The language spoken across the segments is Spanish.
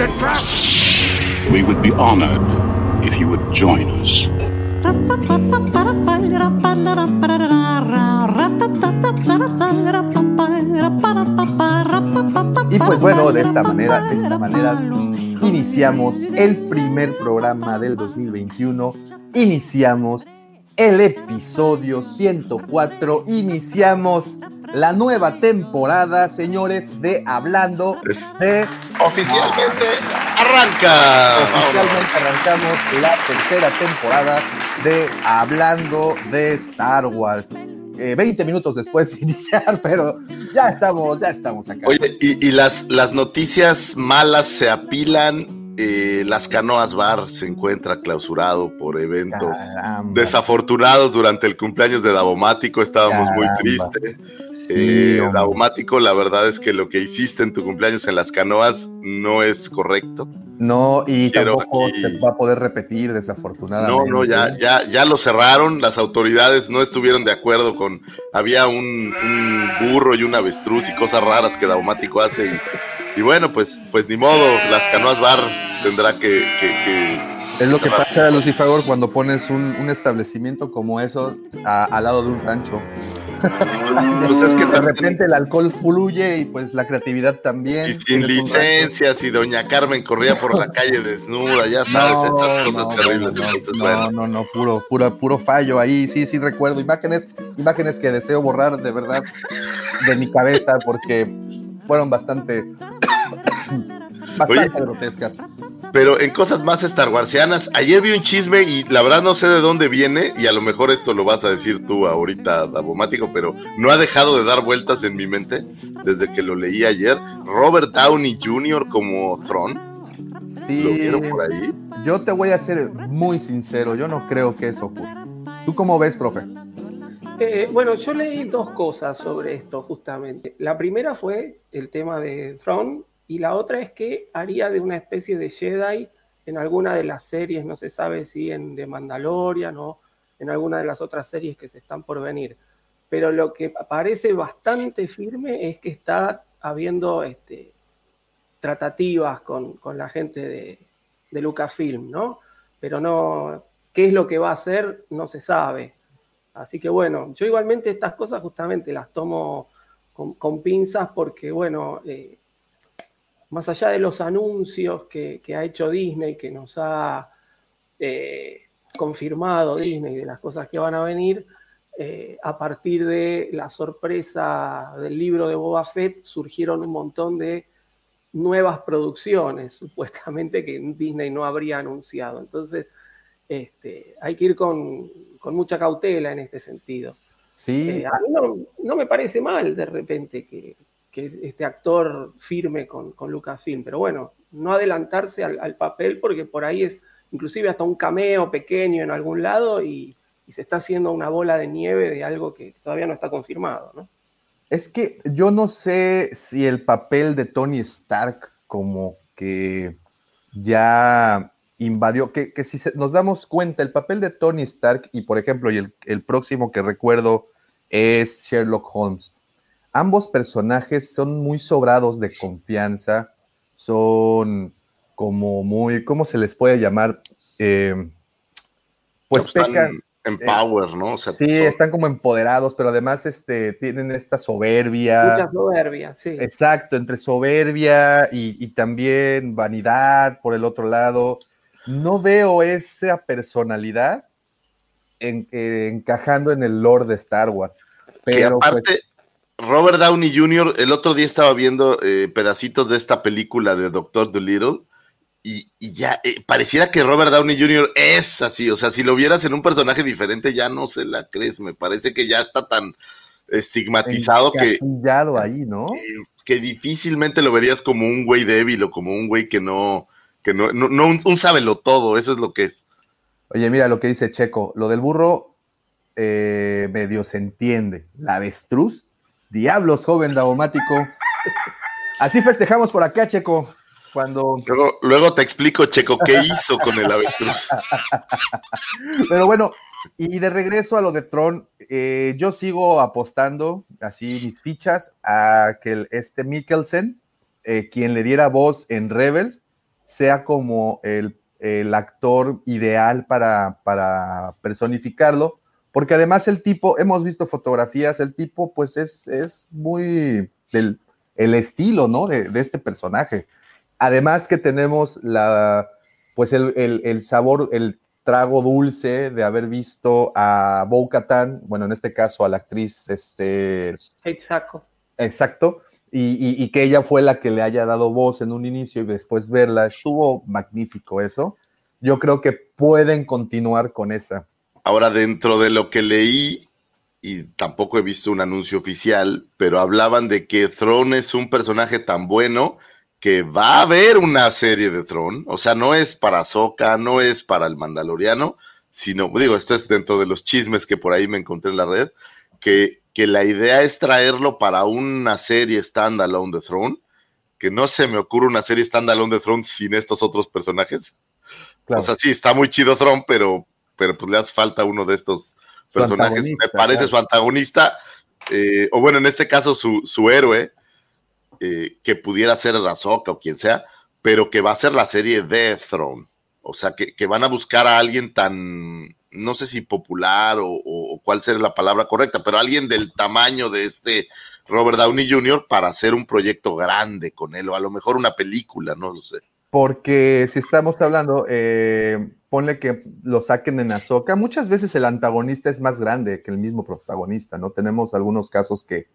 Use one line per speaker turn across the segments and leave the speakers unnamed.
It's a trap!
We would be honored if you would join us.
Y pues bueno, de esta manera, de esta manera iniciamos el primer programa del 2021. Iniciamos el episodio 104. Iniciamos la nueva temporada, señores, de Hablando de
Oficialmente arranca.
Oficialmente arrancamos la tercera temporada de Hablando de Star Wars. Eh, 20 minutos después de iniciar, pero ya estamos, ya estamos acá.
Oye, y, y las, las noticias malas se apilan. Eh, las Canoas Bar se encuentra clausurado por eventos
Caramba.
desafortunados durante el cumpleaños de Davomático. Estábamos muy tristes.
Sí,
Eh. Davomático, la verdad es que lo que hiciste en tu cumpleaños en las canoas no es correcto.
No, y
Quiero
tampoco
aquí-
se va a poder repetir, desafortunadamente.
No, no, ya, ya, ya lo cerraron. Las autoridades no estuvieron de acuerdo con. Había un, un burro y un avestruz y cosas raras que Daumático hace. Y, y bueno, pues, pues ni modo. Las canoas bar tendrá que. que- que
Es lo que pasa, Lucifagor, cuando pones un, un establecimiento como eso a- al lado de un rancho.
Pues es que
de
también-
repente el alcohol fluye y pues la creatividad también.
Y sin licencias, y doña Carmen corría por la calle desnuda, ya sabes, estas cosas
no,
terribles.
no,
Entonces,
no,
bueno.
no, no, puro, puro, puro fallo ahí. Sí, sí, recuerdo imágenes, imágenes que deseo borrar de verdad de mi cabeza porque fueron bastante, bastante grotescas.
Pero en cosas más Star Warsianas, ayer vi un chisme y la verdad no sé de dónde viene, y a lo mejor esto lo vas a decir tú ahorita, Davomático, pero no ha dejado de dar vueltas en mi mente desde que lo leí ayer. Robert Downey Jr. como Thron, ¿lo
Sí,
vieron por ahí?
yo te voy a ser muy sincero, yo no creo que eso ocurra. ¿Tú cómo ves, profe?
Eh, bueno, yo leí dos cosas sobre esto justamente. La primera fue el tema de Throne y la otra es que haría de una especie de Jedi en alguna de las series, no se sabe si en The Mandalorian o en alguna de las otras series que se están por venir. Pero lo que parece bastante firme es que está habiendo este, tratativas con, con la gente de, de Lucasfilm, ¿no? Pero no, qué es lo que va a hacer no se sabe. Así que bueno, yo igualmente estas cosas justamente las tomo con, pinzas porque, bueno, eh, más allá de los anuncios que, que ha hecho Disney, que nos ha eh, confirmado Disney de las cosas que van a venir, eh, a partir de la sorpresa del libro de Boba Fett surgieron un montón de nuevas producciones, supuestamente que Disney no habría anunciado. Entonces, este, hay que ir con, con mucha cautela en este sentido.
Sí,
Eh, a mí no, no me parece mal de repente que, que este actor firme con, con Lucasfilm, pero bueno, no adelantarse al, al papel porque por ahí es inclusive hasta un cameo pequeño en algún lado y, y se está haciendo una bola de nieve de algo que todavía no está confirmado, ¿no?
Es que yo no sé si el papel de Tony Stark como que ya invadió, que, que si se- nos damos cuenta, el papel de Tony Stark y por ejemplo, y el, el próximo que recuerdo es Sherlock Holmes. Ambos personajes son muy sobrados de confianza, son como muy, ¿cómo se les puede llamar? Eh, pues
Están
pecan,
en power, ¿no? O sea,
Sí,
son-
están como empoderados, pero además este, tienen esta soberbia.
Mucha soberbia, sí.
Exacto, entre soberbia y, y también vanidad por el otro lado. No veo esa personalidad en- eh, encajando en el lore de Star Wars.
que
Pero pues,
aparte, Robert Downey Jr., el otro día estaba viendo eh, pedacitos de esta película de Doctor Dolittle y, y ya eh, pareciera que Robert Downey Jr. es así, o sea, si lo vieras en un personaje diferente ya no se la crees, me parece que ya está tan estigmatizado que
ahí, ¿no?
eh, que difícilmente lo verías como un güey débil o como un güey que no, que no, no, no un, un sábelo todo, eso es lo que es.
Oye, mira lo que dice Checo. Lo del burro eh, medio se entiende. La avestruz, diablos, joven daumático. Así festejamos por acá, Checo. Cuando.
Luego, luego te explico, Checo, qué hizo con el avestruz.
Pero bueno, y de regreso a lo de Tron, eh, yo sigo apostando, así mis fichas, a que este Mikkelsen, eh, quien le diera voz en Rebels, sea como el, el actor ideal para, para personificarlo, porque además el tipo, hemos visto fotografías, el tipo pues es, es muy del el estilo, ¿no? De, de este personaje. Además que tenemos la, pues el, el- el sabor, el trago dulce de haber visto a Bo bueno, en este caso a la actriz, este,
Exacto.
exacto, y, que ella fue la que le haya dado voz en un inicio y después verla, estuvo magnífico eso. Yo creo que pueden continuar con esa.
Ahora, dentro de lo que leí, y tampoco he visto un anuncio oficial, pero hablaban de que Throne es un personaje tan bueno que va a haber una serie de Throne. O sea, no es para Soka, no es para el Mandaloriano, sino, digo, esto es dentro de los chismes que por ahí me encontré en la red, que, que la idea es traerlo para una serie standalone de Throne, que no se me ocurre una serie standalone de Throne sin estos otros personajes.
Claro.
O sea, sí, está muy chido Throne, pero, pero pues le hace falta uno de estos personajes. Me parece
claro.
su antagonista, eh, o bueno, en este caso su, su héroe, eh, que pudiera ser Razoka o quien sea, pero que va a ser la serie de Throne. O sea, que, que van a buscar a alguien tan, no sé si popular o, cuál será la palabra correcta, pero alguien del tamaño de este Robert Downey Jr. para hacer un proyecto grande con él, o a lo mejor una película, no lo sé.
Porque si estamos hablando, eh, ponle que lo saquen en Azoka, muchas veces el antagonista es más grande que el mismo protagonista, ¿no? Tenemos algunos casos que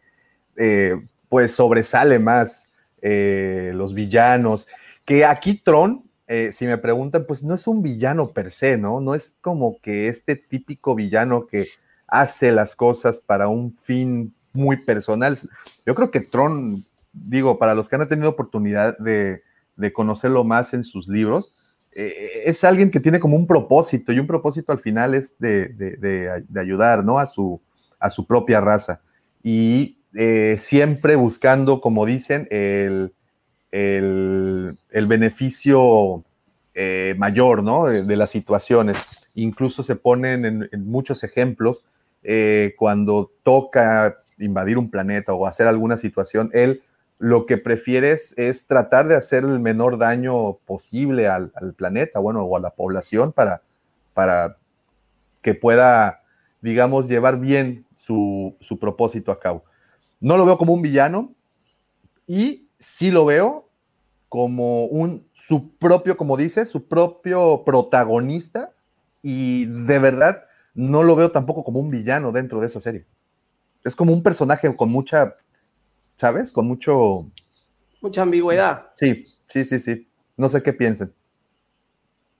eh, pues sobresale más eh, los villanos, que aquí Tron, eh, si me preguntan, pues no es un villano per se, ¿no? No es como que este típico villano que hace las cosas para un fin muy personal. Yo creo que Tron, digo, para los que han tenido oportunidad de, de conocerlo más en sus libros, eh, es alguien que tiene como un propósito y un propósito al final es de, de- ayudar, ¿no? A su, a su propia raza. Y eh, siempre buscando, como dicen, el, el, beneficio eh, mayor, ¿no? De, las situaciones. Incluso se ponen en, muchos ejemplos eh, cuando toca invadir un planeta o hacer alguna situación, él lo que prefiere es, es tratar de hacer el menor daño posible al, al planeta, bueno, o a la población para, para que pueda, digamos, llevar bien su, su propósito a cabo. No lo veo como un villano y sí lo veo como un, su propio, como dice, su propio protagonista y de verdad no lo veo tampoco como un villano dentro de esa serie. Es como un personaje con mucha, ¿sabes? Con mucho...
Mucha ambigüedad.
Sí, sí, sí, sí. No sé qué piensen.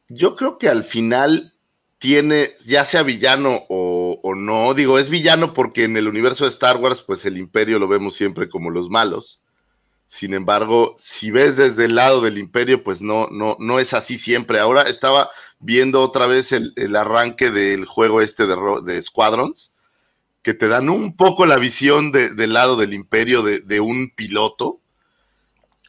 Yo creo que al final tiene, ya sea villano o, o no, digo, es villano porque en el universo de Star Wars, pues el imperio lo vemos siempre como los malos. Sin embargo, si ves desde el lado del imperio, pues no, no, no es así siempre. Ahora estaba viendo otra vez el, el arranque del juego este de, de Squadrons, que te dan un poco la visión de- del lado del imperio de, de un piloto,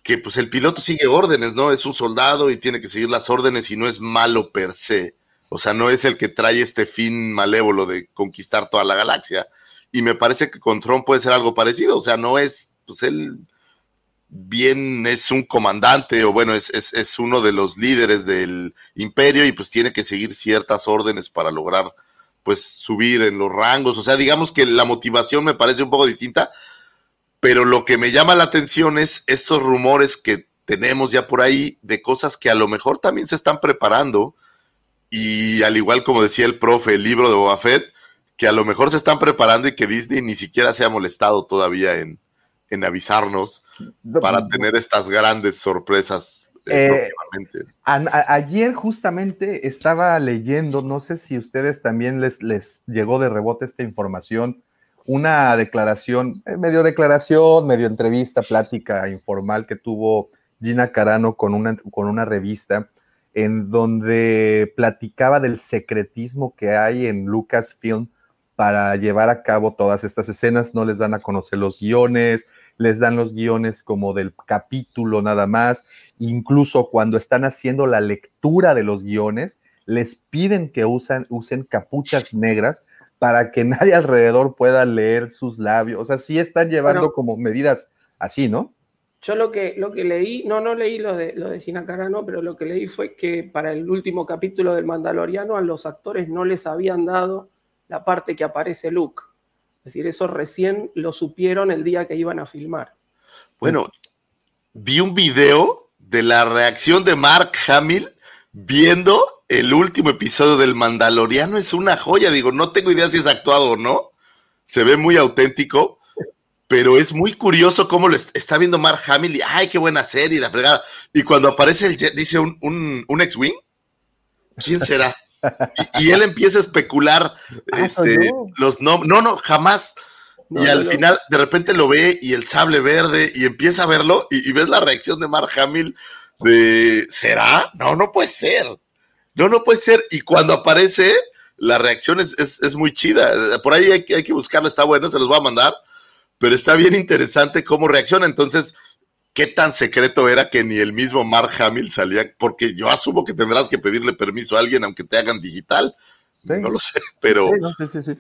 que pues el piloto sigue órdenes, ¿no? Es un soldado y tiene que seguir las órdenes y no es malo per se. O sea, no es el que trae este fin malévolo de conquistar toda la galaxia. Y me parece que con Tron puede ser algo parecido. O sea, no es, pues él bien es un comandante o bueno, es, es, uno de los líderes del imperio y pues tiene que seguir ciertas órdenes para lograr pues subir en los rangos. O sea, digamos que la motivación me parece un poco distinta, pero lo que me llama la atención es estos rumores que tenemos ya por ahí de cosas que a lo mejor también se están preparando y al igual como decía el profe, el libro de Boba Fett, que a lo mejor se están preparando y que Disney ni siquiera se ha molestado todavía en, en avisarnos para tener estas grandes sorpresas eh,
Eh,
próximamente.
A- a- ayer justamente estaba leyendo, no sé si ustedes también les, les llegó de rebote esta información, una declaración, eh, medio declaración, medio entrevista, plática informal que tuvo Gina Carano con una, con una revista en donde platicaba del secretismo que hay en Lucasfilm para llevar a cabo todas estas escenas. No les dan a conocer los guiones, les dan los guiones como del capítulo nada más. Incluso cuando están haciendo la lectura de los guiones, les piden que usan, usen capuchas negras para que nadie alrededor pueda leer sus labios. O sea, sí están llevando como medidas así, ¿no?
Yo lo que, lo que leí, no, no leí lo de, lo de Sinacarano, pero lo que leí fue que para el último capítulo del Mandaloriano a los actores no les habían dado la parte que aparece Luke. Es decir, eso recién lo supieron el día que iban a filmar.
Bueno, vi un video de la reacción de Mark Hamill viendo el último episodio del Mandaloriano. Es una joya, digo, no tengo idea si es actuado o no. Se ve muy auténtico, pero es muy curioso cómo lo está viendo Mark Hamill y ¡ay, qué buena serie! La fregada. Y cuando aparece el jet, dice un, un, un X-Wing. ¿Quién será? Y, él empieza a especular ah, este, los nombres. No, no, jamás. y al final, de repente lo ve y el sable verde y empieza a verlo y, ves la reacción de Mark Hamill de ¿será? No, no puede ser. No, no puede ser. Y cuando aparece, la reacción es, es, muy chida. Por ahí hay, hay que buscarlo, está bueno, se los voy a mandar pero está bien interesante cómo reacciona. Entonces, ¿qué tan secreto era que ni el mismo Mark Hamill salía? Porque yo asumo que tendrás que pedirle permiso a alguien aunque te hagan digital. No lo sé, pero... Sí, sí,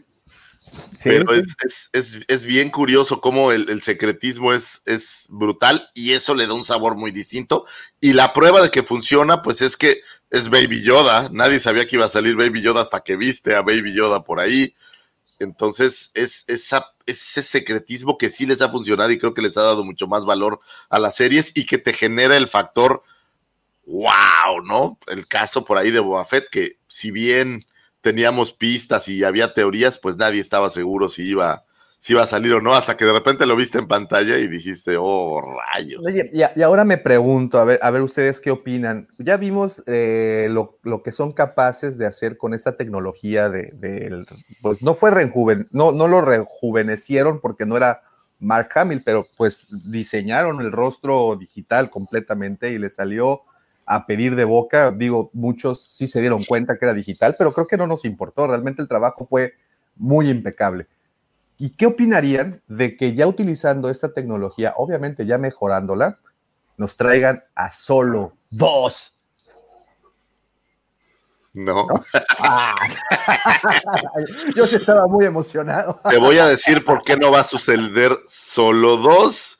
pero es, bien curioso cómo el, secretismo es, es brutal y eso le da un sabor muy distinto. Y la prueba de que funciona, pues es que es Baby Yoda. Nadie sabía que iba a salir Baby Yoda hasta que viste a Baby Yoda por ahí. Entonces, es esa, ese secretismo que sí les ha funcionado y creo que les ha dado mucho más valor a las series y que te genera el factor wow, ¿no? El caso por ahí de Boba Fett, que si bien teníamos pistas y había teorías, pues nadie estaba seguro si iba si iba a salir o no, hasta que de repente lo viste en pantalla y dijiste, oh, rayos.
Oye, y, ahora me pregunto, a ver, a ver ustedes qué opinan. Ya vimos eh, lo, que son capaces de hacer con esta tecnología de, pues no fue rejuven, no, no lo rejuvenecieron porque no era Mark Hamill, pero pues diseñaron el rostro digital completamente y le salió a pedir de boca. Digo, muchos sí se dieron cuenta que era digital, pero creo que no nos importó. Realmente el trabajo fue muy impecable. ¿Y qué opinarían de que ya utilizando esta tecnología, obviamente ya mejorándola, nos traigan a solo dos?
No.
Ah. Yo estaba muy emocionado.
Te voy a decir por qué no va a suceder solo dos,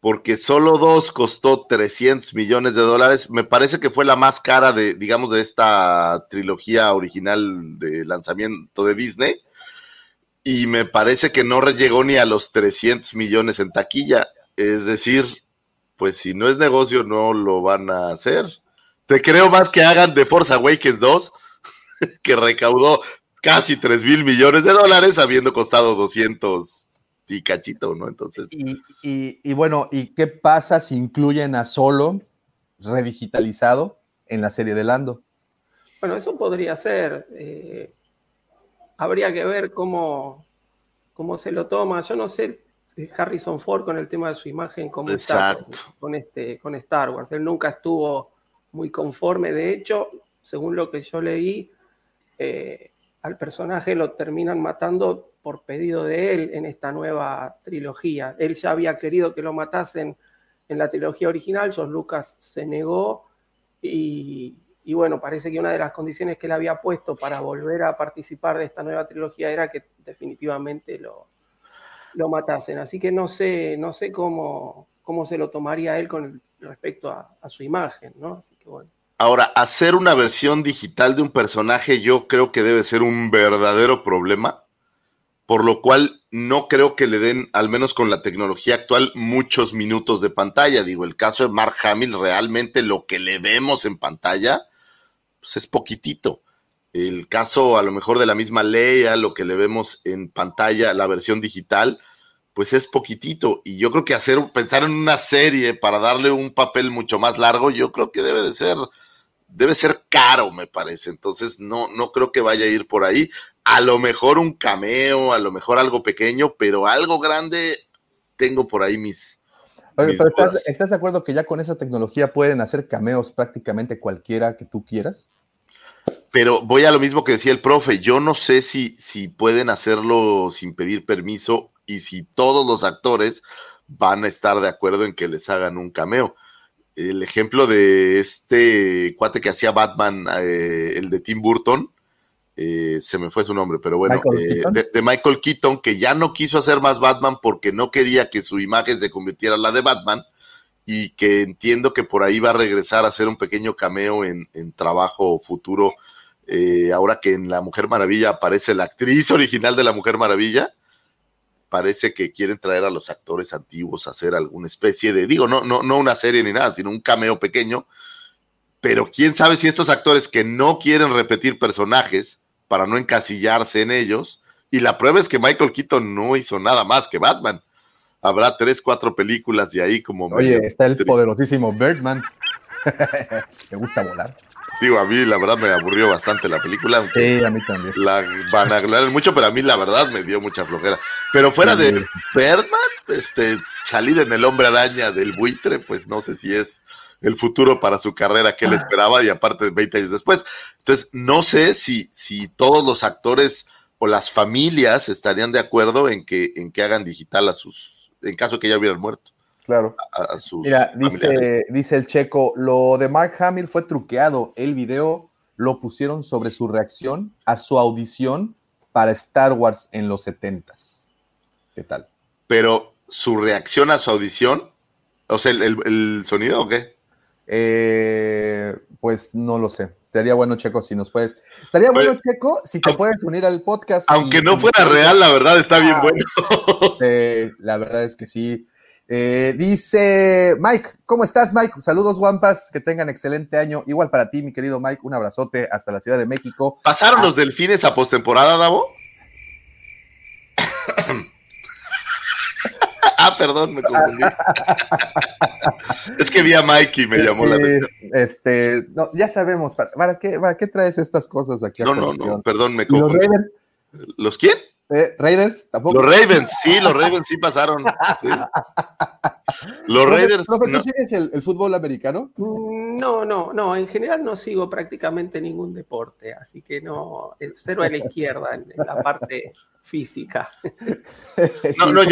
porque solo dos costó 300 millones de dólares. Me parece que fue la más cara de, digamos, de esta trilogía original de lanzamiento de Disney y me parece que no llegó ni a los 300 millones en taquilla. Es decir, pues si no es negocio, no lo van a hacer. Te creo más que hagan de Force Awakens 2, que recaudó casi 3 mil millones de dólares, habiendo costado 200 y cachito, ¿no? Entonces.
Y, bueno, ¿y qué pasa si incluyen a Solo redigitalizado en la serie de Lando?
Bueno, eso podría ser. Eh, habría que ver cómo, cómo se lo toma. Yo no sé eh, Harrison Ford con el tema de su imagen cómo está con, este, con Star Wars. Él nunca estuvo muy conforme. De hecho, según lo que yo leí, eh, al personaje lo terminan matando por pedido de él en esta nueva trilogía. Él ya había querido que lo matasen en la trilogía original, George Lucas se negó y, y bueno, parece que una de las condiciones que él había puesto para volver a participar de esta nueva trilogía era que definitivamente lo, lo matasen. Así que no sé, no sé cómo, cómo se lo tomaría él con respecto a, su imagen, ¿no?
Ahora, hacer una versión digital de un personaje yo creo que debe ser un verdadero problema, por lo cual no creo que le den, al menos con la tecnología actual, muchos minutos de pantalla. Digo, el caso de Mark Hamill, realmente lo que le vemos en pantalla pues es poquitito. El caso a lo mejor de la misma ley, a lo que le vemos en pantalla, la versión digital, pues es poquitito. Y yo creo que hacer, pensar en una serie para darle un papel mucho más largo, yo creo que debe de ser, debe ser caro, me parece. Entonces, no, no creo que vaya a ir por ahí. a lo mejor un cameo, a lo mejor algo pequeño, pero algo grande, tengo por ahí mis.
Oye,
mis
pero ¿estás,
dudas.
estás de acuerdo que ya con esa tecnología pueden hacer cameos prácticamente cualquiera que tú quieras?
Pero voy a lo mismo que decía el profe, yo no sé si, si pueden hacerlo sin pedir permiso y si todos los actores van a estar de acuerdo en que les hagan un cameo. El ejemplo de este cuate que hacía Batman, eh, el de Tim Burton, eh, se me fue su nombre, pero bueno,
Michael
eh, de, de Michael Keaton, que ya no quiso hacer más Batman porque no quería que su imagen se convirtiera en la de Batman y que entiendo que por ahí va a regresar a hacer un pequeño cameo en, en trabajo futuro. eh, ahora que en La Mujer Maravilla aparece la actriz original de La Mujer Maravilla, parece que quieren traer a los actores antiguos a hacer alguna especie de, digo, no, no, no una serie ni nada, sino un cameo pequeño. Pero quién sabe si estos actores que no quieren repetir personajes para no encasillarse en ellos, y la prueba es que Michael Keaton no hizo nada más que Batman. Habrá tres, cuatro películas de ahí como
Oye, está el
triste.
poderosísimo Birdman. ¿Te gusta volar?
Digo, a mí la verdad me aburrió bastante la película, aunque
Sí, a mí también.
la van a aclarar mucho, pero a mí la verdad me dio mucha flojera. Pero fuera de. Birdman, este, salir en el hombre araña del buitre, pues no sé si es el futuro para su carrera que él esperaba y aparte 20 años después. Entonces, no sé si, si todos los actores o las familias estarían de acuerdo en que, en que hagan digital a sus, en caso que ya hubieran muerto,
Claro.
a, a sus
Mira, dice, dice el checo, lo de Mark Hamill fue truqueado. El video lo pusieron sobre su reacción a su audición para Star Wars en los 70s. ¿Qué tal?
Pero su reacción a su audición, o sea, el, el- el sonido o qué?
Eh, pues no lo sé. Estaría bueno, Checo, si nos puedes. Estaría bueno, Checo, si te puedes unir al podcast.
Aunque
y-
no fuera real, la verdad está bien
Ah.
bueno.
Eh, la verdad es que sí. Eh, dice Mike, ¿cómo estás, Mike? Saludos, guampas, que tengan excelente año. Igual para ti, mi querido Mike, un abrazote hasta la Ciudad de México.
¿Pasaron los delfines a postemporada, Davo? ah, perdón, me confundí. es que vi a Mike y me llamó la atención.
este, no, ya sabemos, ¿para, para qué, ¿para qué traes estas cosas aquí? a
No, no, no, perdón, me
¿Y los
confundí.
Raiders?
¿Los quién?
Eh, ¿Raiders? ¿Tampoco?
Los Ravens, sí, los Ravens sí pasaron. sí. Los Raiders.
profe, ¿tú
no.
sigues el, el fútbol americano?
Mm, No, no, no. En general no sigo prácticamente ningún deporte, así que no, el cero a la izquierda en, en la parte física.
No, no,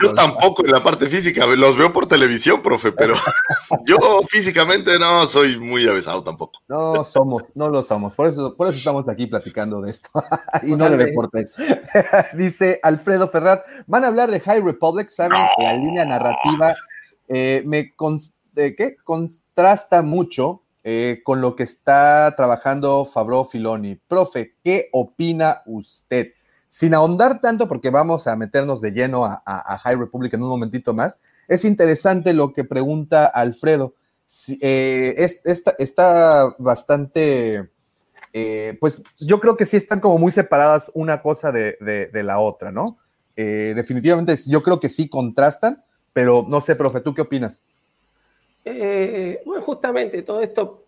Yo tampoco en la parte física, los veo por televisión, profe, pero yo físicamente no soy muy avesado tampoco.
No somos, no lo somos. Por eso, por eso estamos aquí platicando de esto y no de deportes. Dice Alfredo Ferrat, van a hablar de High Republic, saben que la línea narrativa eh, me eh, ¿qué? contrasta mucho eh, con lo que está trabajando Fabro Filoni. Profe, ¿qué opina usted? Sin ahondar tanto, porque vamos a meternos de lleno a, High Republic en un momentito más, es interesante lo que pregunta Alfredo. Si- eh, es- está, bastante, eh, pues yo creo que sí están como muy separadas una cosa de, la otra, ¿no? Eh, definitivamente yo creo que sí contrastan, pero no sé, profe, ¿tú qué opinas?
Bueno, justamente todo esto,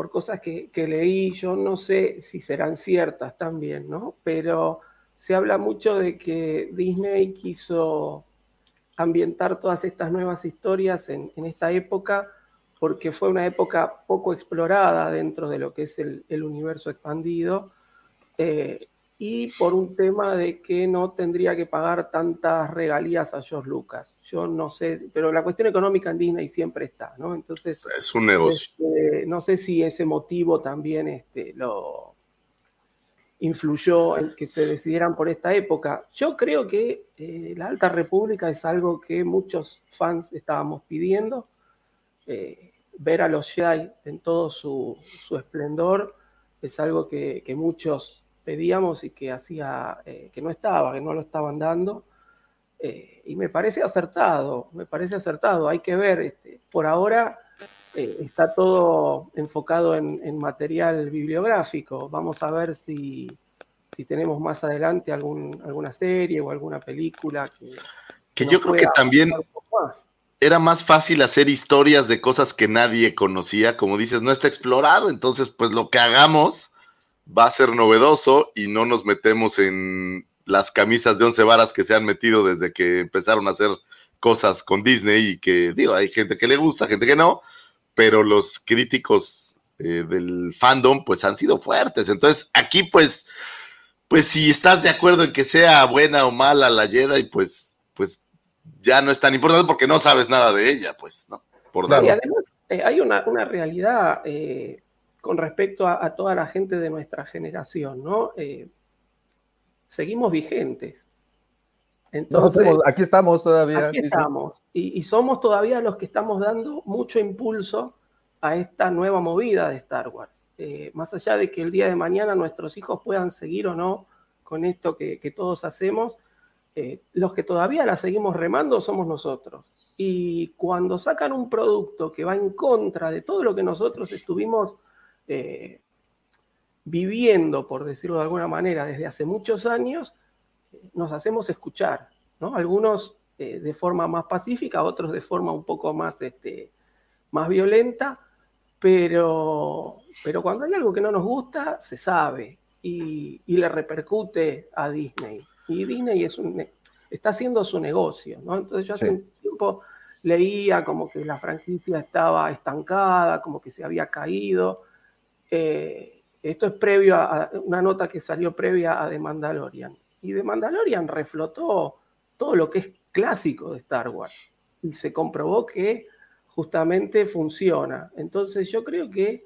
por cosas que, que leí, yo no sé si serán ciertas también, ¿no? Pero se habla mucho de que Disney quiso ambientar todas estas nuevas historias en, en esta época porque fue una época poco explorada dentro de lo que es el, el universo expandido eh, y por un tema de que no tendría que pagar tantas regalías a George Lucas. Yo no sé, pero la cuestión económica en Disney siempre está, ¿no? Entonces,
Es un negocio.
este, no sé si ese motivo también este, lo influyó en que se decidieran por esta época. Yo creo que eh, la Alta República es algo que muchos fans estábamos pidiendo. Eh, ver a los Jedi en todo su, su esplendor es algo que, que muchos pedíamos y que hacía eh, que no estaba, que no lo estaban dando. Eh, y me parece acertado, me parece acertado. Hay que ver, este, por ahora eh, está todo enfocado en, en material bibliográfico. Vamos a ver si, si tenemos más adelante algún, alguna serie o alguna película que,
yo creo que también
más.
era más fácil hacer historias de cosas que nadie conocía, como dices, no está explorado, entonces pues lo que hagamos va a ser novedoso y no nos metemos en las camisas de once varas que se han metido desde que empezaron a hacer cosas con Disney y que, digo, hay gente que le gusta, gente que no, pero los críticos eh, del fandom pues han sido fuertes. Entonces, aquí pues, pues si estás de acuerdo en que sea buena o mala la Jedi, pues, pues ya no es tan importante porque no sabes nada de ella, pues, ¿no?
Por y además eh, hay una, realidad eh, con respecto a, toda la gente de nuestra generación, ¿no? seguimos vigentes.
Entonces, aquí estamos todavía.
Aquí estamos. Y, somos todavía los que estamos dando mucho impulso a esta nueva movida de Star Wars. Eh, más allá de que el día de mañana nuestros hijos puedan seguir o no con esto que, todos hacemos, eh, los que todavía la seguimos remando somos nosotros. Y cuando sacan un producto que va en contra de todo lo que nosotros estuvimos eh, viviendo, por decirlo de alguna manera, desde hace muchos años, nos hacemos escuchar, ¿no? Algunos eh, de forma más pacífica, otros de forma un poco más, este, más violenta, pero, pero cuando hay algo que no nos gusta, se sabe y, le repercute a Disney. Y Disney es un, está haciendo su negocio, ¿no? Entonces yo hace un tiempo leía como que la franquicia estaba estancada, como que se había caído. Eh, esto es previo a, una nota que salió previa a The Mandalorian. Y The Mandalorian reflotó todo lo que es clásico de Star Wars. Y se comprobó que justamente funciona. Entonces yo creo que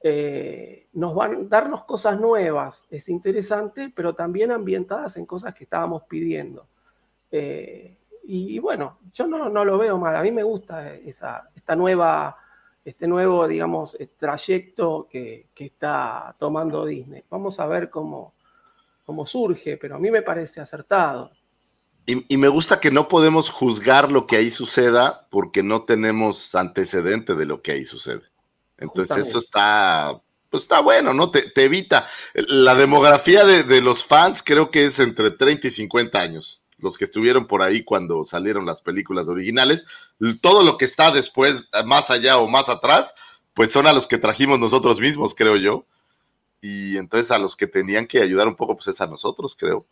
eh, nos van a darnos cosas nuevas, es interesante, pero también ambientadas en cosas que estábamos pidiendo. Eh, y, bueno, yo no, no, lo veo mal, a mí me gusta esa, esta nueva este nuevo, digamos, eh, trayecto que, está tomando Disney. Vamos a ver cómo, cómo surge, pero a mí me parece acertado.
Y, me gusta que no podemos juzgar lo que ahí suceda porque no tenemos antecedente de lo que ahí sucede. Entonces eso está, pues está bueno, ¿no? Te, evita. La demografía de, de, los fans creo que es entre 30 y 50 años los que estuvieron por ahí cuando salieron las películas originales, todo lo que está después, más allá o más atrás, pues son a los que trajimos nosotros mismos, creo yo. Y entonces a los que tenían que ayudar un poco, pues es a nosotros, creo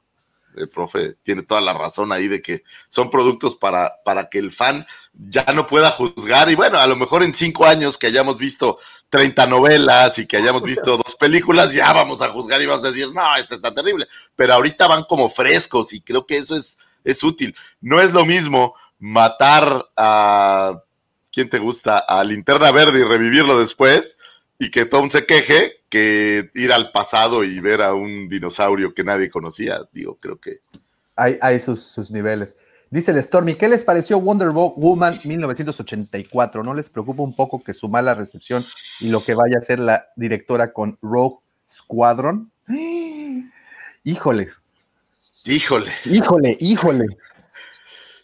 el profe tiene toda la razón ahí de que son productos para, para que el fan ya no pueda juzgar. Y bueno, a lo mejor en cinco años que hayamos visto 30 novelas y que hayamos visto dos películas, ya vamos a juzgar y vamos a decir, no, este está terrible. Pero ahorita van como frescos y creo que eso es, es útil. No es lo mismo matar a, ¿quién te gusta? A Linterna Verde y revivirlo después y que Tom se queje que ir al pasado y ver a un dinosaurio que nadie conocía. Digo, creo que.
Hay, hay sus, sus, niveles. Dice el Stormy, ¿qué les pareció Wonder Woman 1984? ¿No les preocupa un poco que su mala recepción y lo que vaya a hacer la directora con Rogue Squadron? Híjole.
Híjole.
Híjole, híjole.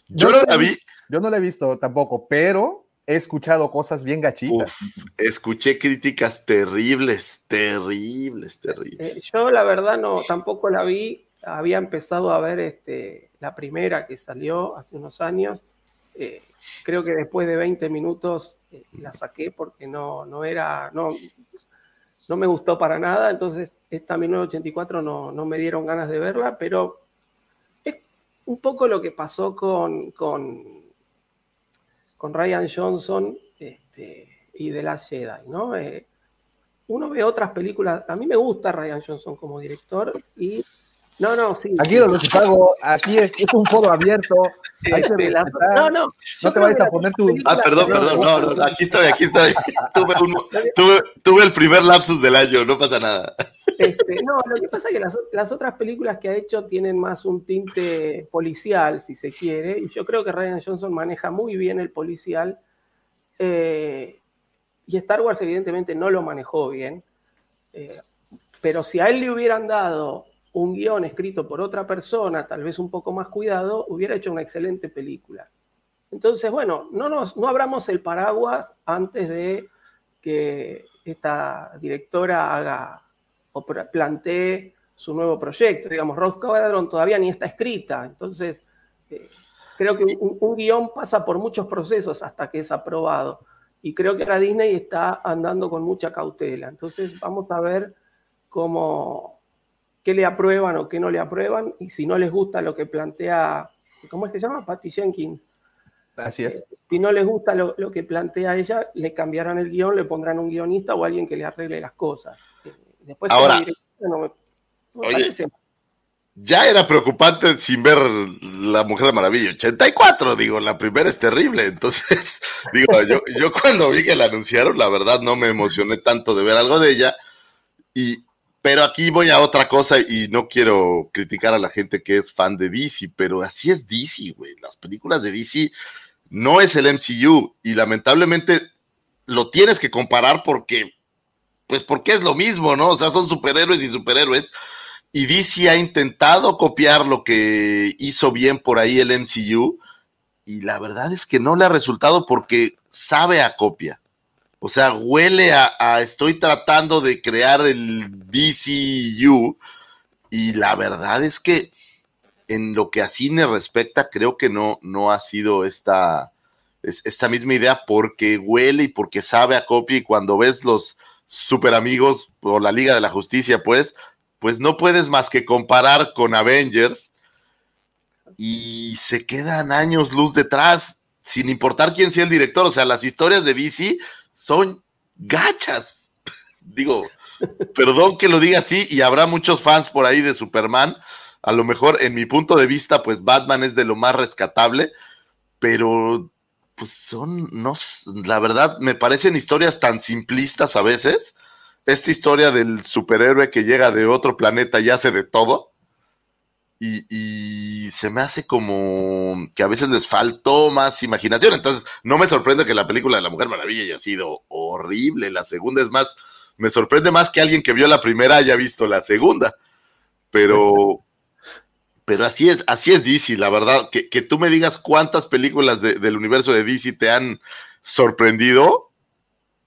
Yo, no la vi.
Yo no la he visto tampoco, pero he escuchado cosas bien gachitas.
escuché críticas terribles, terribles, terribles.
Eh, yo la verdad no, tampoco la vi. Había empezado a ver este, la primera que salió hace unos años. Eh, creo que después de 20 minutos eh, la saqué porque no, no era, no, no me gustó para nada. Entonces, esta 1984 no, no me dieron ganas de verla, pero es un poco lo que pasó con, con con Ryan Johnson este, y de la Jedi, ¿no? Eh, uno ve otras películas, a mí me gusta Ryan Johnson como director y no, no, sí.
Aquí lo que hago, aquí es, es, un foro abierto.
Este, no, no.
No te vayas a poner tu.
Ah, perdón, perdón, no, no, aquí estoy, aquí estoy. tuve, tuve, tuve, el primer lapsus del año, no pasa nada.
Este, no, lo que pasa es que las, las, otras películas que ha hecho tienen más un tinte policial, si se quiere, y yo creo que Ryan Johnson maneja muy bien el policial, eh, y Star Wars evidentemente no lo manejó bien, eh, pero si a él le hubieran dado un guion escrito por otra persona, tal vez un poco más cuidado, hubiera hecho una excelente película. Entonces, bueno, no, nos, no abramos el paraguas antes de que esta directora haga o plantee su nuevo proyecto. Digamos, Rose Squadron todavía ni está escrita, entonces eh, creo que un, guion pasa por muchos procesos hasta que es aprobado. Y creo que la Disney está andando con mucha cautela. Entonces vamos a ver cómo, qué le aprueban o qué no le aprueban, y si no les gusta lo que plantea, ¿cómo es que se llama? Patty Jenkins.
Así es.
Si no les gusta lo, lo que plantea ella, le cambiarán el guion, le pondrán un guionista o alguien que le arregle las cosas. Eh, Después,
Ahora,
no me- no me
oye, Ya era preocupante sin ver La Mujer Maravilla 84, digo, la primera es terrible. Entonces, digo, yo, yo cuando vi que la anunciaron, la verdad no me emocioné tanto de ver algo de ella. Y, pero aquí voy a otra cosa y no quiero criticar a la gente que es fan de DC, pero así es DC, güey. Las películas de DC no es el MCU y lamentablemente lo tienes que comparar porque, pues porque es lo mismo, ¿no? O sea, son superhéroes y superhéroes. Y DC ha intentado copiar lo que hizo bien por ahí el MCU y la verdad es que no le ha resultado porque sabe a copia. O sea, huele a, estoy tratando de crear el DCU y la verdad es que en lo que a cine respecta creo que no, no ha sido esta, es- esta misma idea porque huele y porque sabe a copia y cuando ves los super amigos o la Liga de la Justicia pues pues no puedes más que comparar con Avengers y se quedan años luz detrás, sin importar quién sea el director. O sea, las historias de DC son gachas. Digo, perdón que lo diga así, y habrá muchos fans por ahí de Superman. A lo mejor, en mi punto de vista, pues Batman es de lo más rescatable, pero pues son, no, la verdad, me parecen historias tan simplistas a veces esta historia del superhéroe que llega de otro planeta y hace de todo. Y, y se me hace como que a veces les faltó más imaginación. Entonces, no me sorprende que la película de la Mujer Maravilla haya sido horrible. La segunda es más, me sorprende más que alguien que vio la primera haya visto la segunda. Pero, pero así es, así es DC, la verdad. Que, que tú me digas cuántas películas de- del universo de DC te han sorprendido.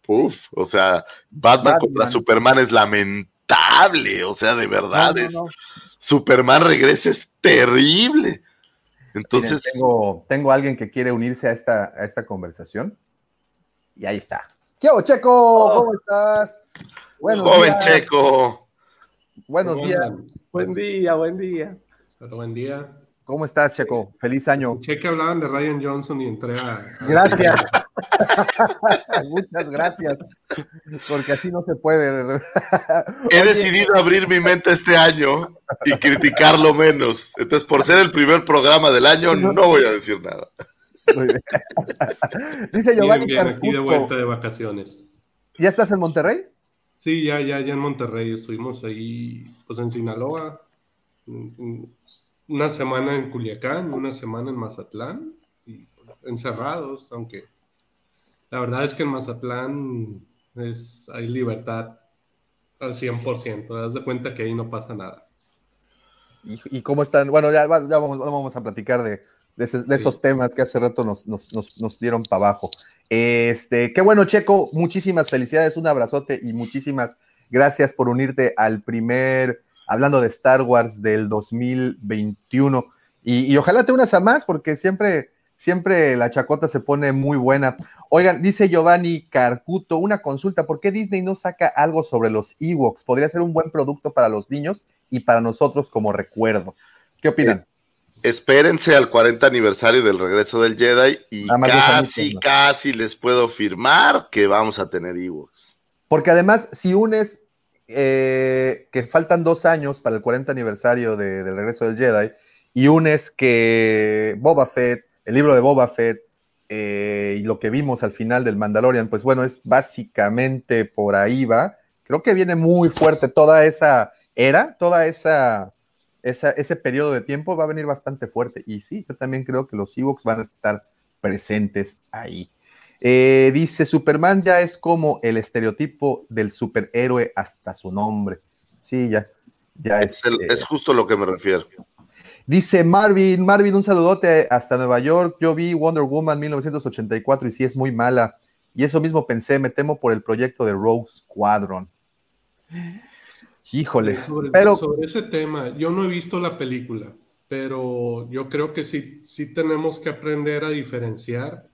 Uf, o sea, Batman,
Batman.
contra Superman es lamentable, o sea, de verdad
No, no,
es. Superman regresa es terrible. Entonces,
Miren, tengo, tengo alguien que quiere unirse a esta, a esta conversación. Y ahí está. ¿Qué hago, Checo? ¿Cómo estás? Buenos
joven
días.
Checo,
Buenos
¿Cómo
días.
Buen día, buen día.
Pero buen día.
¿Cómo estás, Checo? Feliz año.
Escuché que hablaban de Ryan Johnson y entré a...
Gracias. Muchas gracias. Porque así no se puede.
he decidido abrir mi mente este año y criticarlo menos. Entonces, por ser el primer programa del año, no voy a decir nada.
Muy bien. Dice
Bien,
Giovanni
bien, aquí de vuelta de vacaciones.
¿Ya estás en Monterrey?
Sí, ya, ya, ya en Monterrey. Estuvimos ahí, pues en Sinaloa. Una semana en Culiacán, una semana en Mazatlán. Y encerrados, aunque la verdad es que en Mazatlán es, hay libertad al 100%. Te das de cuenta que ahí no pasa nada.
¿Y, y cómo están? Bueno, ya, va- ya vamos, vamos a platicar de, de ese- de esos temas que hace rato nos, nos- nos- nos dieron para abajo. Este, qué bueno, Checo. Muchísimas felicidades, un abrazote y muchísimas gracias por unirte al primer, hablando de Star Wars del 2021. Y, y ojalá te unas a más, porque siempre, siempre la chacota se pone muy buena. Oigan, dice Giovanni Carcuto, una consulta, ¿por qué Disney no saca algo sobre los Ewoks? Podría ser un buen producto para los niños y para nosotros como recuerdo. ¿Qué opinan?
Espérense al 40 aniversario del regreso del Jedi y casi, casi les puedo firmar que vamos a tener Ewoks.
Porque además, si unes eh, que faltan dos años para el 40 aniversario de- del regreso del Jedi, y unes que Boba Fett, el libro de Boba Fett, eh, y lo que vimos al final del Mandalorian, pues bueno, es básicamente por ahí va. Creo que viene muy fuerte toda esa era, toda esa, esa- ese periodo de tiempo va a venir bastante fuerte. Y sí, yo también creo que los Ewoks van a estar presentes ahí. Eh, dice, Superman ya es como el estereotipo del superhéroe hasta su nombre. Sí, ya. ya
Es, el-
este,
es justo lo que me refiero.
Dice Marvin, Marvin, un saludote hasta Nueva York. Yo vi Wonder Woman 1984 y sí es muy mala. Y eso mismo pensé, me temo por el proyecto de Rogue Squadron. Híjole,
Sobre,
pero
sobre ese tema, yo no he visto la película, pero yo creo que sí, sí tenemos que aprender a diferenciar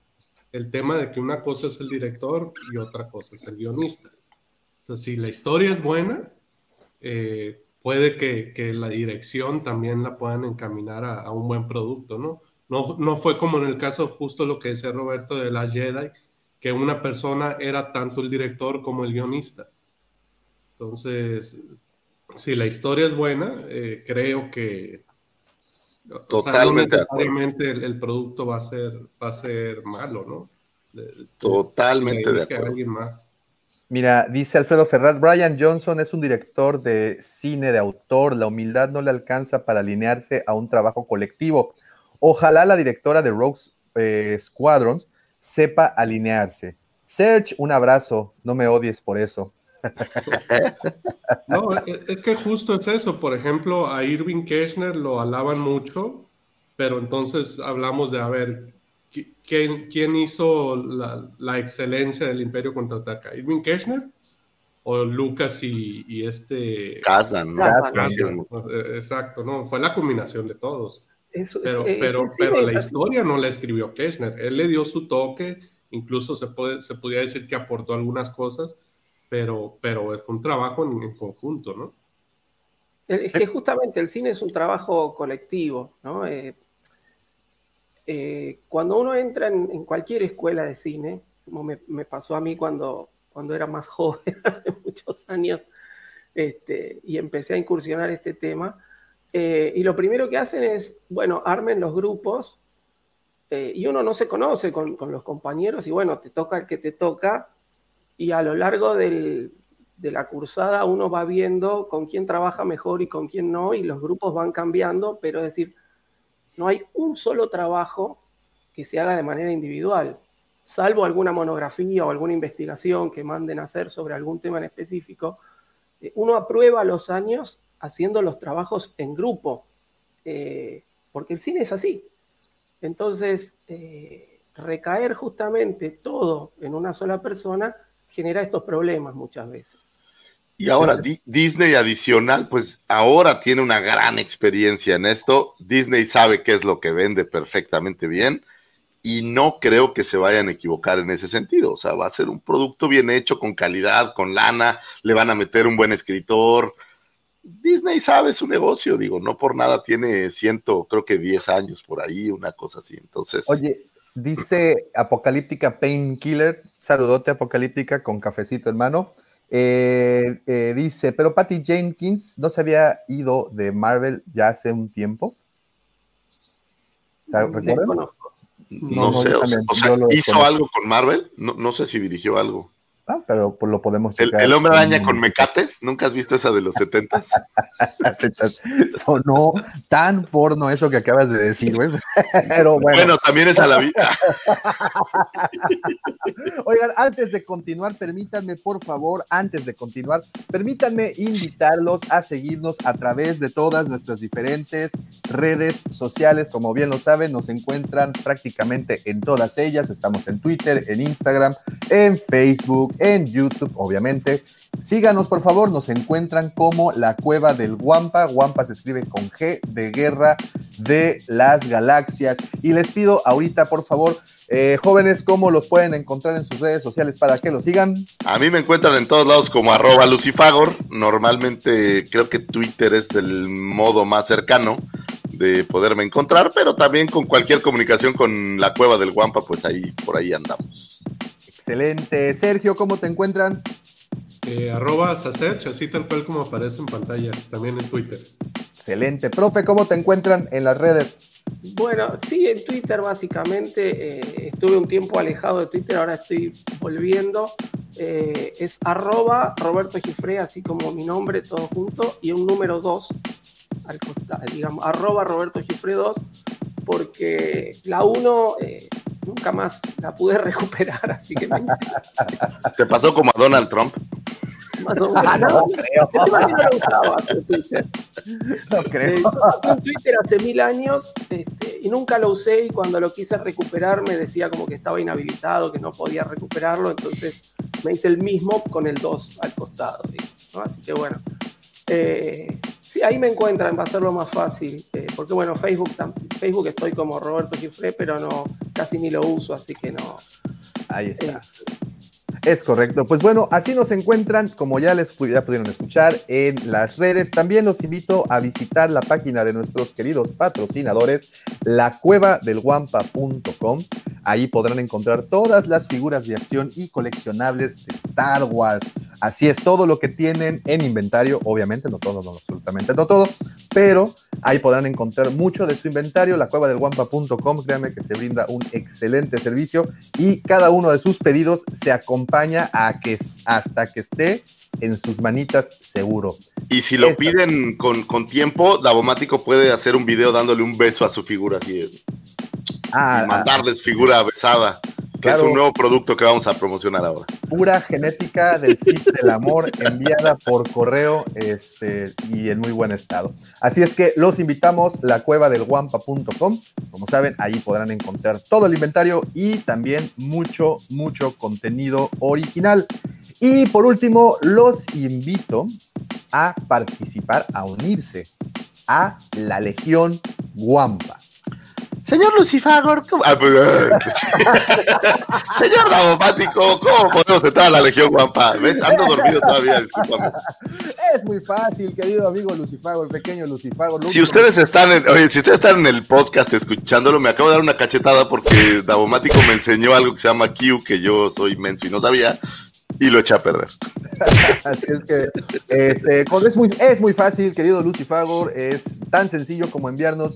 el tema de que una cosa es el director y otra cosa es el guionista. O sea, si la historia es buena, eh, puede que, que, la dirección también la puedan encaminar a, a, un buen producto, ¿no? ¿no? No fue como en el caso justo lo que decía Roberto de la Jedi, que una persona era tanto el director como el guionista. Entonces, si la historia es buena, eh, creo que
totalmente
o sea, no el, el, producto va a ser va a ser malo, ¿no?
Totalmente de acuerdo.
Alguien más.
Mira, dice Alfredo Ferrat, Brian Johnson es un director de cine de autor, la humildad no le alcanza para alinearse a un trabajo colectivo. Ojalá la directora de Rogue eh, Squadrons sepa alinearse. Serge, un abrazo, no me odies por eso.
No, es que justo es eso. Por ejemplo, a Irving Kirchner lo alaban mucho, pero entonces hablamos de, a ver, ¿quién, quién hizo la, la, excelencia del Imperio contraataca? ¿Irving Kirchner? ¿O Lucas y, y este...
Kazan, ¿no?
Kazan, Exacto, no, fue la combinación de todos. Eso, pero eh, pero, sí, pero la historia no la escribió Kirchner. Él le dio su toque, incluso se, puede, se podría decir que aportó algunas cosas, pero, pero fue un trabajo en, conjunto, ¿no?
Es que justamente el cine es un trabajo colectivo, ¿no? Eh, eh, cuando uno entra en, cualquier escuela de cine, como me, pasó a mí cuando, cuando era más joven, hace muchos años, este, y empecé a incursionar este tema, eh, y lo primero que hacen es, bueno, armen los grupos, y uno no se conoce con, con, los compañeros, y bueno, te toca el que te toca, y a lo largo del, de la cursada uno va viendo con quién trabaja mejor y con quién no, y los grupos van cambiando, pero es decir, no hay un solo trabajo que se haga de manera individual, salvo alguna monografía o alguna investigación que manden a hacer sobre algún tema en específico. Eh, uno aprueba los años haciendo los trabajos en grupo, eh, porque el cine es así. Entonces, eh, recaer justamente todo en una sola persona genera estos problemas muchas veces.
Y ahora Disney adicional, pues ahora tiene una gran experiencia en esto. Disney sabe qué es lo que vende perfectamente bien y no creo que se vayan a equivocar en ese sentido. O sea, va a ser un producto bien hecho, con calidad, con lana, le van a meter un buen escritor. Disney sabe su negocio, digo, no por nada tiene ciento, creo que 10 años por ahí, una cosa así. Entonces.
Oye, dice Apocalíptica Painkiller, saludote Apocalíptica con cafecito hermano. Eh, eh, dice, pero Patty Jenkins no se había ido de Marvel ya hace un tiempo.
¿Recuerdan? No, no, no, sé, o, sea, o sea ¿hizo algo con Marvel? No, no sé si dirigió algo.
Ah, pero pues lo podemos
checar. El, el hombre araña con mecates, ¿nunca has visto esa de los setentas?
Sonó tan porno eso que acabas de decir, güey. Pero bueno.
Bueno, también es a la vida.
Oigan, antes de continuar, permítanme, por favor, antes de continuar, permítanme invitarlos a seguirnos a través de todas nuestras diferentes redes sociales. Como bien lo saben, nos encuentran prácticamente en todas ellas. Estamos en Twitter, en Instagram, en Facebook en YouTube, obviamente. Síganos, por favor, nos encuentran como la cueva del Guampa. Guampa se escribe con G de guerra de las galaxias. Y les pido ahorita, por favor, eh, jóvenes, cómo los pueden encontrar en sus redes sociales para que los sigan.
A mí me encuentran en todos lados como arroba lucifagor. Normalmente creo que Twitter es el modo más cercano de poderme encontrar, pero también con cualquier comunicación con la cueva del Guampa, pues ahí, por ahí andamos.
Excelente. Sergio, ¿cómo te encuentran?
Eh, arroba Sacerch, así tal cual como aparece en pantalla, también en Twitter.
Excelente. Profe, ¿cómo te encuentran en las redes?
Bueno, sí, en Twitter básicamente. Eh, estuve un tiempo alejado de Twitter, ahora estoy volviendo. Eh, es arroba Roberto Gifre, así como mi nombre, todo junto, y un número 2 al costado, digamos, arroba Roberto Gifre 2, porque la 1 eh, nunca más la pude recuperar, así que me...
¿Te pasó como a Donald Trump?
Más o menos. Ah, no, no creo. no lo usaba Twitter.
No creo.
Yo Twitter hace mil años este, y nunca lo usé y cuando lo quise recuperar me decía como que estaba inhabilitado, que no podía recuperarlo, entonces me hice el mismo con el 2 al costado. ¿no? Así que bueno. Eh, sí, ahí me encuentran, va a ser lo más fácil, eh, porque bueno, Facebook, Facebook estoy como Roberto Gifré, pero no, casi ni lo uso, así que no.
Ahí está. Eh, Es correcto. Pues bueno, así nos encuentran, como ya les ya pudieron escuchar, en las redes. También los invito a visitar la página de nuestros queridos patrocinadores, lacuevadelguampa.com. Ahí podrán encontrar todas las figuras de acción y coleccionables de Star Wars. Así es, todo lo que tienen en inventario, obviamente, no todo, no absolutamente no todo, pero ahí podrán encontrar mucho de su inventario. La cueva del guampa.com, créanme que se brinda un excelente servicio y cada uno de sus pedidos se acompaña a que hasta que esté en sus manitas seguro.
Y si lo piden con, con tiempo, Davomático puede hacer un video dándole un beso a su figura aquí.
Ah,
y mandarles figura besada que es un nuevo producto que vamos a promocionar ahora.
Pura genética del sitio del amor enviada por correo este, y en muy buen estado. Así es que los invitamos la cueva del guampa.com. Como saben, ahí podrán encontrar todo el inventario y también mucho, mucho contenido original. Y por último, los invito a participar, a unirse a la Legión Guampa.
Señor Lucifagor, ¿cómo? Ah, pues, Señor Davomático, ¿cómo podemos entrar a la Legión Guampa? ¿Ves? Ando dormido todavía, discúlpame.
Es muy fácil, querido amigo Lucifagor, pequeño Lucifagor.
Si ustedes están en, oye, si ustedes están en el podcast escuchándolo, me acabo de dar una cachetada porque Davomático me enseñó algo que se llama Q, que yo soy menso y no sabía y lo eché a perder.
Así es que este, es, muy, es muy fácil, querido Lucifagor, es tan sencillo como enviarnos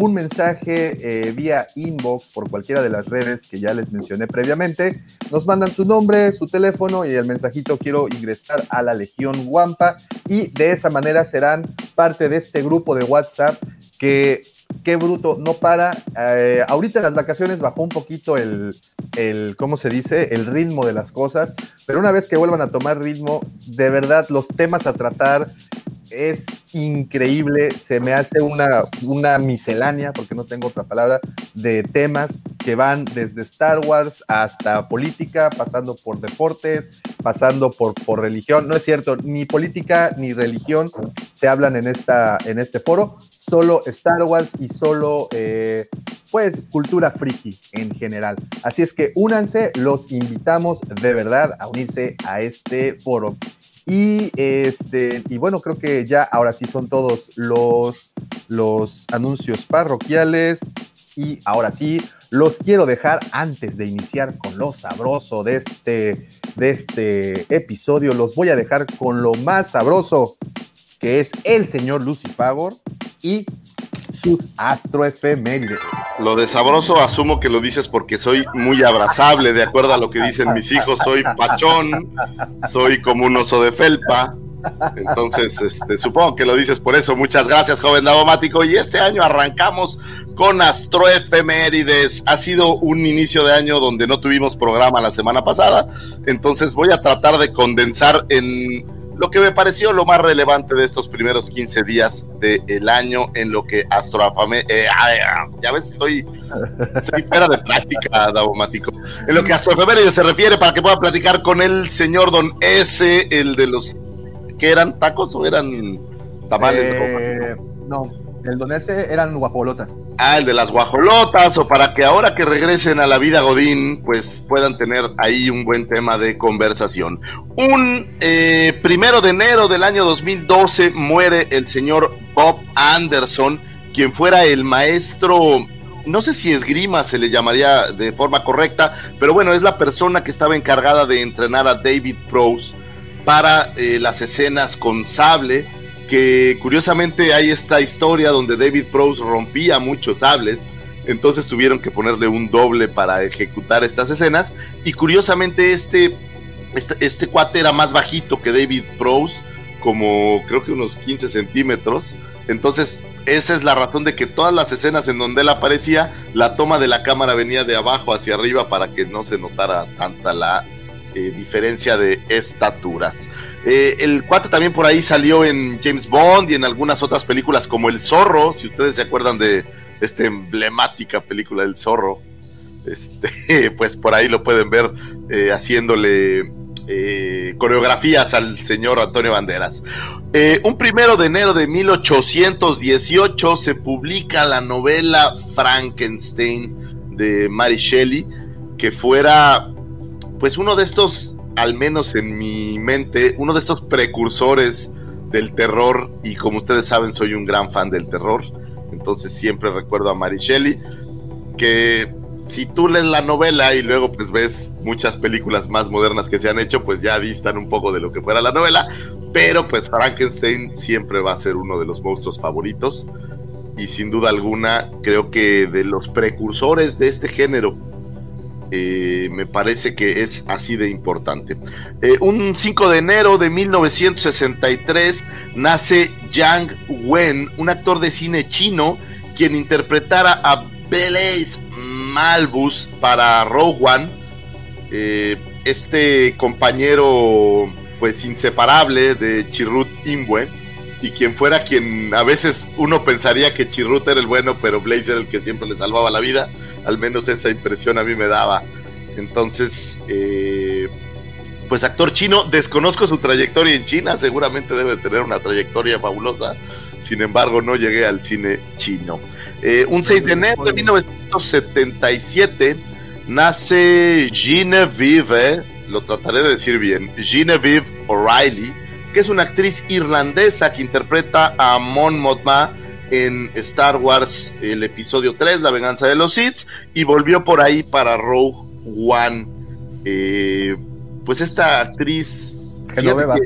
un mensaje eh, vía inbox por cualquiera de las redes que ya les mencioné previamente. Nos mandan su nombre, su teléfono y el mensajito quiero ingresar a la Legión Guampa y de esa manera serán parte de este grupo de WhatsApp que qué bruto, no para. Eh, ahorita las vacaciones bajó un poquito el, el, ¿cómo se dice? El ritmo de las cosas, pero una vez que vuelvan a tomar ritmo, de verdad los temas a tratar es increíble, se me hace una, una miscelánea, porque no tengo otra palabra, de temas que van desde Star Wars hasta política, pasando por deportes, pasando por, por religión. No es cierto, ni política ni religión se hablan en, esta, en este foro, solo Star Wars y solo, eh, pues, cultura friki en general. Así es que únanse, los invitamos de verdad a unirse a este foro. Y este, y bueno, creo que ya ahora sí son todos los, los anuncios parroquiales. Y ahora sí, los quiero dejar antes de iniciar con lo sabroso de este, de este episodio. Los voy a dejar con lo más sabroso, que es el señor Lucifagor y sus astroefemérides.
Lo de sabroso asumo que lo dices porque soy muy abrazable, de acuerdo a lo que dicen mis hijos, soy pachón, soy como un oso de felpa. Entonces, este, supongo que lo dices por eso. Muchas gracias, joven Davomático. Y este año arrancamos con Astroefemérides. Ha sido un inicio de año donde no tuvimos programa la semana pasada. Entonces voy a tratar de condensar en lo que me pareció lo más relevante de estos primeros 15 días del año en lo que Astroafame, eh, ya ves, estoy, estoy fuera de práctica, Davomático. En lo que Astroefemérides se refiere, para que pueda platicar con el señor Don S, el de los que eran tacos o eran tamales.
Eh, no, el donese eran guajolotas.
Ah, el de las guajolotas, o para que ahora que regresen a la vida Godín, pues puedan tener ahí un buen tema de conversación. Un eh, primero de enero del año 2012 muere el señor Bob Anderson, quien fuera el maestro no sé si esgrima se le llamaría de forma correcta, pero bueno, es la persona que estaba encargada de entrenar a David Prowse para eh, las escenas con sable que curiosamente hay esta historia donde David Prowse rompía muchos sables, entonces tuvieron que ponerle un doble para ejecutar estas escenas, y curiosamente este, este, este cuate era más bajito que David Prowse, como creo que unos 15 centímetros, entonces esa es la razón de que todas las escenas en donde él aparecía, la toma de la cámara venía de abajo hacia arriba para que no se notara tanta la eh, diferencia de estaturas. Eh, el cuate también por ahí salió en James Bond y en algunas otras películas como El Zorro, si ustedes se acuerdan de esta emblemática película del Zorro, este, pues por ahí lo pueden ver eh, haciéndole coreografías al señor Antonio Banderas. un primero de enero de 1818 se publica la novela Frankenstein de Mary Shelley, que fuera pues uno de estos al menos en mi mente, uno de estos precursores del terror, y como ustedes saben, soy un gran fan del terror, entonces siempre recuerdo a Mary Shelley, que si tú lees la novela y luego pues ves muchas películas más modernas que se han hecho, pues ya distan un poco de lo que fuera la novela, pero pues Frankenstein siempre va a ser uno de los monstruos favoritos y sin duda alguna creo que de los precursores de este género eh, me parece que es así de importante. Eh, un 5 de enero de 1963 nace Yang Wen, un actor de cine chino, quien interpretara a Blaise Malbus para One. Eh, este compañero, pues inseparable de Chirrut Imwe, y quien fuera quien a veces uno pensaría que Chirrut era el bueno, pero Blaze era el que siempre le salvaba la vida al menos esa impresión a mí me daba. Entonces, eh, pues actor chino, desconozco su trayectoria en China, seguramente debe tener una trayectoria fabulosa, sin embargo no llegué al cine chino. Eh, un 6 de enero de 1977 nace Genevieve, lo trataré de decir bien, Genevieve O'Reilly, que es una actriz irlandesa que interpreta a Mon Mothma en Star Wars el episodio 3, La venganza de los Sith, y volvió por ahí para Rogue One. Eh, pues esta actriz...
Genoveva.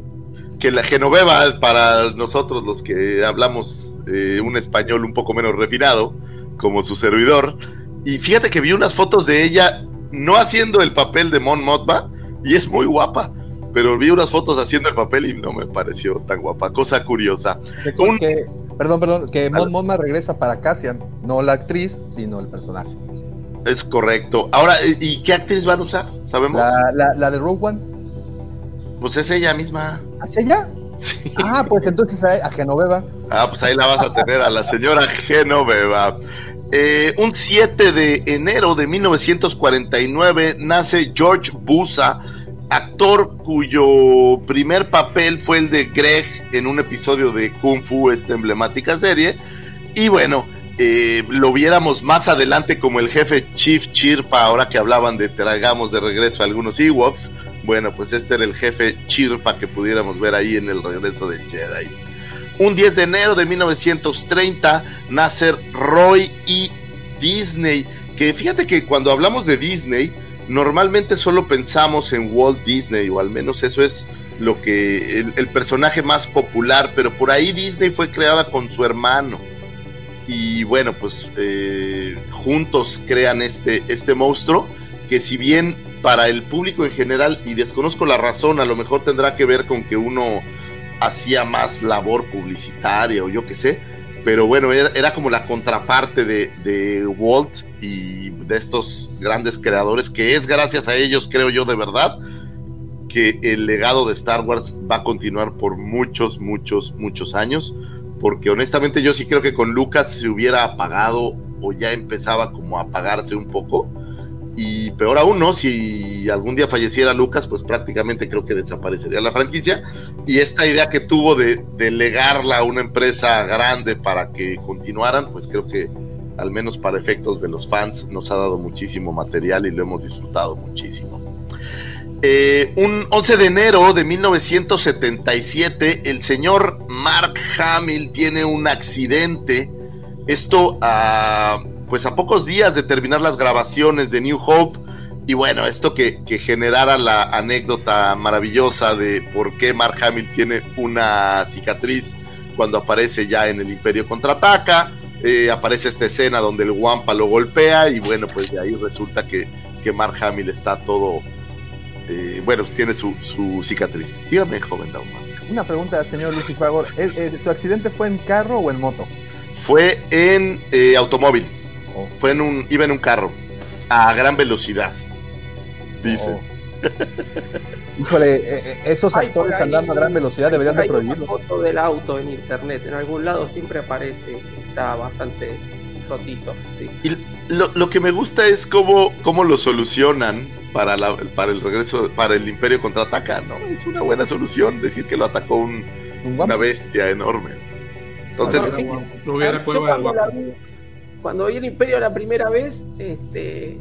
Que, la Genoveva, para nosotros los que hablamos eh, un español un poco menos refinado, como su servidor, y fíjate que vi unas fotos de ella no haciendo el papel de Mon Mothma, y es muy guapa pero vi unas fotos haciendo el papel y no me pareció tan guapa. Cosa curiosa.
Un, que, Perdón, perdón, que Mon Mothma regresa para Cassian, no la actriz, sino el personaje.
Es correcto. Ahora, ¿y qué actriz van a usar? ¿Sabemos?
La, de Rogue One.
Pues es ella misma.
¿Es ella?
Sí.
Ah, pues entonces a, Genoveva.
Ah, pues ahí la vas a tener, a la señora Genoveva. Eh, un 7 de enero de 1949 nace George Busa, actor cuyo primer papel fue el de Greg en un episodio de Kung Fu, esta emblemática serie. Y bueno, eh, lo viéramos más adelante como el jefe Chief Chirpa, ahora que hablaban de tragamos de regreso a algunos Ewoks. Bueno, pues este era el jefe Chirpa que pudiéramos ver ahí en el regreso de Jedi. Un 10 de enero de 1930 nace Roy y Disney. Que fíjate que cuando hablamos de Disney, normalmente solo pensamos en Walt Disney, o al menos eso es lo que el, personaje más popular, pero por ahí Disney fue creada con su hermano. Y bueno, pues eh, juntos crean este, este monstruo, que si bien para el público en general, y desconozco la razón, a lo mejor tendrá que ver con que uno hacía más labor publicitaria o yo qué sé, pero bueno, era, como la contraparte de, de Walt y de estos grandes creadores, que es gracias a ellos, creo yo de verdad, que el legado de Star Wars va a continuar por muchos, muchos, muchos años, porque honestamente yo sí creo que con Lucas se hubiera apagado o ya empezaba como a apagarse un poco. Y peor aún, ¿no? Si algún día falleciera Lucas, pues prácticamente creo que desaparecería la franquicia. Y esta idea que tuvo de, de legarla a una empresa grande para que continuaran, pues creo que al menos para efectos de los fans, nos ha dado muchísimo material y lo hemos disfrutado muchísimo. Eh, un 11 de enero de 1977, el señor Mark Hamill tiene un accidente. Esto a, pues a pocos días de terminar las grabaciones de New Hope. Y bueno, esto que, que generara la anécdota maravillosa de por qué Mark Hamill tiene una cicatriz cuando aparece ya en el Imperio Contraataca eh, aparece esta escena donde el Wampa lo golpea y bueno, pues de ahí resulta que, que Mark Hamill está todo, eh, bueno, pues tiene su, cicatriz. Dígame, joven daumático.
Una pregunta, señor Luis favor. ¿Tu accidente fue en carro o en moto?
Fue en eh, automóvil. Oh. Fue en un, iba en un carro a gran velocidad. Dice.
Oh. Híjole, eh, eh, esos actores andando a gran velocidad deberían de prohibirlo.
foto del auto en internet, en algún lado siempre aparece, está bastante rotito.
Y lo, que me gusta es cómo, cómo lo solucionan para, la, para el regreso, para el Imperio contraataca, ¿no? Es una buena solución decir que lo atacó un, una bestia enorme. Entonces,
no, hubiera cuando, vi, cuando vi el Imperio la primera vez, este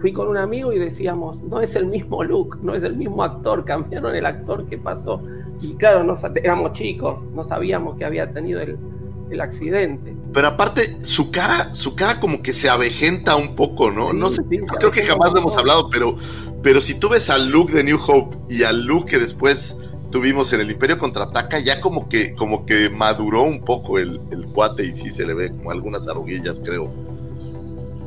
fui con un amigo y decíamos, no es el mismo look, no es el mismo actor, cambiaron el actor, ¿qué pasó? Y claro, no, éramos chicos, no sabíamos que había tenido el, el accidente.
Pero aparte, su cara, su cara como que se avejenta un poco, ¿no? no sé, creo que jamás lo hemos hablado, pero, pero si tú ves al look de New Hope y al look que después tuvimos en el Imperio Contraataca, ya como que, como que maduró un poco el, el cuate y sí se le ve como algunas arruguillas, creo.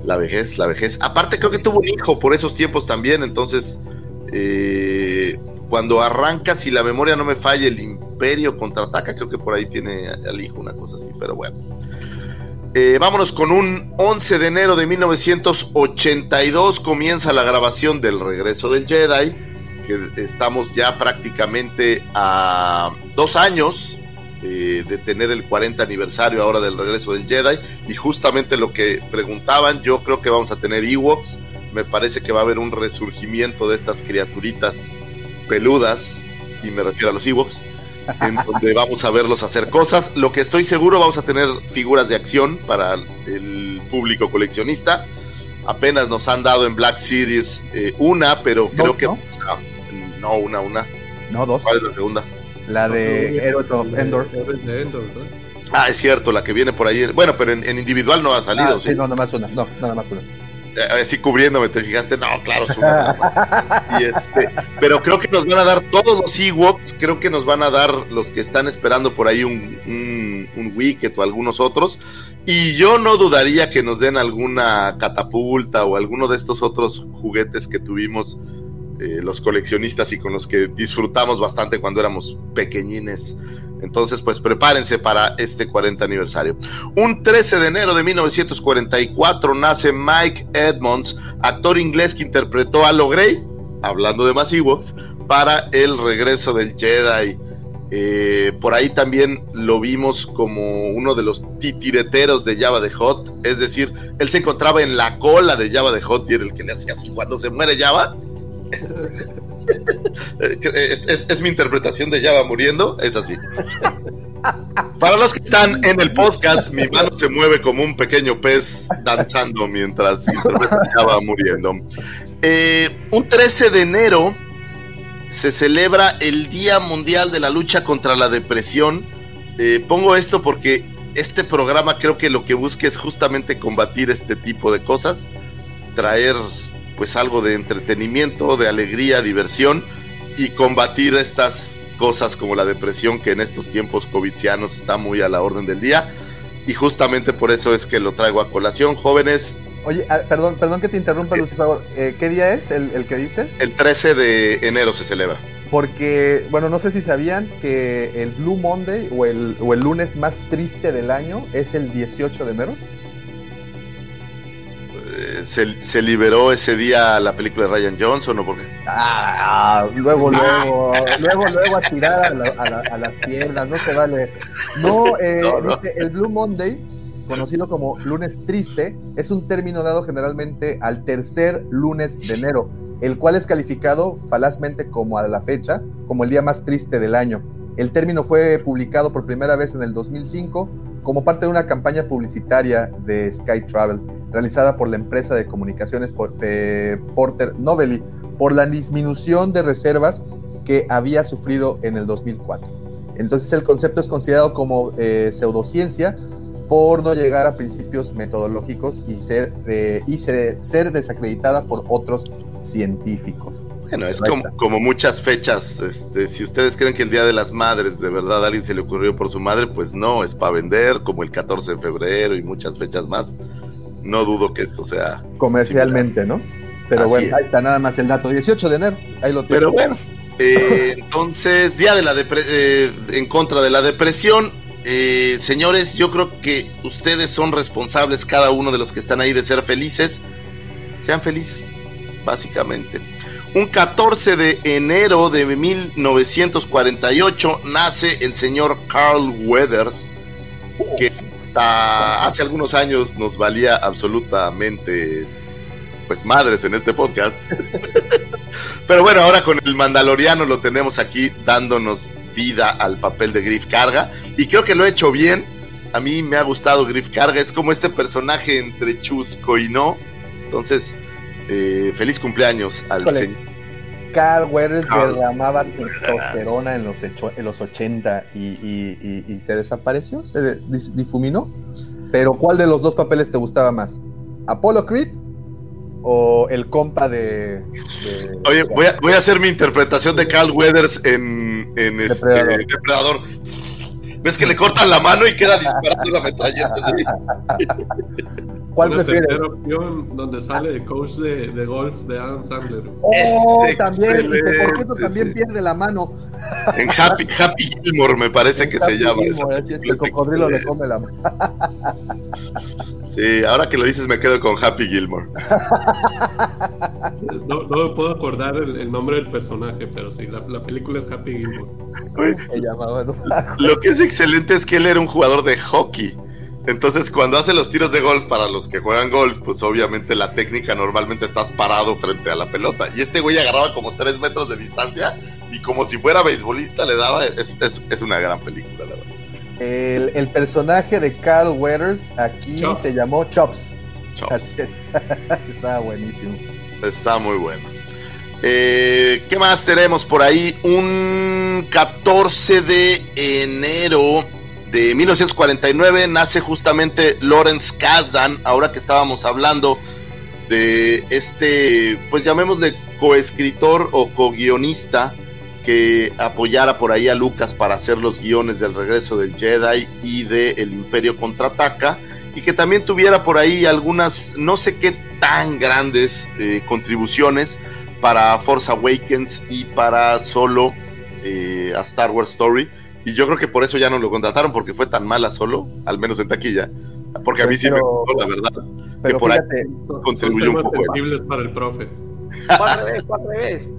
La vejez, la vejez. Aparte creo que tuvo un hijo por esos tiempos también, entonces eh, cuando arranca, si la memoria no me falla, el Imperio contraataca, creo que por ahí tiene al hijo una cosa así, pero bueno. Eh, vámonos con un 11 de enero de 1982 comienza la grabación del regreso del Jedi, que estamos ya prácticamente a dos años eh, de tener el 40 aniversario ahora del regreso del Jedi. Y justamente lo que preguntaban, yo creo que vamos a tener Ewoks. Me parece que va a haber un resurgimiento de estas criaturitas peludas, y me refiero a los Ewoks, en donde vamos a verlos hacer cosas. Lo que estoy seguro, vamos a tener figuras de acción para el público coleccionista. Apenas nos han dado en Black Series eh, una, pero creo que. No, una, una.
No, dos.
¿Cuál es la segunda?
La de Heroes of Endor.
Ah, es cierto, la que viene por ahí. Bueno, pero en, individual no ha salido.
Ah, sí, no, nada más una. No, nada más una.
Eh, así cubriéndome, ¿te fijaste? No, claro, es este, pero creo que nos van a dar todos los Ewoks, creo que nos van a dar los que están esperando por ahí un, un, un Wicket o algunos otros. Y yo no dudaría que nos den alguna catapulta o alguno de estos otros juguetes que tuvimos eh, los coleccionistas y con los que disfrutamos bastante cuando éramos pequeñines. Entonces, pues prepárense para este 40 aniversario. Un 13 de enero de 1944 nace Mike Edmonds, actor inglés que interpretó a Lo Grey, hablando de más Ewoks, para el regreso del Jedi. Eh, por ahí también lo vimos como uno de los titireteros de Java de Hot, es decir, él se encontraba en la cola de Java de Hot y era el que le hacía así cuando se muere Java es, mi interpretación de Ya va muriendo, es así. Para los que están en el podcast, mi mano se mueve como un pequeño pez danzando mientras Ya va muriendo. Eh, un 13 de enero se celebra el Día Mundial de la Lucha contra la Depresión. Eh, pongo esto porque este programa creo que lo que busca es justamente combatir este tipo de cosas, traer pues algo de entretenimiento, de alegría, diversión y combatir estas cosas como la depresión que en estos tiempos covidianos está muy a la orden del día. Y justamente por eso es que lo traigo a colación, jóvenes.
Oye, ah, perdón, perdón que te interrumpa, Lucifer. Eh, ¿Qué día es el, el, que dices?
El 13 de enero se celebra.
Porque, bueno, no sé si sabían que el Blue Monday o el, o el lunes más triste del año es el 18 de enero
se, liberó ese día la película de Ryan Johnson o por qué?
Ah, luego, luego, luego, luego a tirar a, la, a, las piernas, no se vale. No, eh, el Blue Monday, conocido como lunes triste, es un término dado generalmente al tercer lunes de enero, el cual es calificado falazmente como a la fecha, como el día más triste del año. El término fue publicado por primera vez en el 2005 como parte de una campaña publicitaria de Sky Travel realizada por la empresa de comunicaciones Porter Novelty por la disminución de reservas que había sufrido en el 2004. Entonces el concepto es considerado como eh, pseudociencia por no llegar a principios metodológicos y ser, y ser desacreditada por otros científicos.
Bueno, es como, como, muchas fechas. Este, si ustedes creen que el Día de las Madres de verdad a alguien se le ocurrió por su madre, pues no, es para vender, como el 14 de febrero y muchas fechas más. No dudo que esto sea.
Comercialmente, ¿no? Pero bueno, ahí está nada más el dato. 18 de enero, ahí lo tengo.
Pero bueno, eh, entonces, Día de la eh, en contra de la depresión. Eh, señores, yo creo que ustedes son responsables, cada uno de los que están ahí, de ser felices. Sean felices, básicamente. Un 14 de enero de 1948 nace el señor Carl Weathers, que hasta hace algunos años nos valía absolutamente pues madres en este podcast. Pero bueno, ahora con el Mandaloriano lo tenemos aquí dándonos vida al papel de Griff Carga y creo que lo he hecho bien. A mí me ha gustado Griff Carga, es como este personaje entre chusco y no. Entonces, eh, feliz cumpleaños al
Híjole.
señor.
Carl Weathers
Carl.
derramaba testosterona en los, hecho- en los 80 y, y- y- y se desapareció, se de- dis- difuminó. Pero ¿cuál de los dos papeles te gustaba más? ¿Apollo Creed o el compa de... de-
Oye, voy a, voy a hacer mi interpretación de Carl Weathers en, en este,
Depredador.
Depredador. ¿Ves que le cortan la mano y queda disparando la metralleta? así?
¿Cuál
Una
prefieres?
tercera opción donde sale de coach de, de golf de Adam Sandler.
Oh,
Es
también, por cierto también
sí.
pierde la mano.
En Happy, Happy Gilmore me parece que se
Happy
llama.
Gilmore,
esa
es el cocodrilo le come la mano.
Sí, ahora que lo dices me quedo con Happy Gilmore.
No, no me puedo acordar el, el nombre del personaje, pero sí, la, la película es Happy Gilmore.
Se llamaba, ¿no?
Lo que es excelente es que él era un jugador de hockey. Entonces, cuando hace los tiros de golf, para los que juegan golf, pues obviamente la técnica normalmente estás parado frente a la pelota. Y este güey agarraba como tres metros de distancia y como si fuera beisbolista le daba. Es, es- es una gran película, la verdad.
El, el personaje de Carl Weathers aquí
Chops.
se llamó Chops. Es. Estaba buenísimo.
Está muy bueno. Eh, ¿Qué más tenemos por ahí? Un 14 de enero de 1949 nace justamente Lawrence Kasdan, ahora que estábamos hablando de este, pues llamémosle coescritor o co-guionista que apoyara por ahí a Lucas para hacer los guiones del regreso del Jedi y de El Imperio contraataca y que también tuviera por ahí algunas, no sé qué tan grandes eh, contribuciones para Force Awakens y para solo eh, a Star Wars Story. Y yo creo que por eso ya no lo contrataron, porque fue tan mala solo, al menos en taquilla. Porque a mí sí me gustó, la verdad.
Pero
por ahí-
fíjate,
Son,
Contribuyó un poco,
para el profe.
Fue al revés, fue al revés.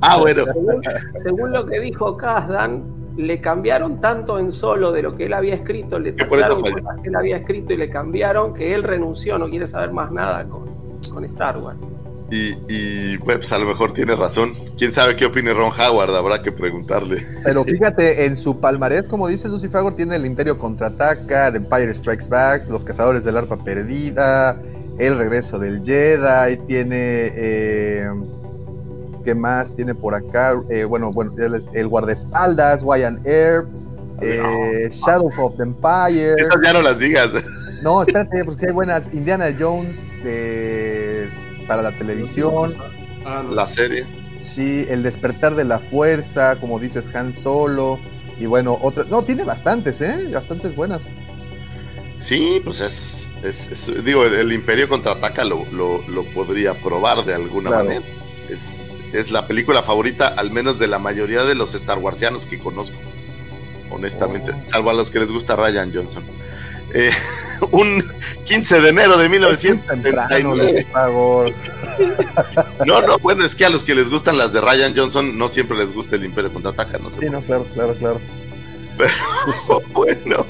Ah, bueno.
Según, según lo que dijo Kazdan, le cambiaron tanto en solo de lo que él había escrito, le
Que por
tacharon cosas que él había escrito y le cambiaron, que él renunció, no quiere saber más nada con, con Star Wars.
Y, y pues a lo mejor tiene razón. Quién sabe qué opine Ron Howard, habrá que preguntarle.
pero fíjate, en su palmarés, como dice Lucy Fagor, tiene el Imperio Contraataca, The Empire Strikes Back, Los Cazadores del Arpa Perdida, El Regreso del Jedi, tiene... eh, ¿Qué más tiene por acá? Eh, bueno, bueno, El Guardaespaldas, Wyan Air, eh, Shadow of the Empire.
Estas ya no las digas.
No, espérate, porque sí hay buenas. Indiana Jones eh, para la televisión.
Ah, no.
La serie.
Sí, El Despertar de la Fuerza, como dices, Han Solo. Y bueno, otras. No, tiene bastantes, ¿eh? Bastantes buenas.
Sí, pues es, es- es- digo, el, el Imperio contraataca lo, lo, lo podría probar de alguna
Claro.
manera. Es, es la película favorita, al menos de la mayoría de los Star Warsianos que conozco, honestamente,
Oh.
salvo a los que les gusta Ryan Johnson. Eh, un 15 de enero de
Temprano, Lucy
1979.
Fagor.
No, no, bueno, es que a los que les gustan las de Ryan Johnson no siempre les gusta el Imperio contraataca, no sé
Sí, no, claro, claro, claro.
Bueno,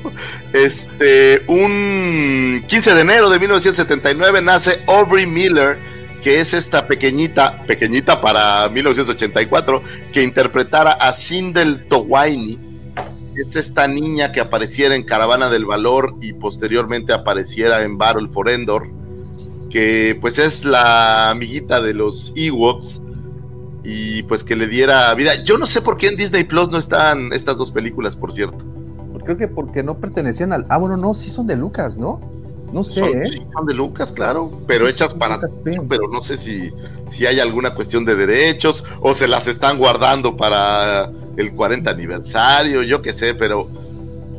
este, un 15 de enero de 1979 nace Aubrey Miller, que es esta pequeñita, pequeñita para 1984, que interpretara a Sindel Towaini. Es esta niña que apareciera en Caravana del Valor y posteriormente apareciera en Battle for Endor, que pues es la amiguita de los Ewoks y pues que le diera vida. Yo no sé por qué en Disney Plus no están estas dos películas, por cierto.
Creo que porque no pertenecían al. Ah, bueno, no, sí son de Lucas, ¿no? No sé,
son,
¿eh?
sí, son de Lucas, claro, pero hechas para pero no sé si, si hay alguna cuestión de derechos o se las están guardando para el 40 aniversario, yo qué sé, pero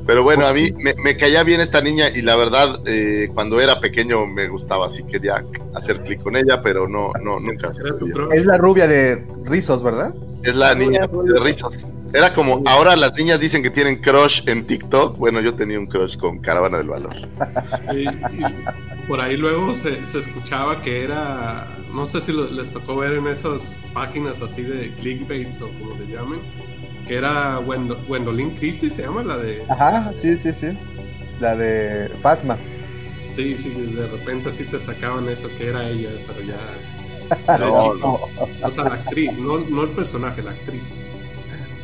pero bueno, a mí me, me caía bien esta niña y la verdad eh, cuando era pequeño me gustaba, sí quería hacer clic con ella, pero no, no nunca se
crush.
Es la rubia de Rizos, ¿verdad?
Es la niña de risas. Era como, ahora las niñas dicen que tienen crush en TikTok. Bueno, yo tenía un crush con Caravana del Valor.
Y por ahí luego se, se escuchaba que era, no sé si lo- les tocó ver en esas páginas así de clickbaits o como le llamen, que era Gwendo- Gwendolyn Christie, se llama la de...
Ajá, sí, sí, sí. La de Fasma.
Sí, sí, de repente así te sacaban eso que era ella, pero ya...
No,
chico. O sea, la actriz, no, no el personaje, la actriz.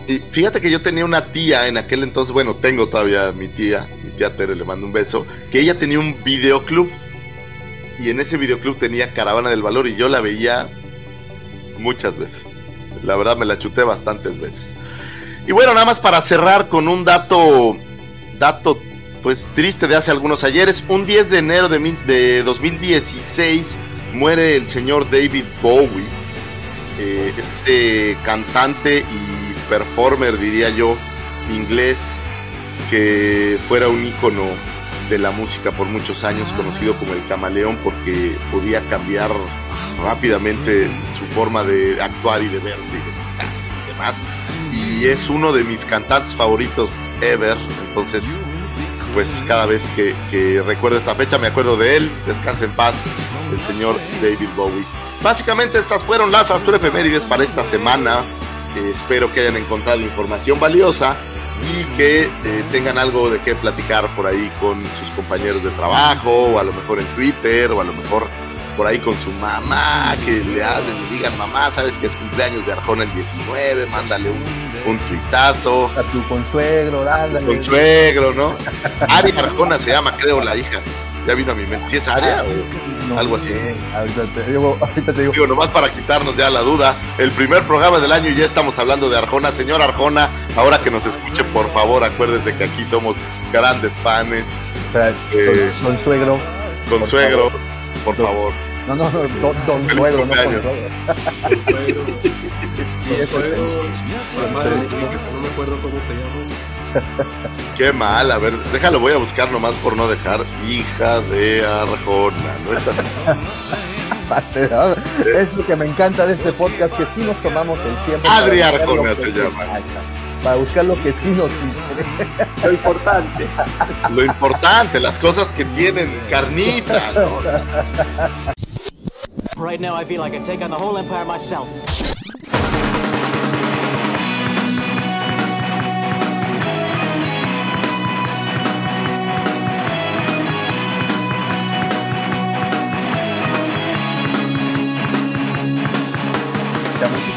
Y fíjate que yo tenía una tía en aquel entonces, bueno, tengo todavía mi tía, mi tía Tere, le mando un beso, que ella tenía un videoclub. y en ese videoclub tenía Caravana del Valor y yo la veía muchas veces. La verdad me la chuté bastantes veces. Y bueno, nada más para cerrar con un dato, dato pues triste de hace algunos ayeres. Un 10 de enero de, de 2016 muere el señor David Bowie, eh, este cantante y performer, diría yo, inglés, que fuera un ícono de la música por muchos años, conocido como el camaleón, porque podía cambiar rápidamente su forma de actuar y de verse y demás. Y es uno de mis cantantes favoritos ever, entonces pues cada vez que, recuerdo esta fecha me acuerdo de él, descansa en paz, el señor David Bowie. Básicamente estas fueron las astroefemérides para esta semana. Eh, espero que hayan encontrado información valiosa y que eh, tengan algo de qué platicar por ahí con sus compañeros de trabajo, o a lo mejor en Twitter, o a lo mejor por ahí con su mamá, que le hablen y digan, mamá, sabes que es cumpleaños de Arjona el 19, mándale un, un tuitazo.
A tu consuegro, dale.
Consuegro, ¿no? Aria Arjona se llama, creo, la hija. Ya vino a mi mente. ¿Si es Aria o algo así?
Ahorita te digo, ahorita te digo.
Digo, nomás para quitarnos ya la duda. El primer programa del año y ya estamos hablando de Arjona. Señor Arjona, ahora que nos escuche, por favor, acuérdese que aquí somos grandes fans.
Eh, consuegro.
Consuegro, por favor.
No, no, no, don, don suegro, no.
Sí, me acuerdo cómo se llama.
Qué mal, a ver, déjalo, voy a buscar nomás por no dejar. Hija de Arjona, no está.
es lo que me encanta de este podcast, que sí nos tomamos el tiempo.
Adri Arjona se llama.
Para buscar lo que sí nos interesa.
Lo importante.
Lo importante, las cosas que tienen carnita, ¿no?
Right now, I feel I can take on the whole empire myself.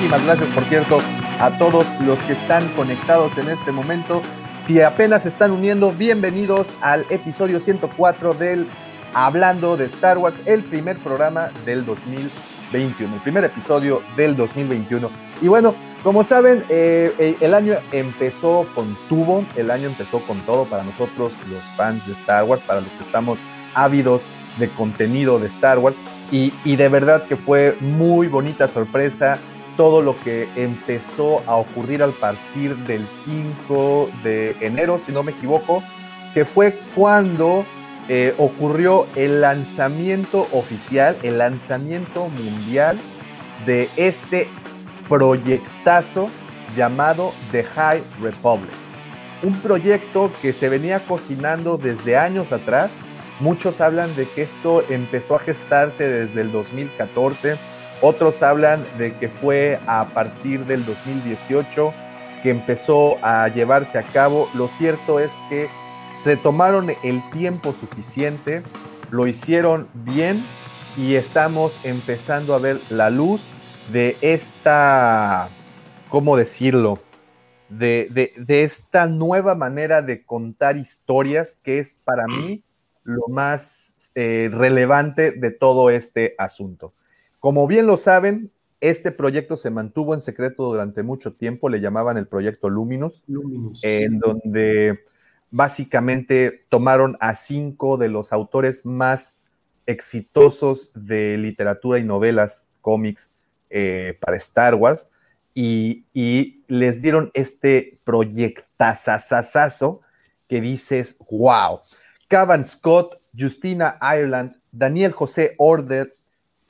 Muchísimas gracias, por cierto, a todos los que están conectados en este momento. Si apenas están uniendo, bienvenidos al episodio 104 del Hablando de Star Wars, el primer programa del 2021, el primer episodio del 2021. Y bueno, como saben, eh, eh, el año empezó con tubo, el año empezó con todo para nosotros, los fans de Star Wars, para los que estamos ávidos de contenido de Star Wars. Y, y de verdad que fue muy bonita sorpresa todo lo que empezó a ocurrir al partir del 5 de enero, si no me equivoco, que fue cuando eh, ocurrió el lanzamiento oficial, el lanzamiento mundial de este proyectazo llamado The High Republic. Un proyecto que se venía cocinando desde años atrás. Muchos hablan de que esto empezó a gestarse desde el 2014 otros hablan de que fue a partir del 2018 que empezó a llevarse a cabo. Lo cierto es que se tomaron el tiempo suficiente, lo hicieron bien y estamos empezando a ver la luz de esta, ¿cómo decirlo? De, de, esta nueva manera de contar historias que es para mí lo más eh, relevante de todo este asunto. Como bien lo saben, este proyecto se mantuvo en secreto durante mucho tiempo, le llamaban el proyecto Luminous,
Luminous.
en donde básicamente tomaron a cinco de los autores más exitosos de literatura y novelas, cómics eh, para Star Wars, y, y, les dieron este proyectazazazazo que dices, wow. Cavan Scott, Justina Ireland, Daniel José Order,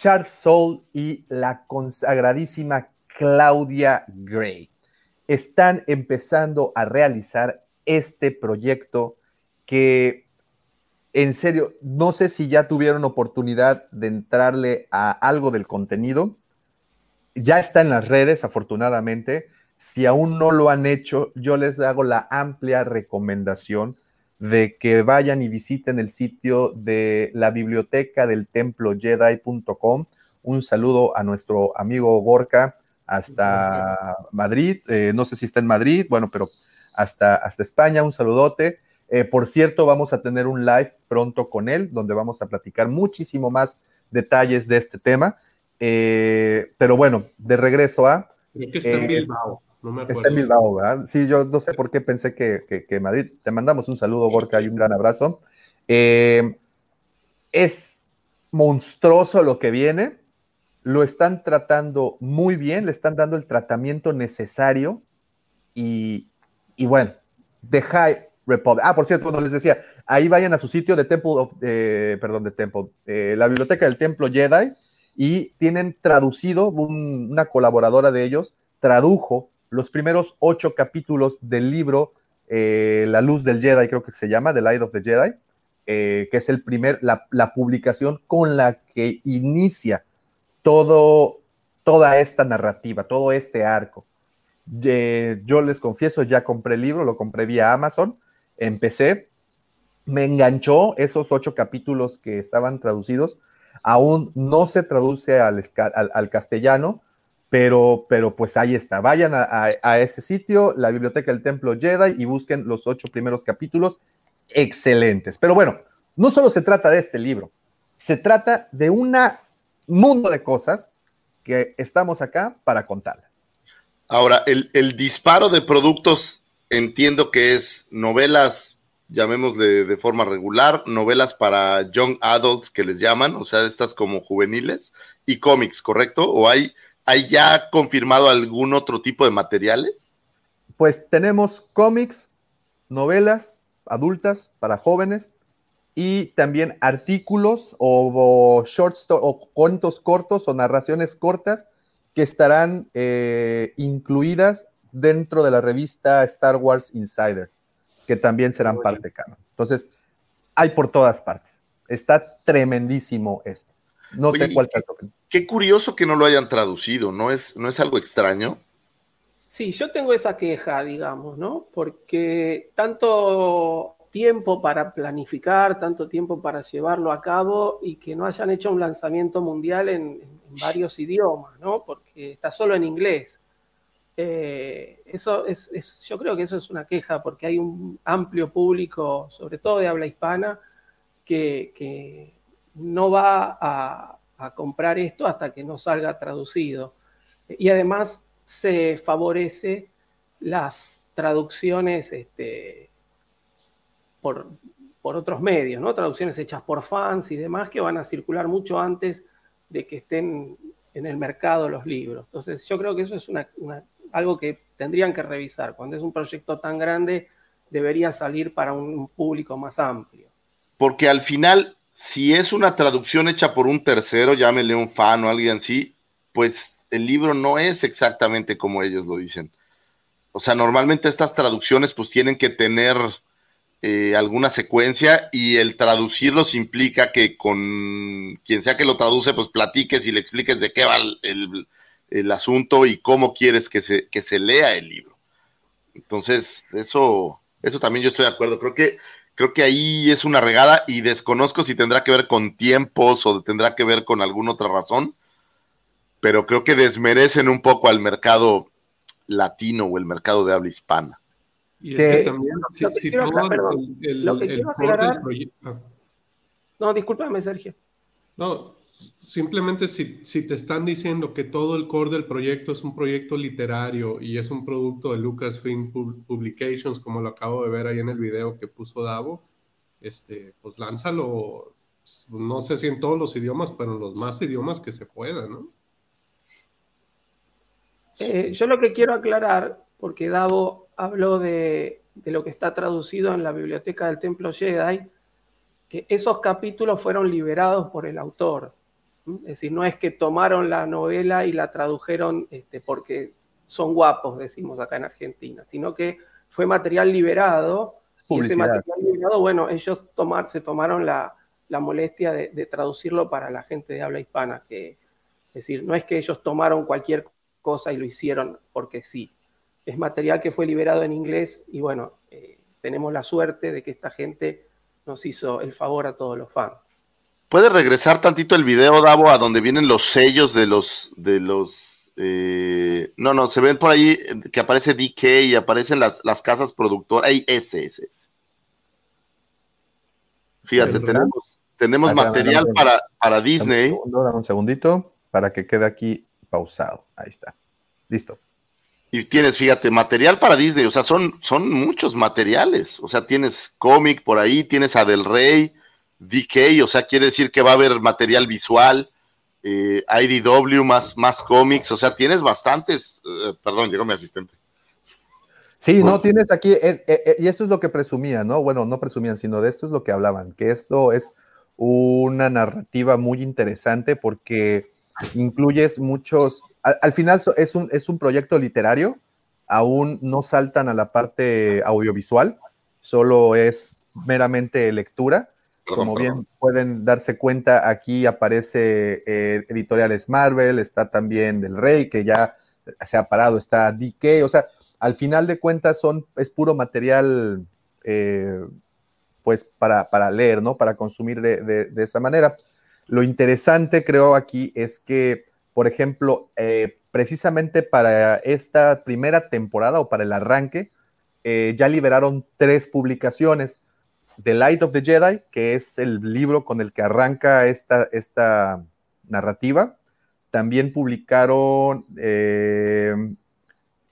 Charles Soule y la consagradísima Claudia Gray están empezando a realizar este proyecto que en serio, no sé si ya tuvieron oportunidad de entrarle a algo del contenido. Ya está en las redes, afortunadamente. Si aún no lo han hecho, yo les hago la amplia recomendación de que vayan y visiten el sitio de la biblioteca del templo jedi.com. Un saludo a nuestro amigo Gorka hasta Madrid. Eh, no sé si está en Madrid, bueno, pero hasta, hasta España. Un saludote. Eh, por cierto, vamos a tener un live pronto con él, donde vamos a platicar muchísimo más detalles de este tema. Eh, pero bueno, de regreso a...
Creo que está en Bilbao. No me acuerdo.
Está en Bilbao, ¿verdad? Sí, yo no sé por qué pensé que, que- que Madrid. Te mandamos un saludo, Gorka, y un gran abrazo. Eh, es monstruoso lo que viene. Lo están tratando muy bien, le están dando el tratamiento necesario. Y, y bueno, The High Republic. Ah, por cierto, cuando les decía, ahí vayan a su sitio de Temple of, eh, perdón, de Temple, eh, la biblioteca del Templo Jedi, y tienen traducido, un- una colaboradora de ellos tradujo los primeros ocho capítulos del libro eh, La Luz del Jedi, creo que se llama, The Light of the Jedi, eh, que es el primer, la, publicación con la que inicia todo, toda esta narrativa, todo este arco. Eh, yo les confieso, ya compré el libro, lo compré vía Amazon, empecé, me enganchó esos ocho capítulos que estaban traducidos, aún no se traduce al- al castellano, pero, pero pues ahí está. Vayan a, ese sitio, la Biblioteca del Templo Jedi, y busquen los ocho primeros capítulos excelentes. Pero bueno, no solo se trata de este libro, se trata de un mundo de cosas que estamos acá para contarlas.
Ahora, el, el disparo de productos entiendo que es novelas, llamémosle de forma regular, novelas para young adults que les llaman, o sea, estas como juveniles, y cómics, ¿correcto? ¿O hay, hay ya confirmado algún otro tipo de materiales?
Pues tenemos cómics, novelas adultas para jóvenes y también artículos o, o short o cuentos cortos o narraciones cortas que estarán eh, incluidas dentro de la revista Star Wars Insider, que también serán parte canon. Entonces, hay por todas partes. Está tremendísimo esto. No
Oye,
sé cuál sea tu opinión.
Qué curioso que no lo hayan traducido, ¿no es, no es algo extraño?
Sí, yo tengo esa queja, digamos, ¿no? Porque tanto tiempo para planificar, tanto tiempo para llevarlo a cabo y que no hayan hecho un lanzamiento mundial en, varios idiomas, ¿no? Porque está solo en inglés. Eh, eso es, yo creo que eso es una queja porque hay un amplio público, sobre todo de habla hispana, que no va a, comprar esto hasta que no salga traducido. Y además se favorece las traducciones este, por, por otros medios, ¿no? Traducciones hechas por fans y demás que van a circular mucho antes de que estén en el mercado los libros. Entonces, yo creo que eso es algo que tendrían que revisar. Cuando es un proyecto tan grande, debería salir para un público más amplio.
Porque al final, si es una traducción hecha por un tercero, llámele un fan o alguien así, pues el libro no es exactamente como ellos lo dicen. O sea, normalmente estas traducciones pues tienen que tener eh, alguna secuencia y el traducirlos implica que con quien sea que lo traduce, pues platiques y le expliques de qué va el, el- asunto y cómo quieres que se, que se lea el libro. Entonces, eso, eso también yo estoy de acuerdo. Creo que, creo que ahí es una regada y desconozco si tendrá que ver con tiempos o tendrá que ver con alguna otra razón, pero creo que desmerecen un poco al mercado latino o el mercado de habla hispana.
Y es
Que-
también, si, si todo el, el- el proyecto-.
No, discúlpame, Sergio.
No, simplemente si, te están diciendo que todo el core del proyecto es un proyecto literario y es un producto de Lucasfilm Pub- Publications, como lo acabo de ver ahí en el video que puso Davo, este, pues lánzalo, no sé si en todos los idiomas, pero en los más idiomas que se pueda, ¿no?
Eh, yo lo que quiero aclarar, porque Davo habló de lo que está traducido en la biblioteca del Templo Jedi, que esos capítulos fueron liberados por el autor. Es decir, no es que tomaron la novela y la tradujeron este, porque son guapos, decimos acá en Argentina, sino que fue material liberado. Y ese material liberado, bueno, ellos tomar, se tomaron la, la molestia de, de traducirlo para la gente de habla hispana, que es decir, no es que ellos tomaron cualquier cosa y lo hicieron porque sí. Es material que fue liberado en inglés y bueno, eh, tenemos la suerte de que esta gente nos hizo el favor a todos los fans.
¿Puedes regresar tantito el video, Davo, a donde vienen los sellos de los, de los, eh, no, no, se ven por ahí eh, que aparece DK y aparecen las, las casas productoras, ahí, ese, ese, ese. Fíjate, tenemos, tenemos material para, para
Dame un
Disney.
segundo, dame un segundito para que quede aquí pausado. Ahí está. Listo.
Y tienes, fíjate, material para Disney, o sea, son, son muchos materiales. O sea, tienes cómic por ahí, tienes a Del Rey, DK, o sea, quiere decir que va a haber material visual, eh, IDW más, más cómics, o sea, tienes bastantes. eh, perdón, llegó mi asistente.
Sí,
Bueno.
no, tienes aquí, es- eh, eh, y esto es lo que presumían, ¿no? Bueno, no presumían, sino de esto es lo que hablaban, que esto es una narrativa muy interesante porque incluyes muchos, al, al final es un, es un proyecto literario, aún no saltan a la parte audiovisual, solo es meramente lectura.
Perdón,
Como
perdón.
bien pueden darse cuenta, aquí aparece eh, editoriales Marvel, está también Del Rey, que ya se ha parado, está DK, o sea, al final de cuentas son, es puro material, eh, pues, para, para leer, ¿no? Para consumir de, de- de esa manera. Lo interesante, creo, aquí es que, por ejemplo, eh, precisamente para esta primera temporada o para el arranque, eh, ya liberaron tres publicaciones. The Light of the Jedi, que es el libro con el que arranca esta, esta narrativa. También publicaron eh,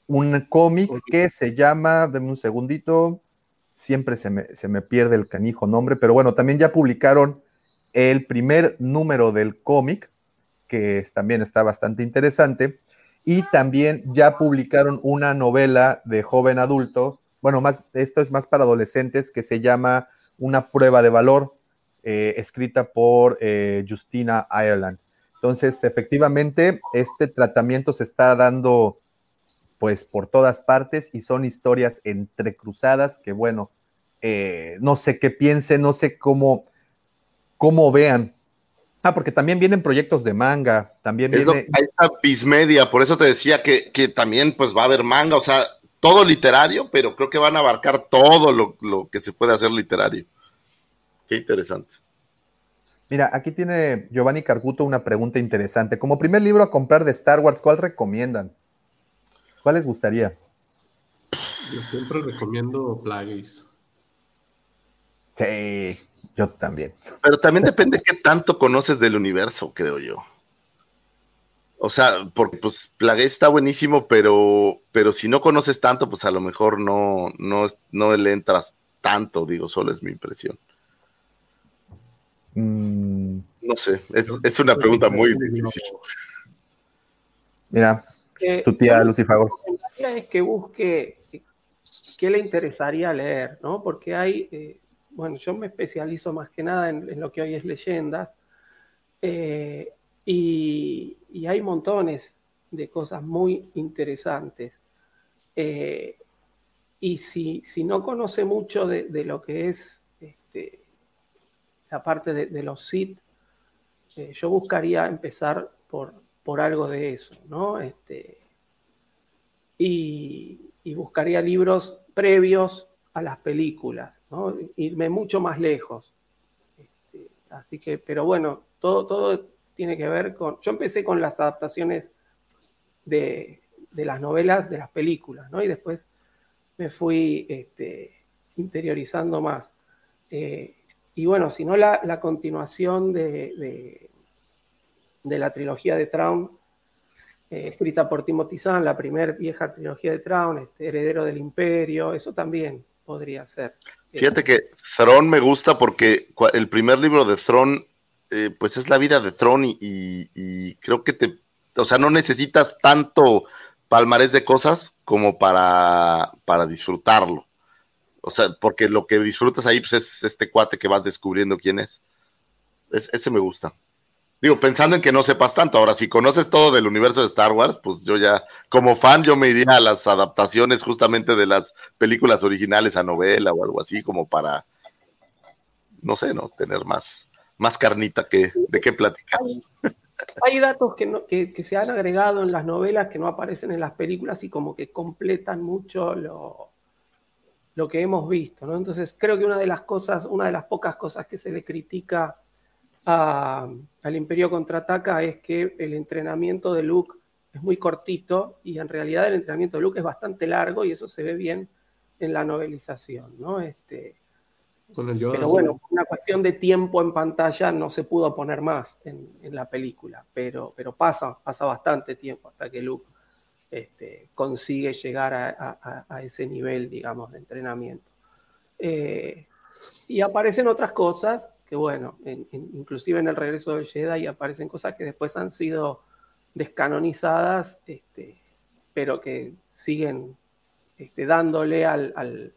un cómic que se llama, denme un segundito, siempre se me, se me pierde el canijo nombre, pero bueno, también ya publicaron el primer número del cómic, que también está bastante interesante, y también ya publicaron una novela de joven adultos, bueno, más, esto es más para adolescentes, que se llama Una prueba de valor, eh, escrita por eh, Justina Ireland. Entonces, efectivamente, este tratamiento se está dando pues por todas partes y son historias entrecruzadas que bueno, eh, no sé qué piensen, no sé cómo, cómo vean. Ah, porque también vienen proyectos de manga, también
Es lo-
viene...
ahí está Bismedia, por eso te decía que, que también pues va a haber manga, o sea, todo literario, pero creo que van a abarcar todo lo, lo que se puede hacer literario. Qué interesante.
Mira, aquí tiene Giovanni Carguto una pregunta interesante. Como primer libro a comprar de Star Wars, ¿cuál recomiendan? ¿Cuál les gustaría?
Yo siempre recomiendo Plagueis.
Sí, yo también.
Pero también depende qué tanto conoces del universo, creo yo. O sea, porque pues Plague está buenísimo, pero, pero si no conoces tanto, pues a lo mejor no, no, no le entras tanto, digo, solo es mi impresión.
Mm,
No sé, es, es una pregunta muy difícil.
mira,
Eh,
tu tía
yo-
Lucifer.
Lo que recomendaría es que busque qué le interesaría leer, ¿no? Porque hay, eh, bueno, yo me especializo más que nada en, en lo que hoy es leyendas, eh, y, hay montones de cosas muy interesantes. Eh, y si, si no conoce mucho de, de lo que es este, la parte de, los Sith, eh, yo buscaría empezar por, por algo de eso, ¿no? Este, y, y buscaría libros previos a las películas, ¿no? Irme mucho más lejos. Este, así que, pero bueno, todo, todo tiene que ver con. Yo empecé con las adaptaciones de, de las novelas de las películas, ¿no? Y después me fui este, interiorizando más. Eh, y bueno, si no, la, la continuación de, de, la trilogía de Traum, eh, escrita por Timothy Zahn, la primera vieja trilogía de Traum, este, Heredero del Imperio, eso también podría ser.
Fíjate que Throne me gusta porque el primer libro de Throne, eh, pues es la vida de y- y creo que te, o sea, no necesitas tanto palmarés de cosas como para, para disfrutarlo. O sea, porque lo que disfrutas ahí pues es este cuate que vas descubriendo quién es. Es- ese me gusta. Digo, pensando en que no sepas tanto. Ahora, si conoces todo del universo de Star Wars, pues yo ya, como fan, yo me iría a las adaptaciones justamente de las películas originales a novela o algo así, como para, no sé, ¿no? Tener más, más carnita que, de qué platicar.
Hay datos que, no- que- que se han agregado en las novelas que no aparecen en las películas y como que completan mucho lo, lo que hemos visto, ¿no? Entonces creo que una de las cosas, una de las pocas cosas que se le critica a- al Imperio Contraataca es que el entrenamiento de Luke es muy cortito y en realidad el entrenamiento de Luke es bastante largo y eso se ve bien en la novelización, ¿no? Este,
Con el Yoda
Pero bueno, por una cuestión de tiempo en pantalla no se pudo poner más en, en la película, pero, pero pasa, pasa bastante tiempo hasta que Luke este, consigue llegar a, a- a ese nivel, digamos, de entrenamiento. Eh, y aparecen otras cosas que, bueno, en- en- inclusive en el regreso del Jedi aparecen cosas que después han sido descanonizadas, este, pero que siguen este, dándole al, al-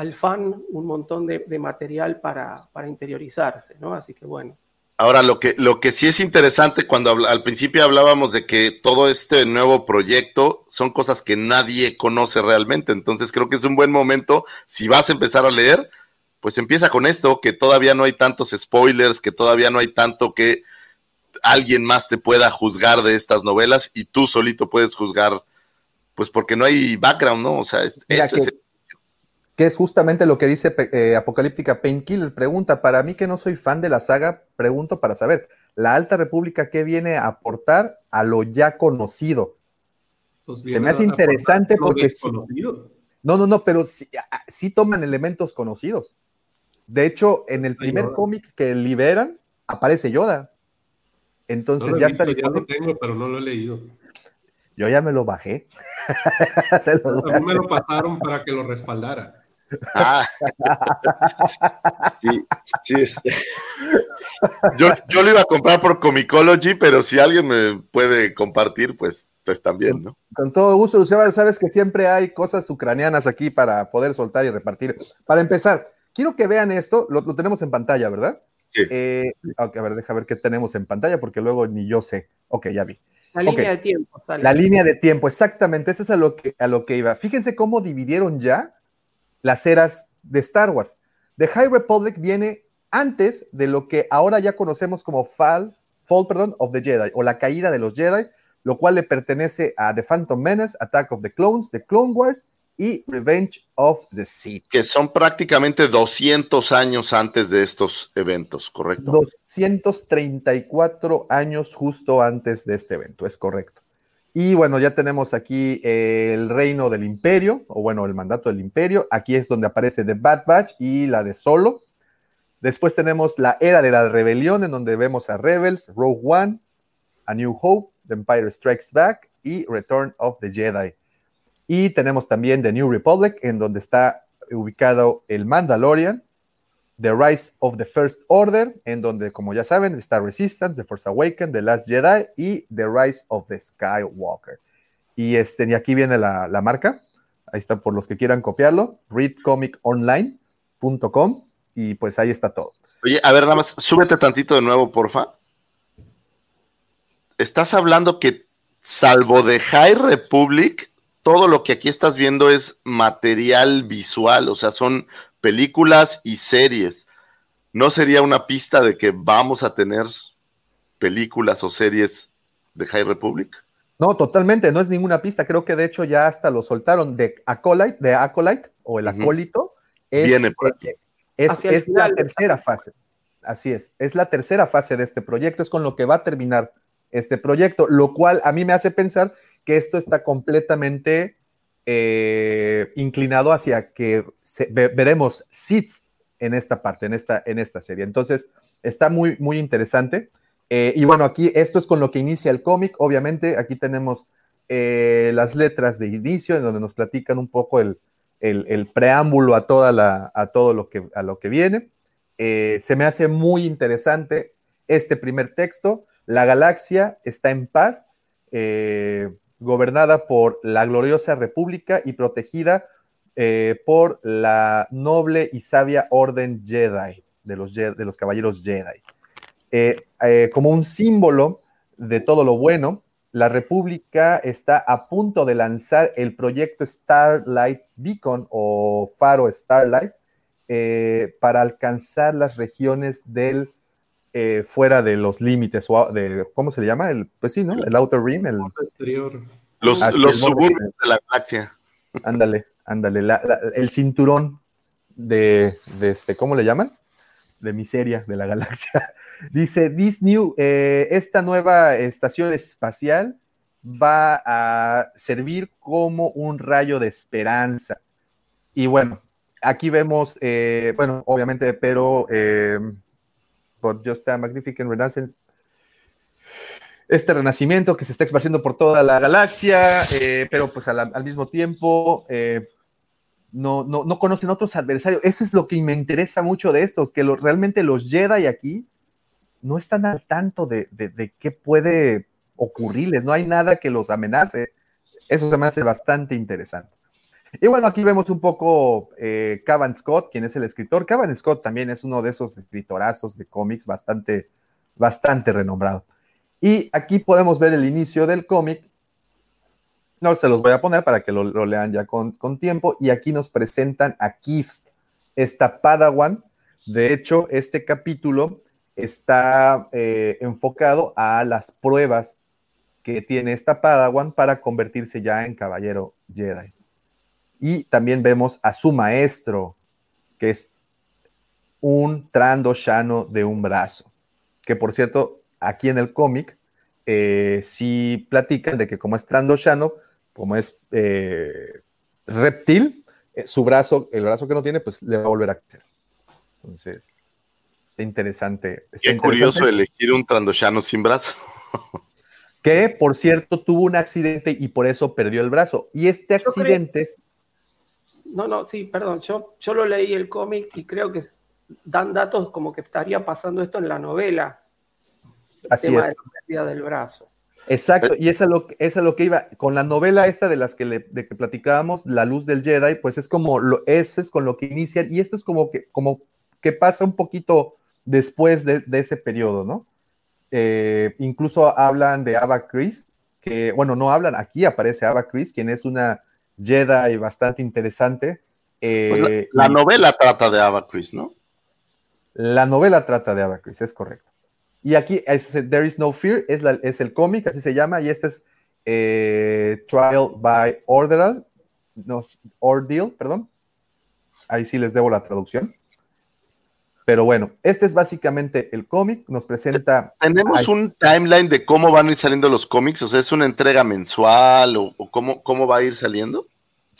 al fan un montón de, de material para, para interiorizarse, ¿no? Así que bueno.
Ahora, lo que, lo que sí es interesante, cuando habla- al principio hablábamos de que todo este nuevo proyecto son cosas que nadie conoce realmente, entonces creo que es un buen momento, si vas a empezar a leer, pues empieza con esto, que todavía no hay tantos spoilers, que todavía no hay tanto que alguien más te pueda juzgar de estas novelas y tú solito puedes juzgar, pues porque no hay background, ¿no? O sea, es- esto
que-
es-
que es justamente lo que dice eh, Apocalíptica Painkiller. Pregunta, para mí que no soy fan de la saga, pregunto para saber, ¿la Alta República qué viene a aportar a lo ya conocido?
Pues
Se me hace interesante porque
desconocido.
No, no, no, pero sí, toman elementos conocidos. De hecho, en el primer cómic que liberan, aparece Yoda. Entonces
No
ya está
ya lo tengo, pero no lo he leído.
Yo ya me lo bajé. Se a
mí me lo pasaron para que lo respaldara.
Ah. sí, sí. este. Yo, yo lo iba a comprar por Comicology, pero si alguien me puede compartir, pues, pues también, ¿no?
Con todo gusto, Luciano, sabes que siempre hay cosas ucranianas aquí para poder soltar y repartir. Para empezar, quiero que vean esto, lo, lo tenemos en pantalla, ¿verdad?
Sí.
Eh, a ver, deja ver qué tenemos en pantalla, porque luego ni yo sé. Ok, ya vi.
La línea de tiempo sale.
La línea de tiempo, exactamente, eso es a lo que, a lo que iba. Fíjense cómo dividieron ya las eras de Star Wars. The High Republic viene antes de lo que ahora ya conocemos como Fall, Fall perdón, of the Jedi, o la caída de los Jedi, lo cual le pertenece a The Phantom Menace, Attack of the Clones, The Clone Wars y Revenge of the Sith.
Que son prácticamente 200 años antes de estos eventos, ¿correcto?
234 años justo antes de este evento, es correcto. Y bueno, ya tenemos aquí el reino del imperio, o bueno, el mandato del imperio. Aquí es donde aparece The Bad Batch y la de Solo. Después tenemos la era de la rebelión, en donde vemos a Rebels, Rogue One, A New Hope, The Empire Strikes Back y Return of the Jedi. Y tenemos también The New Republic, en donde está ubicado el Mandalorian, The Rise of the First Order, en donde, como ya saben, está Resistance, The Force Awakens, The Last Jedi y The Rise of the Skywalker. Y, este, y aquí viene la, la marca, ahí está por los que quieran copiarlo, readcomiconline.com y pues ahí está todo.
Oye, a ver, nada más, súbete tantito de nuevo, porfa. Estás hablando que, salvo de High Republic, todo lo que aquí estás viendo es material visual, o sea, son películas y series. ¿No sería una pista de que vamos a tener películas o series de High Republic?
No, totalmente, no es ninguna pista. Creo que de hecho ya hasta lo soltaron de Acolyte, de Acolyte o el acólito. Es,
Viene por aquí.
es, la tercera fase. Así es, es la tercera fase de este proyecto, es con lo que va a terminar este proyecto, lo cual a mí me hace pensar que esto está completamente eh, inclinado hacia que se- ve- veremos Sith en esta parte, en esta, en esta serie. Entonces, está muy, muy interesante. Eh, y bueno, aquí esto es con lo que inicia el cómic. Obviamente, aquí tenemos eh, las letras de inicio, en donde nos platican un poco el, el- preámbulo a, toda la, a todo lo que, a lo que viene. Eh, se me hace muy interesante este primer texto. La galaxia está en paz, gobernada por la gloriosa república y protegida eh, por la noble y sabia orden Jedi, de los, de los caballeros Jedi. Eh, eh, como un símbolo de todo lo bueno, la República está a punto de lanzar el proyecto Starlight Beacon o Faro Starlight para alcanzar las regiones del eh, fuera de los límites o de cómo se le llama el pues sí no el outer rim el
Exterior.
Los,
Así
los suburbios de la galaxia.
ándale ándale la- la- el cinturón de, de este cómo le llaman de miseria de la galaxia. Dice this new eh, esta nueva estación espacial va a servir como un rayo de esperanza y bueno aquí vemos, eh, bueno, obviamente, pero eh, but just a magnificent renaissance. Este renacimiento que se está esparciendo por toda la galaxia, eh, pero pues al, al mismo tiempo eh, no, no, no, conocen otros adversarios. Eso es lo que me interesa mucho de estos, que lo, realmente los Jedi aquí no están al tanto de, de, de, qué puede ocurrirles, no hay nada que los amenace. Eso se me hace bastante interesante. Y bueno, aquí vemos un poco eh, Cavan Scott, quien es el escritor. Cavan Scott también es uno de esos escritorazos de cómics bastante, bastante renombrado. Y aquí podemos ver el inicio del cómic. No se los voy a poner para que lo, lean ya con, con, tiempo. Y aquí nos presentan a Keith, esta Padawan. De hecho, este capítulo está eh, enfocado a las pruebas que tiene esta Padawan para convertirse ya en caballero Jedi. Y también vemos a su maestro, que es un Trando Shano de un brazo. Que por cierto, aquí en el cómic, eh, sí platican de que como es Trando Shano, como es eh, reptil, eh, su brazo, el brazo que no tiene, pues le va a volver a crecer. Entonces, está interesante. Está
Qué
interesante.
curioso elegir un Trandoshano sin brazo.
que, por cierto, tuvo un accidente y por eso perdió el brazo. Y este accidente...
No, no, sí, perdón, yo, yo lo leí el cómic y creo que dan datos como que estaría pasando esto en la novela. El
Así
tema
es.
de la pérdida del brazo.
Exacto, y esa es lo, esa es lo que iba, con la novela esta de las que, le, de que platicábamos, La Luz del Jedi, pues es como, lo, ese es con lo que inician, y esto es como que, como que pasa un poquito después de, de ese periodo, ¿no? Eh, incluso hablan de Ava Chris, que, bueno, no hablan, aquí aparece Ava Chris, quien es una Jedi bastante interesante. Eh,
Pues la, la novela trata de Ava Chris, ¿no?
La novela trata de Ava Chris, es correcto. Y aquí es, There is no fear, es, la, es el cómic, así se llama, y este es eh, Trial by Ordeal, no, Ordeal, perdón. Ahí sí les debo la traducción. Pero bueno, este es básicamente el cómic, nos presenta...
¿Tenemos un timeline de cómo van a ir saliendo los cómics? O sea, ¿es una entrega mensual o, o cómo, cómo va a ir saliendo?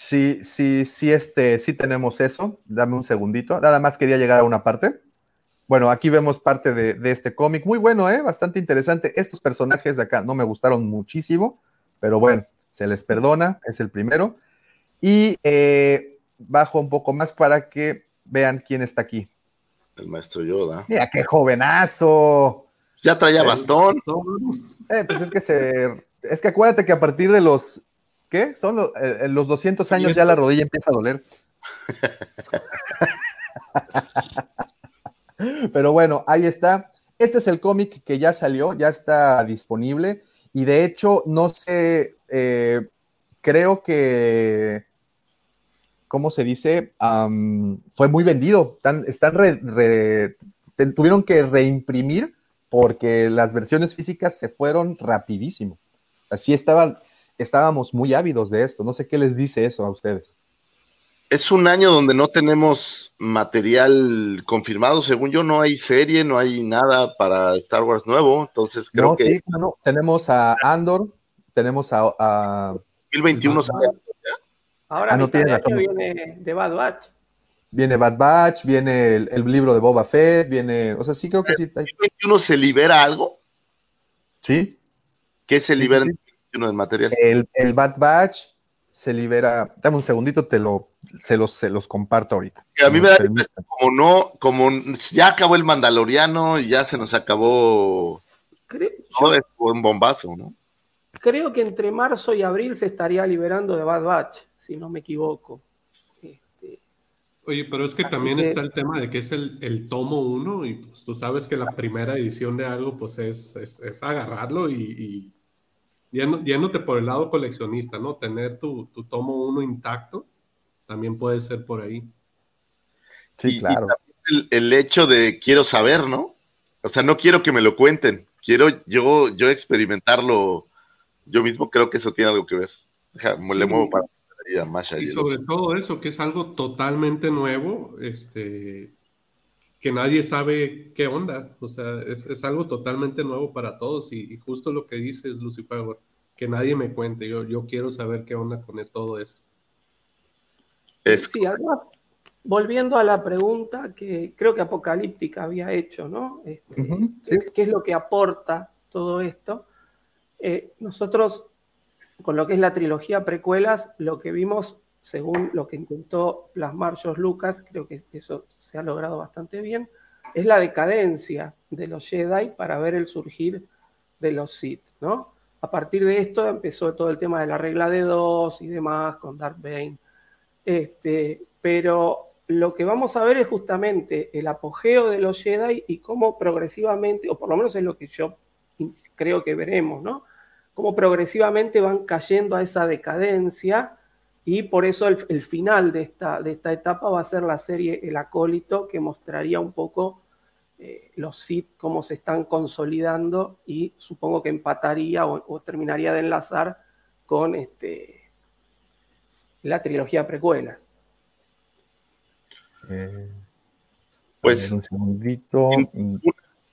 Sí, sí, sí, este, sí tenemos eso. Dame un segundito. Nada más quería llegar a una parte. Bueno, aquí vemos parte de, de este cómic. Muy bueno, ¿eh? Bastante interesante. Estos personajes de acá no me gustaron muchísimo, pero bueno, se les perdona. Es el primero. Y eh, bajo un poco más para que vean quién está aquí.
El maestro Yoda.
Mira, qué jovenazo.
Ya traía bastón.
Eh, pues es que se. Es que acuérdate que a partir de los. ¿Qué? Son los, eh, los 200 años ya la rodilla empieza a doler. Pero bueno, ahí está. Este es el cómic que ya salió, ya está disponible. Y de hecho, no sé, eh, creo que, ¿cómo se dice? Um, fue muy vendido. Están, están re, re, tuvieron que reimprimir porque las versiones físicas se fueron rapidísimo. Así estaban, estábamos muy ávidos de esto. No sé qué les dice eso a ustedes
es un año donde no tenemos material confirmado. Según yo, no hay serie, no hay nada para Star Wars nuevo. Entonces creo
no,
que.
Sí, no, tenemos a Andor, tenemos a. a
2021 sale.
Ahora
Ah, no tiene razón.
viene de Bad Batch.
Viene Bad Batch, viene el, el, libro de Boba Fett, viene. O sea, sí creo que sí.
¿En 2021 se libera algo?
Sí.
¿Qué se libera sí, sí, sí. En 2021 del material?
El, el Bad Batch se libera. Dame un segundito, te lo, se los, se los comparto ahorita.
Que a mí me da como no, como ya acabó el Mandaloriano y ya se nos acabó
creo,
es un bombazo, ¿no?
Creo que entre marzo y abril se estaría liberando de Bad Batch, si no me equivoco.
Este, Oye, pero es que también que... está el tema de que es el, el tomo uno y pues tú sabes que la primera edición de algo pues es, es, es agarrarlo y, y yéndote por el lado coleccionista, ¿no? Tener tu, tu tomo uno intacto también puede ser por ahí.
Sí,
y,
claro.
Y el, el, hecho de quiero saber, ¿no? O sea, no quiero que me lo cuenten, quiero yo, yo experimentarlo yo mismo, creo que eso tiene algo que ver. Deja, sí. Le muevo para
y sobre todo eso, que es algo totalmente nuevo, este, que nadie sabe qué onda, o sea, es, es algo totalmente nuevo para todos y, y, justo lo que dices, Lucifer, que nadie me cuente, yo, yo quiero saber qué onda con todo esto.
Es... Sí, además, volviendo a la pregunta que creo que Apocalíptica había hecho, ¿no? Este, ¿Qué es lo que aporta todo esto? Eh, nosotros, con lo que es la trilogía precuelas, lo que vimos, según lo que intentó plasmar George Lucas, creo que eso se ha logrado bastante bien, es la decadencia de los Jedi para ver el surgir de los Sith, ¿no? A partir de esto empezó todo el tema de la regla de dos y demás con Darth Bane. Este, pero lo que vamos a ver es justamente el apogeo de los Jedi y cómo progresivamente, o por lo menos es lo que yo creo que veremos, ¿no? Cómo progresivamente van cayendo a esa decadencia y por eso el, final de esta, de esta etapa va a ser la serie El Acólito, que mostraría un poco eh, los Sith cómo se están consolidando y supongo que empataría o, terminaría de enlazar con este, la trilogía precuela.
Eh, pues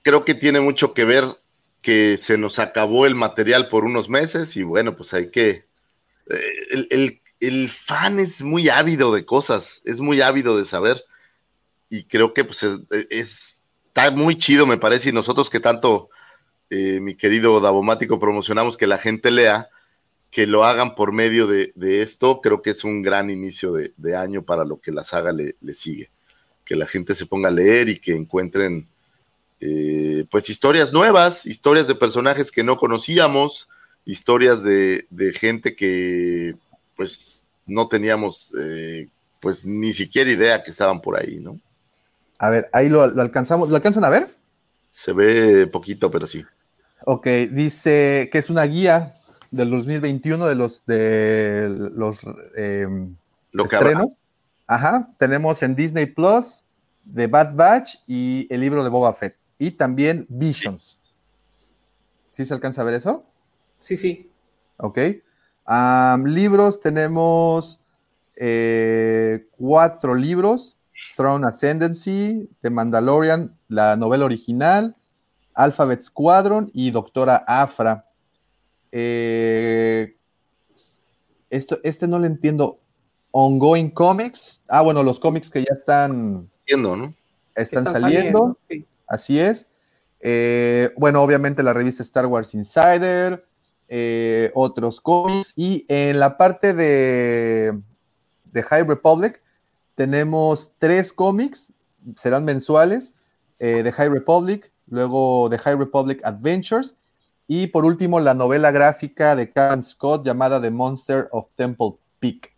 creo que tiene mucho que ver que se nos acabó el material por unos meses y bueno, pues hay que... Eh, el, fan es muy ávido de cosas, es muy ávido de saber y creo que pues es está muy chido, me parece, y nosotros que tanto, eh, mi querido Davomático, promocionamos que la gente lea, que lo hagan por medio de, esto, creo que es un gran inicio de, año para lo que la saga le, sigue. Que la gente se ponga a leer y que encuentren, eh, pues, historias nuevas, historias de personajes que no conocíamos, historias de, gente que, pues, no teníamos, eh, pues, ni siquiera idea que estaban por ahí, ¿no?
A ver, ahí lo, alcanzamos. ¿Lo alcanzan a ver?
Se ve poquito, pero sí.
Ok, dice que es una guía del 2021 de los de los em,
lo estrenos.
Ajá, tenemos en Disney Plus The Bad Batch y el libro de Boba Fett. Y también Visions. ¿Sí se alcanza a ver eso?
Sí, sí.
Ok. Libros, tenemos eh, cuatro libros. Throne Ascendancy, The Mandalorian, la novela original, Alphabet Squadron y Doctora Afra. Eh, esto, este no lo entiendo. Ongoing Comics. Ah, bueno, los cómics que ya están.
¿no?
Están, saliendo. Así es. Eh, bueno, obviamente la revista Star Wars Insider, eh, otros cómics. Y en la parte de, de High Republic, tenemos tres cómics, serán mensuales, eh, de High Republic, luego de High Republic Adventures, y por último la novela gráfica de Karen Scott llamada The Monster of Temple Peak.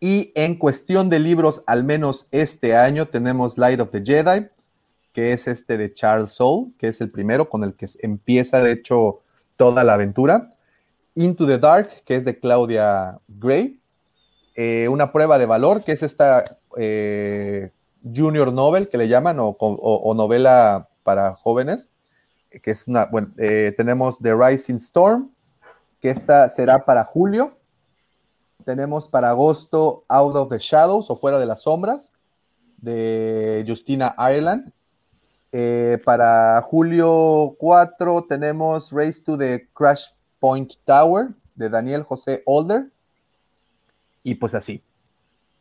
Y en cuestión de libros, al menos este año, tenemos Light of the Jedi, que es este de Charles Soule, que es el primero con el que empieza, de hecho, toda la aventura. Into the Dark, que es de Claudia Gray. Eh, una prueba de valor, que es esta eh, junior novel que le llaman, o, novela para jóvenes, que es una, bueno, eh, tenemos The Rising Storm, que esta será para julio. Tenemos para agosto Out of the Shadows o Fuera de las Sombras, de Justina Ireland. Para julio 4 tenemos Race to the Crash Point Tower, de Daniel José Older. Y pues así,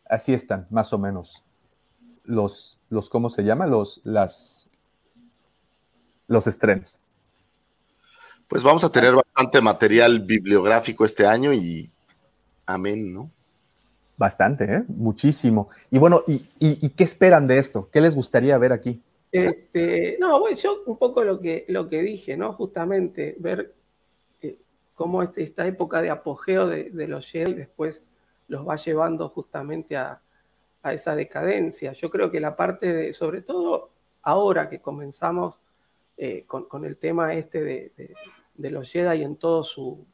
así están, más o menos. Los, los ¿cómo se llama? Los, las, los estrenos.
Pues vamos a tener bastante material bibliográfico este año y amén, ¿no?
Bastante, ¿eh? Muchísimo. Y bueno, ¿y, qué esperan de esto? ¿Qué les gustaría ver aquí?
Este, no, bueno, yo un poco lo que, lo que dije, ¿no? Justamente ver eh, cómo este, esta época de apogeo de, de los Jedi después los va llevando justamente a, esa decadencia. Yo creo que la parte de, sobre todo ahora que comenzamos eh, con, el tema este de, los Jedi en todo su,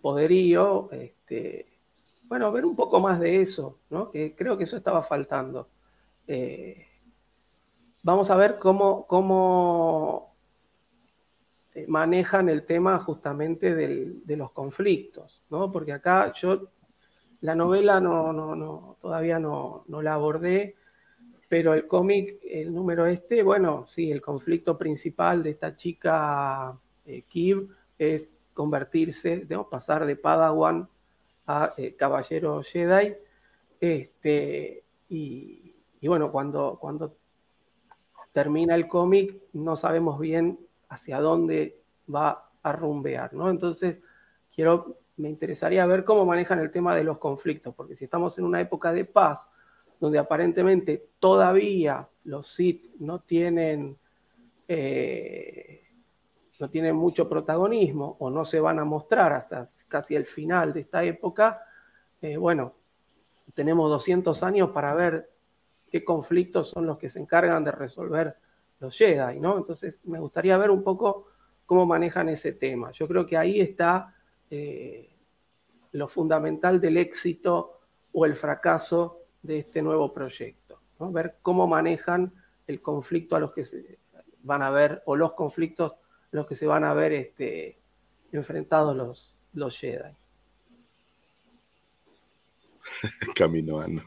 poderío, este, bueno, ver un poco más de eso, ¿no? que creo que eso estaba faltando. Eh, vamos a ver cómo, eh, manejan el tema justamente de los conflictos, ¿no? porque acá yo la novela no, no, no, todavía no, la abordé, pero el cómic, el número este, bueno, sí, el conflicto principal de esta chica eh, Kib es convertirse, debemos pasar de Padawan a eh, Caballero Jedi. Este, y, y bueno, cuando, cuando termina el cómic no sabemos bien hacia dónde va a rumbear, ¿no? Entonces, quiero, me interesaría ver cómo manejan el tema de los conflictos, porque si estamos en una época de paz, donde aparentemente todavía los Sith no tienen, eh, no tienen mucho protagonismo o no se van a mostrar hasta casi el final de esta época, eh, bueno, tenemos 200 años para ver qué conflictos son los que se encargan de resolver los Jedi, ¿no? Entonces, me gustaría ver un poco cómo manejan ese tema. Yo creo que ahí está eh, lo fundamental del éxito o el fracaso de este nuevo proyecto. ¿no? Ver cómo manejan el conflicto a los que se van a ver, o los conflictos a los que se van a ver este, enfrentados los, los Jedi.
Caminoano.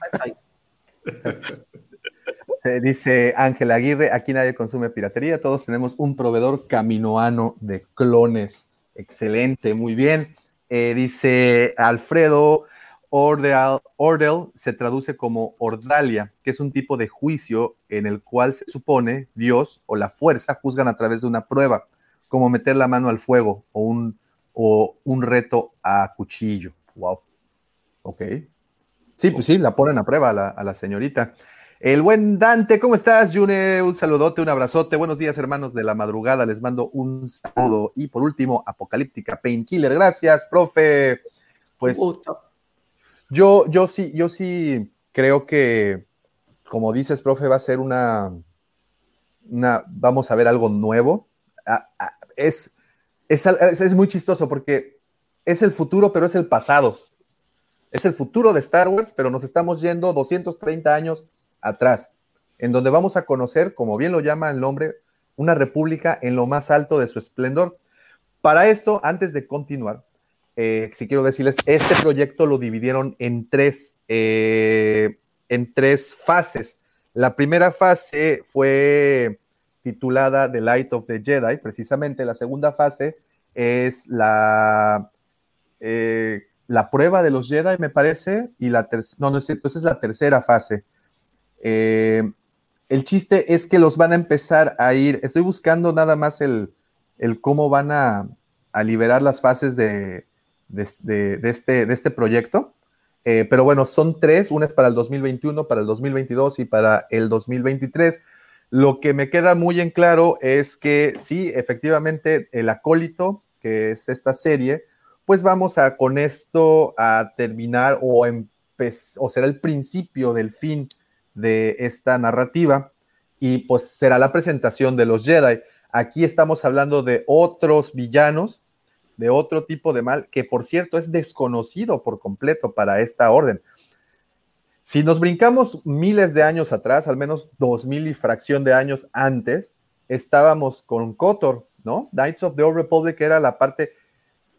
Dice Ángel Aguirre, aquí nadie consume piratería, todos tenemos un proveedor caminoano de clones. Excelente, muy bien. Eh, dice Alfredo, Ordel se traduce como ordalia, que es un tipo de juicio en el cual se supone Dios o la fuerza juzgan a través de una prueba, como meter la mano al fuego o un, o un reto a cuchillo. Wow. Ok. Sí, pues sí, la ponen a prueba a la, a la señorita. El buen Dante, ¿cómo estás, June? Un saludote, un abrazote. Buenos días, hermanos de la madrugada. Les mando un saludo. Y por último, Apocalíptica Painkiller. Gracias, profe. Pues yo, yo sí, yo sí creo que, como dices, profe, va a ser una, una vamos a ver algo nuevo. Es, es, es muy chistoso porque es el futuro, pero es el pasado. Es el futuro de Star Wars, pero nos estamos yendo 230 años atrás, en donde vamos a conocer, como bien lo llama el nombre, una república en lo más alto de su esplendor. Para esto, antes de continuar, eh, si quiero decirles, este proyecto lo dividieron en tres, eh, en tres fases. La primera fase fue titulada The Light of the Jedi, precisamente. La segunda fase es la, eh, la prueba de los Jedi, me parece, y la tercera, no, no es es la tercera fase. Eh, el chiste es que los van a empezar a ir, estoy buscando nada más el, el cómo van a, a, liberar las fases de, de, de, de este, este, proyecto. Eh, pero bueno, son tres, una es para el 2021, para el 2022 y para el 2023. Lo que me queda muy en claro es que sí, efectivamente, el acólito, que es esta serie, pues vamos a con esto a terminar o, o será el principio del fin de esta narrativa y pues será la presentación de los Jedi. Aquí estamos hablando de otros villanos, de otro tipo de mal, que por cierto es desconocido por completo para esta orden. Si nos brincamos miles de años atrás, al menos dos mil y fracción de años antes, estábamos con Kotor, ¿no? Knights of the Old Republic era la parte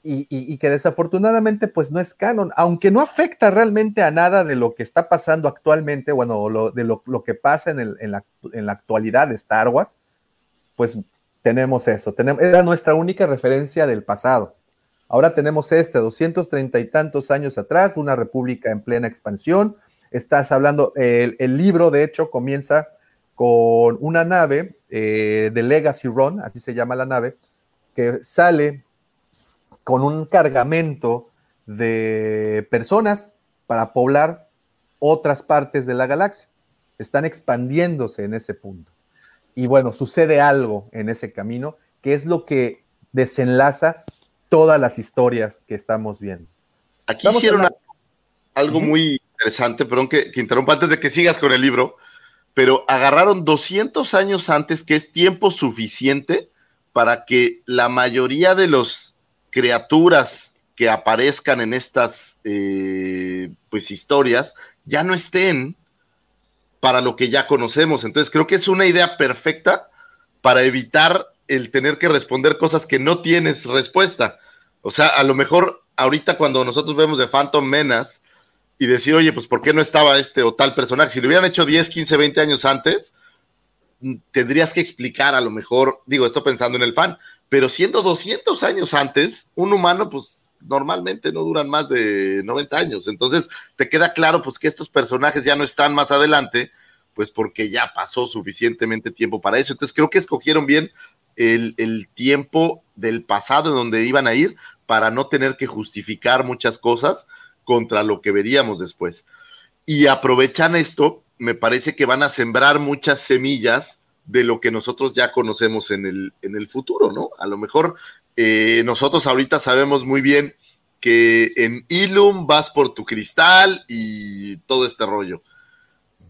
y, que desafortunadamente pues no es canon, aunque no afecta realmente a nada de lo que está pasando actualmente, bueno, lo, de lo, que pasa en, la, actualidad de Star Wars, pues tenemos eso, era nuestra única referencia del pasado. Ahora tenemos este, 230 y tantos años atrás, una república en plena expansión. Estás hablando, el, el libro de hecho comienza con una nave eh, de Legacy Run, así se llama la nave, que sale con un cargamento de personas para poblar otras partes de la galaxia. Están expandiéndose en ese punto. Y bueno, sucede algo en ese camino que es lo que desenlaza todas las historias que estamos viendo.
Aquí hicieron algo muy interesante, perdón que, que interrumpa antes de que sigas con el libro, pero agarraron 200 años antes, que es tiempo suficiente para que la mayoría de los criaturas que aparezcan en estas eh, pues historias ya no estén para lo que ya conocemos. Entonces creo que es una idea perfecta para evitar el tener que responder cosas que no tienes respuesta. O sea, a lo mejor ahorita cuando nosotros vemos de Phantom Menas y decir, oye, pues ¿por qué no estaba este o tal personaje? Si lo hubieran hecho 10, 15, 20 años antes, tendrías que explicar a lo mejor, digo, esto pensando en el fan, pero siendo 200 años antes, un humano, pues normalmente no duran más de 90 años. Entonces, te queda claro pues que estos personajes ya no están más adelante, pues porque ya pasó suficientemente tiempo para eso. Entonces, creo que escogieron bien el, el tiempo del pasado en donde iban a ir para no tener que justificar muchas cosas contra lo que veríamos después. Y aprovechan esto, me parece que van a sembrar muchas semillas de lo que nosotros ya conocemos en el, en el futuro, ¿no? A lo mejor eh, nosotros ahorita sabemos muy bien que en Ilum vas por tu cristal y todo este rollo.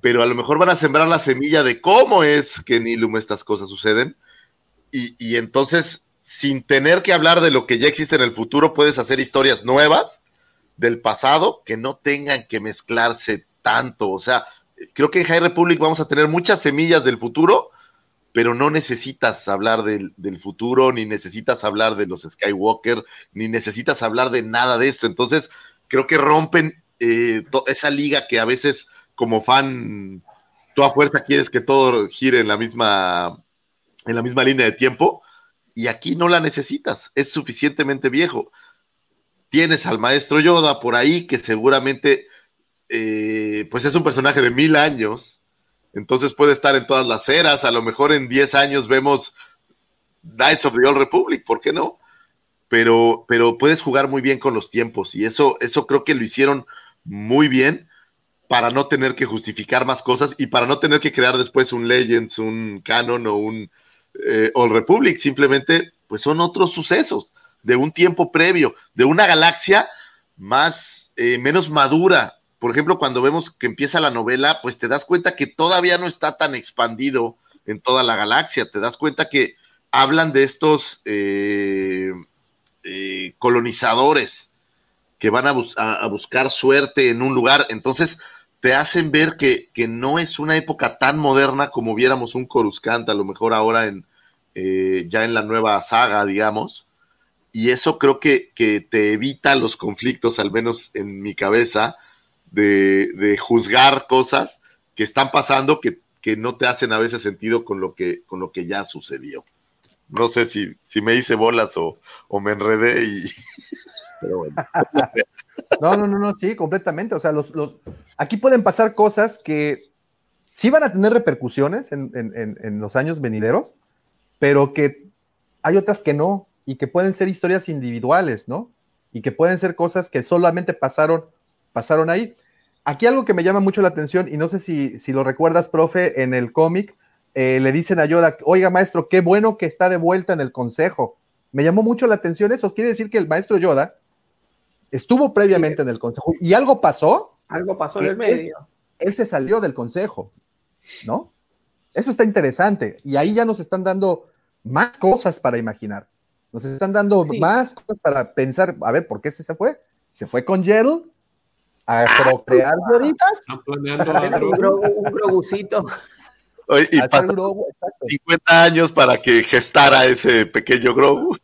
Pero a lo mejor van a sembrar la semilla de cómo es que en Ilum estas cosas suceden. Y, y entonces, sin tener que hablar de lo que ya existe en el futuro, puedes hacer historias nuevas del pasado que no tengan que mezclarse tanto. O sea, creo que en High Republic vamos a tener muchas semillas del futuro, pero no necesitas hablar del, futuro, ni necesitas hablar de los Skywalker, ni necesitas hablar de nada de esto. Entonces, creo que rompen eh, esa liga que a veces, como fan, tú a fuerza quieres que todo gire en la misma, en la misma línea de tiempo, y aquí no la necesitas, es suficientemente viejo. Tienes al maestro Yoda por ahí, que seguramente, eh, pues es un personaje de mil años, entonces puede estar en todas las eras. A lo mejor en 10 años vemos Knights of the Old Republic, ¿por qué no? Pero, pero puedes jugar muy bien con los tiempos y eso, eso creo que lo hicieron muy bien para no tener que justificar más cosas y para no tener que crear después un Legends, un Canon o un eh, Old Republic. Simplemente, pues son otros sucesos de un tiempo previo, de una galaxia más, eh, menos madura, por ejemplo, cuando vemos que empieza la novela, pues te das cuenta que todavía no está tan expandido en toda la galaxia. Te das cuenta que hablan de estos eh, eh, colonizadores que van a, bus a, buscar suerte en un lugar. Entonces, te hacen ver que, no es una época tan moderna como viéramos un Coruscant, a lo mejor ahora en eh, ya en la nueva saga, digamos. Y eso creo que te evita los conflictos, al menos en mi cabeza, de, juzgar cosas que están pasando que, que, no te hacen a veces sentido con lo que, con lo que ya sucedió. No sé si, si me hice bolas o, o me enredé y... Pero bueno.
No, no, no, no, sí, completamente. O sea, los, los, aquí pueden pasar cosas que sí van a tener repercusiones en, en, en, los años venideros, pero que hay otras que no, y que pueden ser historias individuales, ¿no? Y que pueden ser cosas que solamente pasaron pasaron ahí. Aquí algo que me llama mucho la atención, y no sé si, si lo recuerdas, profe, en el cómic, eh, le dicen a Yoda, oiga maestro, qué bueno que está de vuelta en el consejo. Me llamó mucho la atención eso. Quiere decir que el maestro Yoda estuvo previamente en el consejo y algo pasó.
Algo pasó en el medio.
Él, él se salió del consejo, ¿no? Eso está interesante. Y ahí ya nos están dando más cosas para imaginar. Nos están dando sí. más cosas para pensar, a ver, ¿por qué se fue? Se fue con Gerald, a procrear gorditas.
un, gro, un grogucito.
Oye, y grogu, 50 años para que gestara ese pequeño Grogu.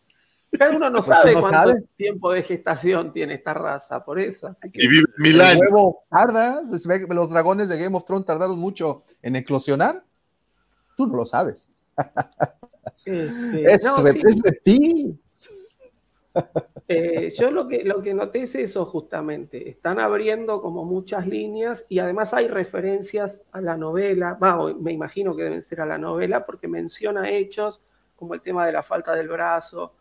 Pero uno no pues sabe no cuánto sabe. tiempo de gestación tiene esta raza, por eso. Así
que... Y vive mil años.
Nuevo tarda, pues los dragones de Game of Thrones tardaron mucho en eclosionar. Tú no lo sabes. Este, es, no, sí. es reptil.
Eh, yo lo que, lo que noté es eso justamente, están abriendo como muchas líneas y además hay referencias a la novela, me imagino que deben ser a la novela porque menciona hechos como el tema de la falta del brazo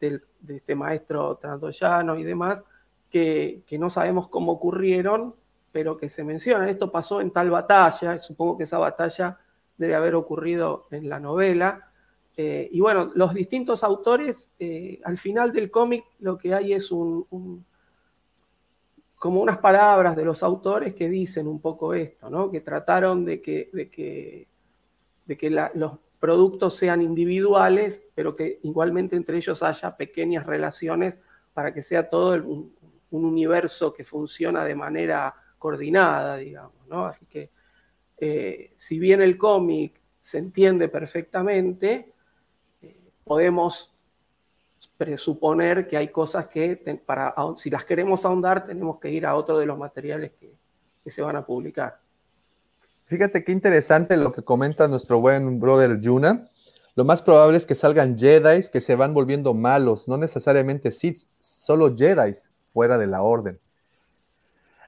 del, de este maestro trandoyano y demás, que, que no sabemos cómo ocurrieron, pero que se mencionan, esto pasó en tal batalla, supongo que esa batalla debe haber ocurrido en la novela, eh, y bueno, los distintos autores, eh, al final del cómic lo que hay es un, como unas palabras de los autores que dicen un poco esto, ¿no? que trataron de que, de que, de que los productos sean individuales, pero que igualmente entre ellos haya pequeñas relaciones para que sea todo un, universo que funciona de manera coordinada, digamos. ¿no? Así que eh, si bien el cómic se entiende perfectamente, podemos presuponer que hay cosas que para si las queremos ahondar tenemos que ir a otro de los materiales que, que, se van a publicar.
Fíjate qué interesante lo que comenta nuestro buen brother Yuna, lo más probable es que salgan Jedi que se van volviendo malos, no necesariamente Sith, solo Jedi fuera de la orden.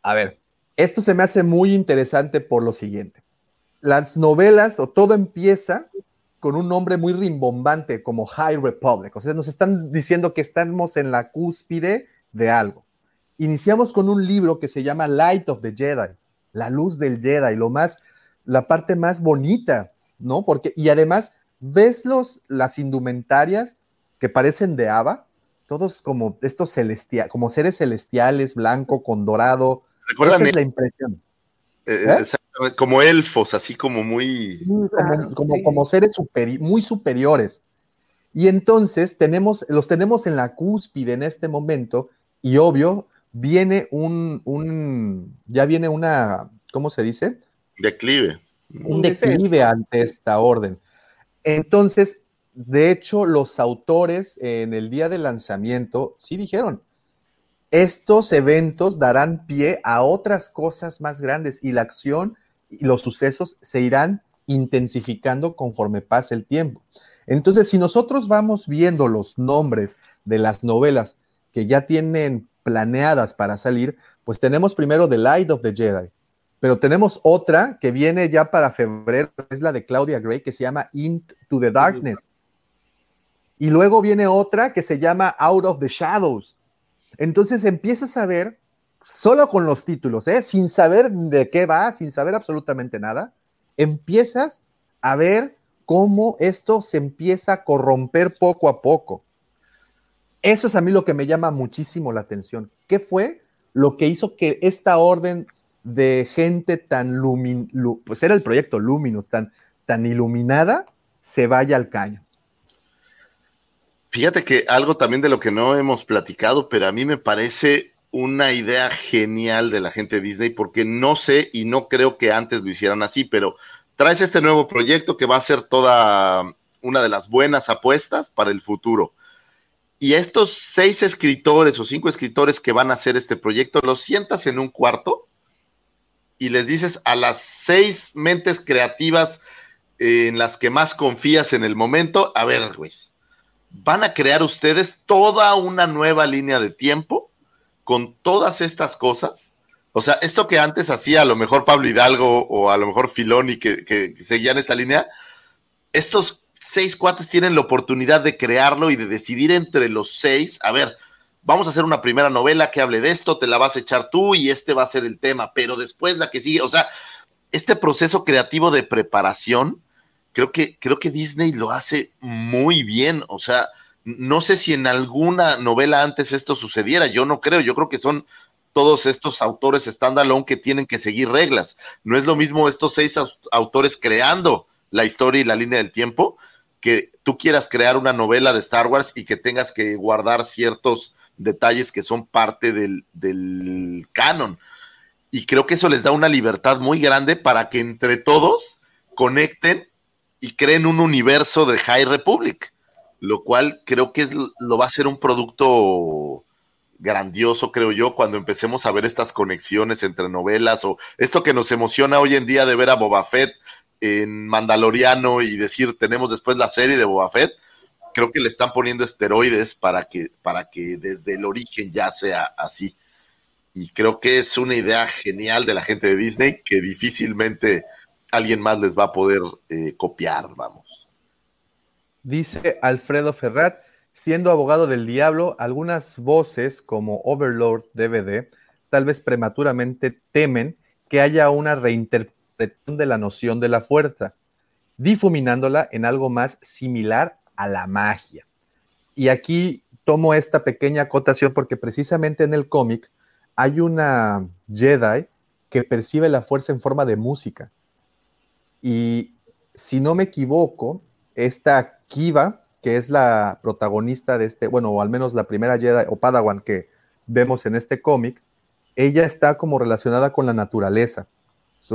A ver, esto se me hace muy interesante por lo siguiente. Las novelas o todo empieza con un nombre muy rimbombante como High Republic. O sea, nos están diciendo que estamos en la cúspide de algo. Iniciamos con un libro que se llama Light of the Jedi, la luz del Jedi, lo más, la parte más bonita, ¿no? Porque, y además, ves los, las indumentarias que parecen de Ava, todos como estos celestiales, como seres celestiales, blanco con dorado. Esa es la impresión.
Eh, ¿Eh? Como elfos, así como muy.
Como, como, seres muy superiores. Y entonces tenemos, los tenemos en la cúspide en este momento, y obvio, viene un, un ya viene una, ¿cómo se dice?
Declive.
Un declive ante esta orden. Entonces, de hecho, los autores en el día de lanzamiento sí dijeron, estos eventos darán pie a otras cosas más grandes y la acción y los sucesos se irán intensificando conforme pase el tiempo. Entonces, si nosotros vamos viendo los nombres de las novelas que ya tienen planeadas para salir, pues tenemos primero The Light of the Jedi, pero tenemos otra que viene ya para febrero, es la de Claudia Gray, que se llama Into the Darkness. Y luego viene otra que se llama Out of the Shadows. Entonces empiezas a ver, solo con los títulos, ¿eh? sin saber de qué va, sin saber absolutamente nada, empiezas a ver cómo esto se empieza a corromper poco a poco. Eso es a mí lo que me llama muchísimo la atención. ¿Qué fue lo que hizo que esta orden de gente tan lumin, pues era el proyecto Luminous, tan, tan iluminada, se vaya al caño.
Fíjate que algo también de lo que no hemos platicado, pero a mí me parece una idea genial de la gente de Disney, porque no sé y no creo que antes lo hicieran así, pero traes este nuevo proyecto que va a ser toda una de las buenas apuestas para el futuro. Y estos seis escritores o cinco escritores que van a hacer este proyecto, los sientas en un cuarto y les dices a las seis mentes creativas en las que más confías en el momento, a ver, güey, van a crear ustedes toda una nueva línea de tiempo con todas estas cosas. O sea, esto que antes hacía a lo mejor Pablo Hidalgo o a lo mejor Filoni que, seguían esta línea, estos seis cuates tienen la oportunidad de crearlo y de decidir entre los seis, a ver, vamos a hacer una primera novela que hable de esto, te la vas a echar tú y este va a ser el tema, pero después la que sigue, o sea, este proceso creativo de preparación, creo que, creo que Disney lo hace muy bien, o sea, no sé si en alguna novela antes esto sucediera, yo no creo, yo creo que son todos estos autores standalone que tienen que seguir reglas. No es lo mismo estos seis autores creando la historia y la línea del tiempo que tú quieras crear una novela de Star Wars y que tengas que guardar ciertos detalles que son parte del, del canon. Y creo que eso les da una libertad muy grande para que entre todos conecten y creen un universo de High Republic, lo cual creo que es, lo va a ser un producto grandioso, creo yo, cuando empecemos a ver estas conexiones entre novelas o esto que nos emociona hoy en día de ver a Boba Fett en Mandaloriano y decir tenemos después la serie de Boba Fett, creo que le están poniendo esteroides para que, para que desde el origen ya sea así. Y creo que es una idea genial de la gente de Disney que difícilmente alguien más les va a poder eh, copiar, vamos.
Dice Alfredo Ferrat, siendo abogado del diablo, algunas voces como Overlord DVD tal vez prematuramente temen que haya una reinterpretación de la noción de la fuerza, difuminándola en algo más similar a la magia. Y aquí tomo esta pequeña acotación porque precisamente en el cómic hay una Jedi que percibe la fuerza en forma de música. Y si no me equivoco, esta Kiva, que es la protagonista de este, bueno, o al menos la primera Jedi o Padawan que vemos en este cómic, ella está como relacionada con la naturaleza.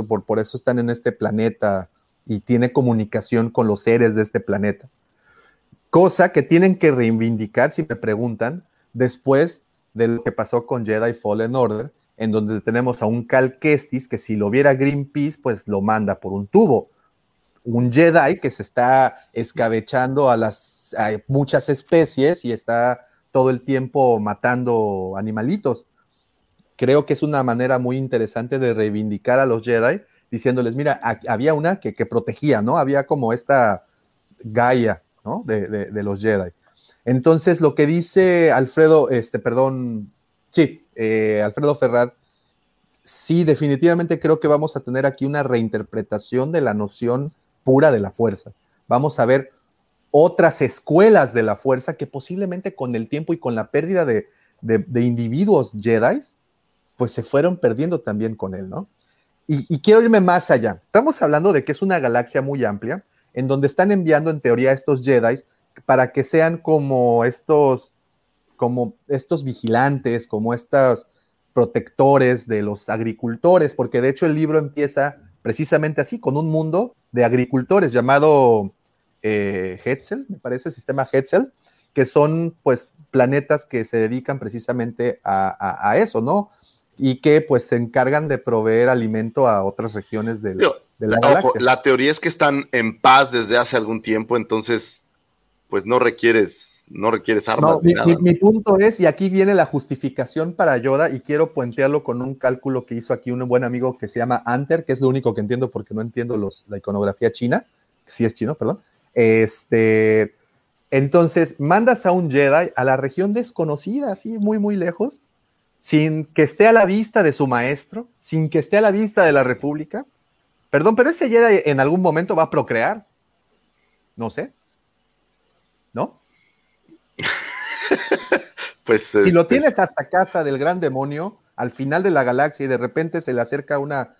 Por, por eso están en este planeta y tiene comunicación con los seres de este planeta cosa que tienen que reivindicar, si me preguntan, después de lo que pasó con Jedi Fallen Order, en donde tenemos a un Cal Kestis que si lo viera Greenpeace, pues lo manda por un tubo. un Jedi que se está escabechando a las a muchas especies y está todo el tiempo matando animalitos. Creo que es una manera muy interesante de reivindicar a los Jedi, diciéndoles, mira, había una que, protegía, ¿no? Había como esta Gaia, ¿no? De, de, los Jedi. Entonces, lo que dice Alfredo, este, perdón, sí, eh, Alfredo Ferrar, sí, definitivamente creo que vamos a tener aquí una reinterpretación de la noción pura de la fuerza. Vamos a ver otras escuelas de la fuerza que posiblemente con el tiempo y con la pérdida de, individuos Jedi, pues se fueron perdiendo también con él, ¿no? Y, quiero irme más allá. Estamos hablando de que es una galaxia muy amplia, en donde están enviando en teoría estos Jedi para que sean como estos, como estos vigilantes, como estos protectores de los agricultores, porque de hecho el libro empieza precisamente así, con un mundo de agricultores llamado eh, Hetzel, me parece, el sistema Hetzel, que son pues planetas que se dedican precisamente a, eso, ¿no? Y que pues se encargan de proveer alimento a otras regiones del, de la galaxia.
la teoría es que están en paz desde hace algún tiempo, entonces pues no requieres no requieres armas.
mi, punto es, y aquí viene la justificación para Yoda, y quiero puentearlo con un cálculo que hizo aquí un buen amigo que se llama Anter, que es lo único que entiendo porque no entiendo los, la iconografía china, si es chino, perdón. Este, entonces, mandas a un Jedi a la región desconocida, así muy, muy lejos, sin que esté a la vista de su maestro, sin que esté a la vista de la República. Perdón, pero ese Jedi en algún momento va a procrear. No sé. ¿No?
pues
si lo tienes hasta casa del gran demonio, al final de la galaxia y de repente se le acerca una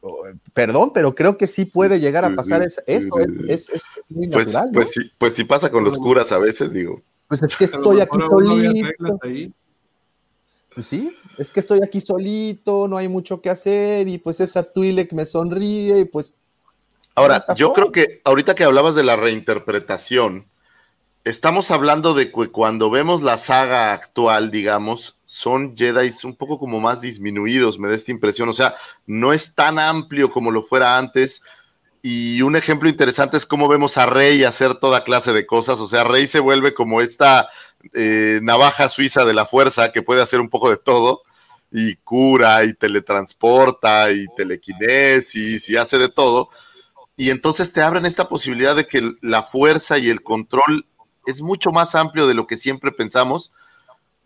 oh, perdón, pero creo que sí puede llegar a pasar eso, es, muy
pues,
natural.
Pues, sí, pues sí pasa con los curas a veces, digo.
Pues es que estoy aquí solito. Pues sí, es que estoy aquí solito, no hay mucho que hacer, y pues esa Twi'lek me sonríe, y pues.
Ahora, yo creo que ahorita que hablabas de la reinterpretación, estamos hablando de que cuando vemos la saga actual, digamos, son Jedi un poco como más disminuidos, me da esta impresión. O sea, no es tan amplio como lo fuera antes. Y un ejemplo interesante es cómo vemos a Rey hacer toda clase de cosas. O sea, Rey se vuelve como esta eh, navaja suiza de la fuerza que puede hacer un poco de todo. Y cura, y teletransporta, y telequinesis, y hace de todo. Y entonces te abren esta posibilidad de que la fuerza y el control es mucho más amplio de lo que siempre pensamos,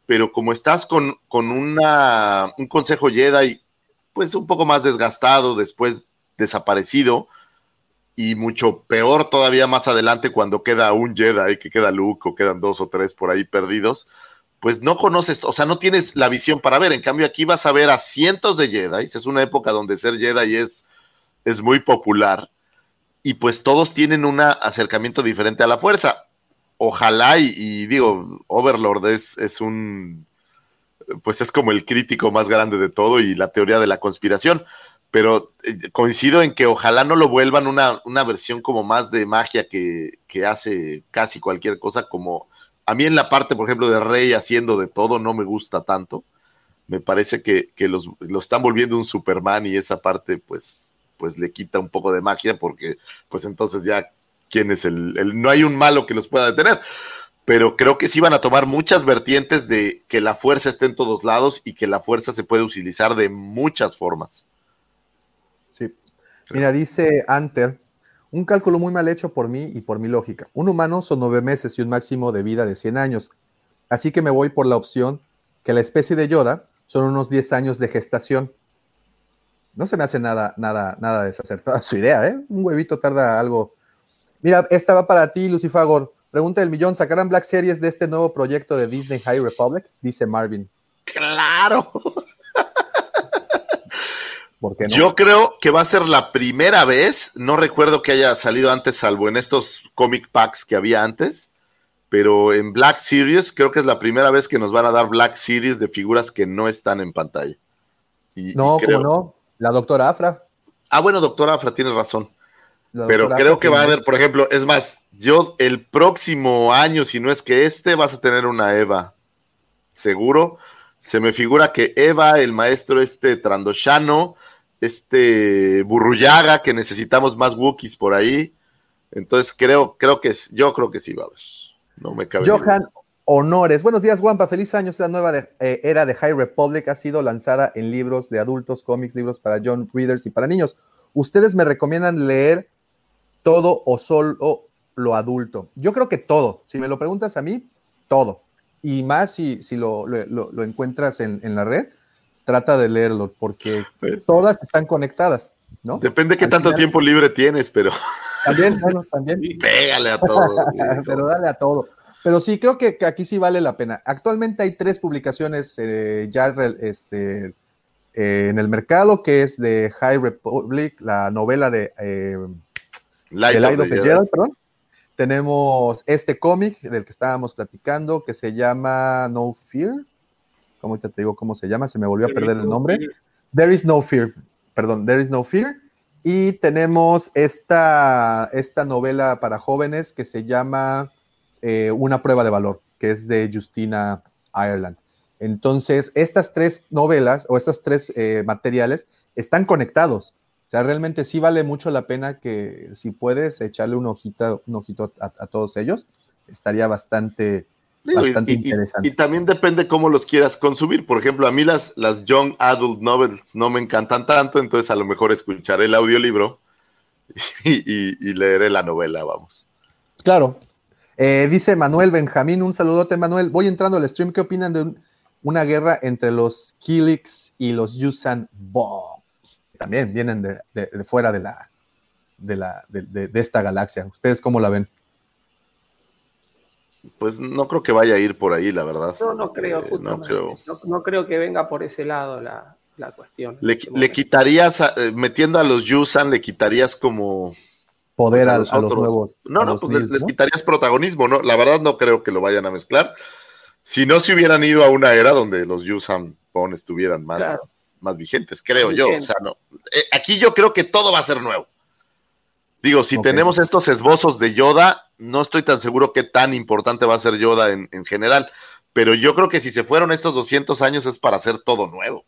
pero como estás con, con una, un consejo Jedi, pues un poco más desgastado, después desaparecido, y mucho peor todavía más adelante cuando queda un Jedi, que queda Luke o quedan dos o tres por ahí perdidos, pues no conoces, o sea, no tienes la visión para ver. En cambio, aquí vas a ver a cientos de Jedi. Es una época donde ser Jedi es, es muy popular. Y pues todos tienen un acercamiento diferente a la fuerza ojalá y, digo, Overlord es, es, un, pues es como el crítico más grande de todo y la teoría de la conspiración, pero eh, coincido en que ojalá no lo vuelvan una, una versión como más de magia que, que, hace casi cualquier cosa, como a mí en la parte, por ejemplo, de Rey haciendo de todo no me gusta tanto, me parece que, que los, lo están volviendo un Superman y esa parte pues, pues le quita un poco de magia porque pues entonces ya quién es el, no hay un malo que los pueda detener. Pero creo que sí van a tomar muchas vertientes de que la fuerza esté en todos lados y que la fuerza se puede utilizar de muchas formas.
Sí. Mira, dice Anter, un cálculo muy mal hecho por mí y por mi lógica. Un humano son nueve meses y un máximo de vida de 100 años. Así que me voy por la opción que la especie de Yoda son unos 10 años de gestación. No se me hace nada, nada, nada desacertada su idea, ¿eh? Un huevito tarda algo Mira, esta va para ti, Lucifagor. Pregunta del millón, ¿sacarán Black Series de este nuevo proyecto de Disney High Republic? Dice Marvin.
Claro. ¿Por qué no? Yo creo que va a ser la primera vez, no recuerdo que haya salido antes, salvo en estos comic packs que había antes, pero en Black Series creo que es la primera vez que nos van a dar Black Series de figuras que no están en pantalla.
no, ¿cómo no? La doctora Afra.
Ah, bueno, doctora Afra, tienes razón. Pero creo que va a haber, por ejemplo, es más, yo el próximo año, si no es que este, vas a tener una Eva. Seguro. Se me figura que Eva, el maestro este Trandoshano, este Burruyaga, que necesitamos más Wookiees por ahí. Entonces creo, creo que yo creo que sí va a haber. No me cabe.
Johan Honores. Buenos días, Guampa. Feliz año. Esta nueva eh, era de High Republic ha sido lanzada en libros de adultos, cómics, libros para John Readers y para niños. ¿Ustedes me recomiendan leer todo o solo lo adulto? Yo creo que todo. Si me lo preguntas a mí, todo. Y más si, si lo, lo, encuentras en, en la red, trata de leerlo, porque todas están conectadas, ¿no?
Depende qué tanto tiempo libre tienes, pero.
También, bueno, también.
Pégale a todo.
pero dale a todo. Pero sí, creo que, aquí sí vale la pena. Actualmente hay tres publicaciones eh, ya este, eh, en el mercado, que es de High Republic, la novela de eh, Light, of, the, Jedi, perdón. Tenemos este cómic del que estábamos platicando, que se llama No Fear, ¿cómo te digo cómo se llama? Se me volvió a perder el nombre. There is no fear, perdón, There is no fear. Y tenemos esta, esta novela para jóvenes que se llama eh, Una prueba de valor, que es de Justina Ireland. Entonces, estas tres novelas o estos tres eh, materiales están conectados. O sea, realmente sí vale mucho la pena que si puedes echarle un ojito, un ojito a todos ellos, estaría bastante,
y, también depende cómo los quieras consumir. Por ejemplo, a mí las, las Young Adult Novels no me encantan tanto, entonces a lo mejor escucharé el audiolibro y, leeré la novela, vamos.
Claro. Eh, dice Manuel Benjamín, un saludote, Manuel. Voy entrando al stream. ¿Qué opinan de una guerra entre los Kilix y los Yusan Bo? También vienen de, fuera de la, de, la de esta galaxia. ¿Ustedes cómo la ven?
Pues no creo que vaya a ir por ahí, la verdad.
No, no creo, eh, no, creo. No, creo que venga por ese lado la, cuestión.
Le, quitarías, eh, metiendo a los Yusan, le quitarías como...
Poder pues, a, los, nuevos.
No, no, pues les, quitarías protagonismo, ¿no? La verdad no creo que lo vayan a mezclar. Si no se hubieran ido a una era donde los Yusan Pon estuvieran más, más vigentes, creo yo. O sea, no. Eh, aquí yo creo que todo va a ser nuevo. Digo, si tenemos estos esbozos de Yoda, no estoy tan seguro qué tan importante va a ser Yoda en, general, pero yo creo que si se fueron estos 200 años es para hacer todo nuevo.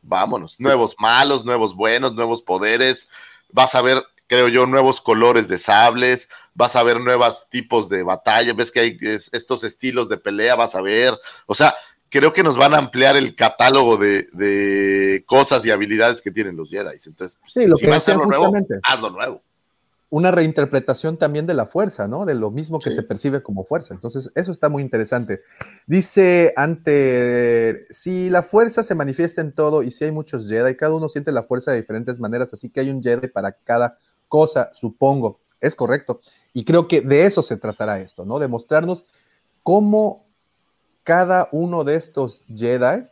Vámonos, nuevos malos, nuevos buenos, nuevos poderes, vas a ver, creo yo, nuevos colores de sables, vas a ver nuevos tipos de batalla, ves que hay estos estilos de pelea, vas a ver, o sea, creo que nos van a ampliar el catálogo de, cosas y habilidades que tienen los Jedi. Entonces, pues,
sí, lo si que
vas a hacerlo nuevo, hazlo nuevo
una reinterpretación también de la fuerza, ¿no? De lo mismo que se percibe como fuerza. Entonces, eso está muy interesante. Dice ante, si la fuerza se manifiesta en todo y si hay muchos Jedi, cada uno siente la fuerza de diferentes maneras, así que hay un Jedi para cada cosa, supongo. Es correcto. Y creo que de eso se tratará esto, ¿no? De mostrarnos cómo cada uno de estos Jedi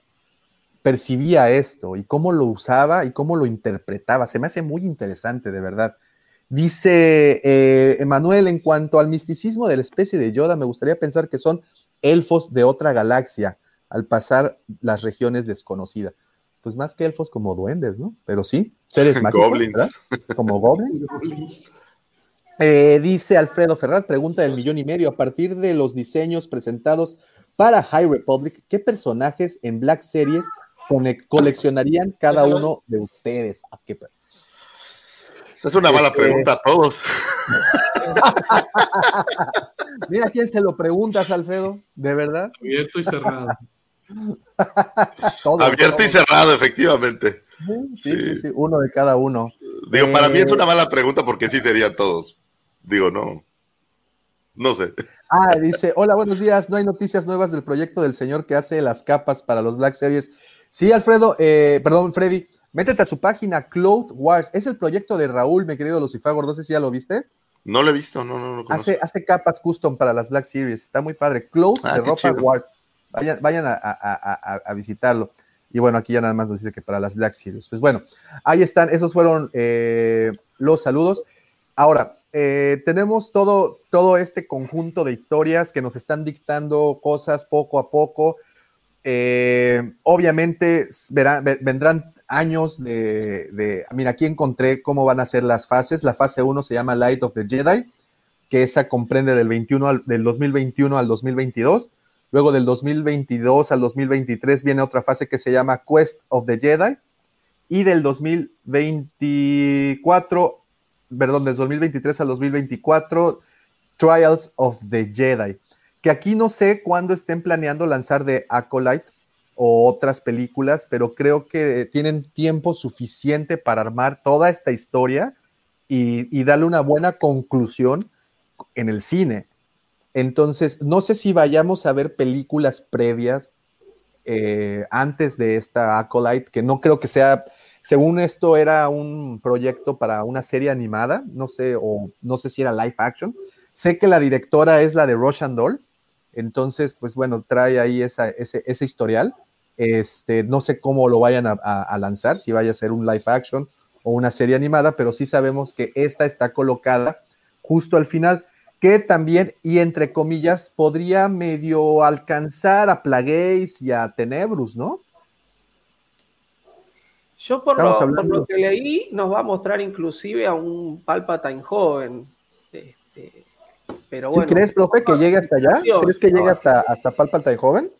percibía esto y cómo lo usaba y cómo lo interpretaba. Se me hace muy interesante, de verdad. Dice eh, Emanuel, en cuanto al misticismo de la especie de Yoda, me gustaría pensar que son elfos de otra galaxia al pasar las regiones desconocidas. Pues más que elfos como duendes, ¿no? Pero sí, seres mágicos,
goblins.
Como goblins. Eh, dice Alfredo Ferrat, pregunta del millón y medio, a partir de los diseños presentados para High Republic, ¿qué personajes en Black Series coleccionarían cada uno de ustedes? ¿A qué
esa es una mala este, pregunta a todos.
Mira quién se lo preguntas, Alfredo, de verdad.
Abierto y cerrado.
Abierto y cerrado, efectivamente.
Sí, sí, sí, uno de cada uno.
Digo, para mí es una eh, mala pregunta porque sí serían todos. Digo, no. No sé.
Ah, dice, hola, buenos días. No hay noticias nuevas del proyecto del señor que hace las capas para los Black Series. Sí, Alfredo, eh, perdón, Freddy, Métete a su página Cloud Wars. Es el proyecto de Raúl, mi querido Lucifagor. No sé si ya lo viste.
No lo he visto, no, no, no.
Hace, hace capas custom para las Black Series. Está muy padre. Cloud ah, de ropa Wars. Vayan, vayan a, visitarlo. Y bueno, aquí ya nada más nos dice que para las Black Series. Pues bueno, ahí están. Esos fueron eh, los saludos. Ahora, eh, tenemos todo, todo este conjunto de historias que nos están dictando cosas poco a poco. Eh, obviamente vendrán años de, mira, aquí encontré cómo van a ser las fases. La fase 1 se llama Light of the Jedi, que esa comprende del, 21 del 2021 al 2022. Luego del 2022 al 2023 viene otra fase que se llama Quest of the Jedi. y del 2024, perdón, del 2023 al 2024, Trials of the Jedi, que aquí no sé cuándo estén planeando lanzar de Acolyte o otras películas, pero creo que tienen tiempo suficiente para armar toda esta historia y, y darle una buena conclusión en el cine. Entonces, no sé si vayamos a ver películas previas eh, antes de esta Acolyte, que no creo que sea, según esto era un proyecto para una serie animada, no sé, o no sé si era live action. Sé que la directora es la de Roshan Doll, entonces, pues bueno, trae ahí esa, ese, ese historial. Este, no sé cómo lo vayan a, a, lanzar, si vaya a ser un live action o una serie animada, pero sí sabemos que esta está colocada justo al final, que también, y entre comillas, podría medio alcanzar a Plagueis y a Tenebrus, ¿no?
Yo por lo, por lo, que leí, nos va a mostrar inclusive a un Palpatine joven. Este, pero bueno,
¿Sí ¿Crees, profe, que llegue hasta allá? ¿Crees que llegue hasta, hasta Palpatine joven?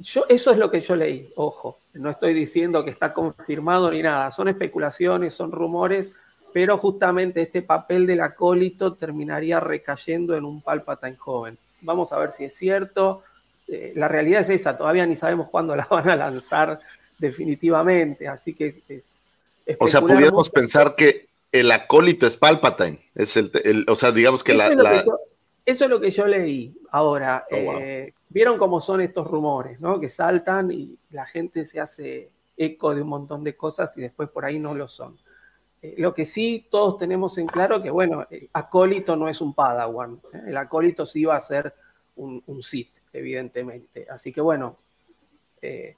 Yo, eso es lo que yo leí, ojo, no estoy diciendo que está confirmado ni nada, son especulaciones, son rumores, pero justamente este papel del acólito terminaría recayendo en un Palpatine joven. Vamos a ver si es cierto. Eh, la realidad es esa, todavía ni sabemos cuándo la van a lanzar definitivamente, así que es, es
O sea, pudiéramos pensar que el acólito es Palpatine, es el, el o sea, digamos que
eso
la...
Es
la...
que yo, eso es lo que yo leí. Ahora, oh, wow. eh, vieron cómo son estos rumores, ¿no? Que saltan y la gente se hace eco de un montón de cosas y después por ahí no lo son. Eh, lo que sí todos tenemos en claro que, bueno, el acólito no es un Padawan. ¿eh? El acólito sí va a ser un, un Sith, evidentemente. Así que, bueno, eh,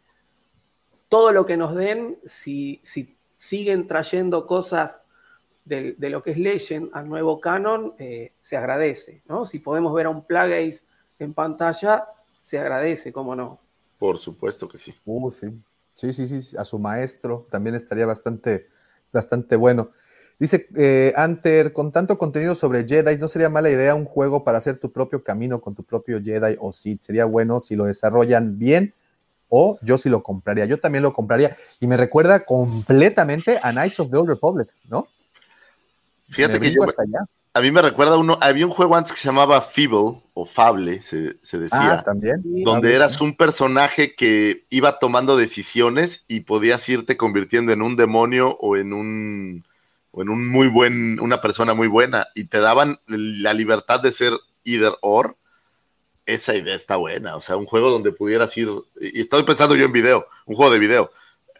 todo lo que nos den, si, si siguen trayendo cosas de, de, lo que es Legend al nuevo canon, eh, se agradece, ¿no? Si podemos ver a un Plagueis en pantalla, se agradece, ¿cómo no?
Por supuesto que sí.
Uh, sí. Sí, sí, sí, a su maestro también estaría bastante, bastante bueno. Dice eh, Anter, con tanto contenido sobre Jedi, ¿no sería mala idea un juego para hacer tu propio camino con tu propio Jedi o Sith? Sería bueno si lo desarrollan bien o yo sí lo compraría. Yo también lo compraría y me recuerda completamente a Knights of the Old Republic, ¿no?
Fíjate que yo, a mí me recuerda uno, había un juego antes que se llamaba Feeble o Fable, se, se decía.
Ah, también.
Donde eras un personaje que iba tomando decisiones y podías irte convirtiendo en un demonio o en un, o en un muy buen, una persona muy buena y te daban la libertad de ser either or. Esa idea está buena, o sea, un juego donde pudieras ir, y estoy pensando yo en video, un juego de video,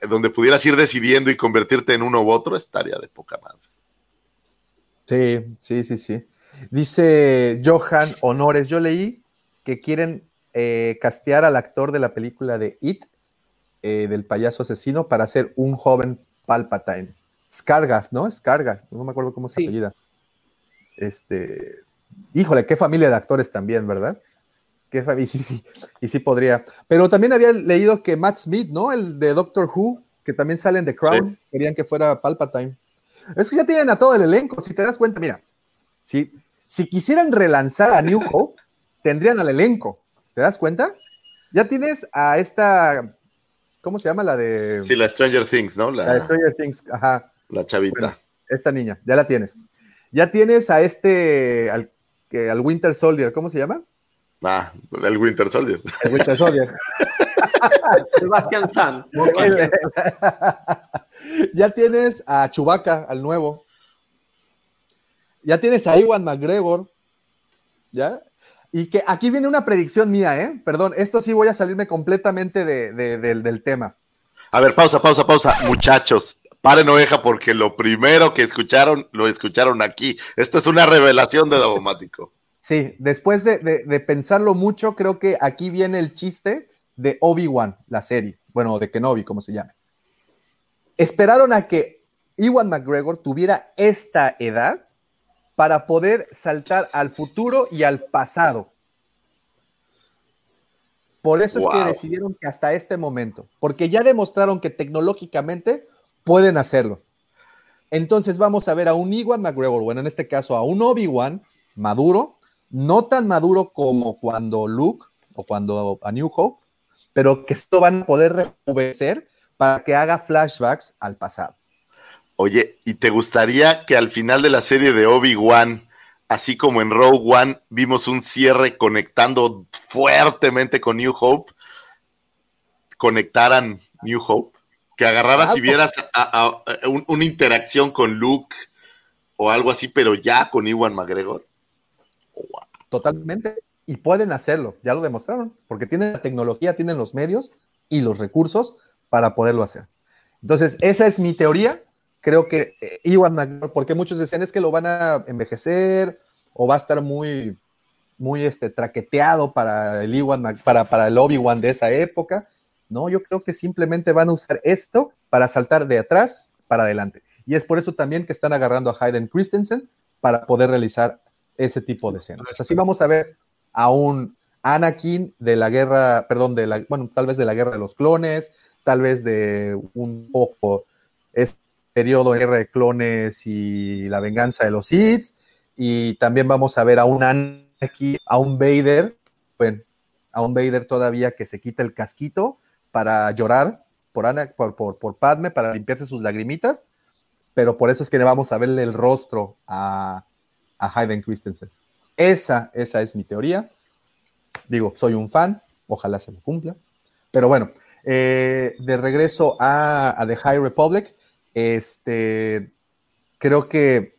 donde pudieras ir decidiendo y convertirte en uno u otro, estaría de poca madre.
Sí, sí, sí, sí. Dice Johan Honores, yo leí que quieren eh, castear al actor de la película de It, eh, del payaso asesino, para ser un joven Palpatine. Scargath, ¿no? Scargath, no me acuerdo cómo se sí. apellida. Este, híjole, qué familia de actores también, ¿verdad? Qué y sí, sí, y sí podría. Pero también había leído que Matt Smith, ¿no? El de Doctor Who, que también salen de Crown, sí. querían que fuera Palpatine. Es que ya tienen a todo el elenco, si te das cuenta, mira, si, si quisieran relanzar a New Hope, tendrían al elenco, ¿te das cuenta? Ya tienes a esta, ¿cómo se llama la de?
Sí, la Stranger Things, ¿no?
La, la de Stranger Things, ajá.
La chavita. Bueno,
esta niña, ya la tienes. Ya tienes a este, al, al Winter Soldier, ¿cómo se llama?
Ah, el Winter Soldier.
El Winter Soldier.
Sebastián San.
ya tienes a Chubaca, al nuevo. Ya tienes a Iwan McGregor. ¿Ya? Y que aquí viene una predicción mía, ¿eh? Perdón, esto sí voy a salirme completamente de, de, de, del tema.
A ver, pausa, pausa, pausa. Muchachos, paren oveja porque lo primero que escucharon, lo escucharon aquí. Esto es una revelación de Davomático.
Sí, después de, de pensarlo mucho, creo que aquí viene el chiste de Obi-Wan, la serie. Bueno, de Kenobi, como se llame esperaron a que Iwan McGregor tuviera esta edad para poder saltar al futuro y al pasado. Por eso wow. es que decidieron que hasta este momento, porque ya demostraron que tecnológicamente pueden hacerlo. Entonces vamos a ver a un Iwan McGregor, bueno, en este caso a un Obi-Wan maduro, no tan maduro como cuando Luke o cuando a New Hope, pero que esto van a poder rejuvenecer para que haga flashbacks al pasado.
Oye, ¿y te gustaría que al final de la serie de Obi-Wan, así como en Rogue One, vimos un cierre conectando fuertemente con New Hope, conectaran New Hope? Que agarraras y vieras a- a- a un- una interacción con Luke o algo así, pero ya con Iwan McGregor.
Totalmente. Y pueden hacerlo, ya lo demostraron, porque tienen la tecnología, tienen los medios y los recursos para poderlo hacer. Entonces, esa es mi teoría. Creo que eh, McGregor, porque muchos decían es que lo van a envejecer o va a estar muy, muy este, traqueteado para el, Ewan Mc- para, para el Obi-Wan de esa época. No, yo creo que simplemente van a usar esto para saltar de atrás para adelante. Y es por eso también que están agarrando a Hayden Christensen para poder realizar ese tipo de escenas. O sea, sí vamos a ver a un Anakin de la guerra, perdón, de la, bueno, tal vez de la guerra de los clones, tal vez de un poco este periodo de guerra de clones y la venganza de los Sith, y también vamos a ver a un Anakin, a un Vader, bueno, a un Vader todavía que se quita el casquito para llorar por, Ana, por, por, por Padme, para limpiarse sus lagrimitas, pero por eso es que le vamos a verle el rostro a, a Hayden Christensen. Esa, esa es mi teoría. Digo, soy un fan, ojalá se me cumpla. Pero bueno, eh, de regreso a, The High Republic, este, creo que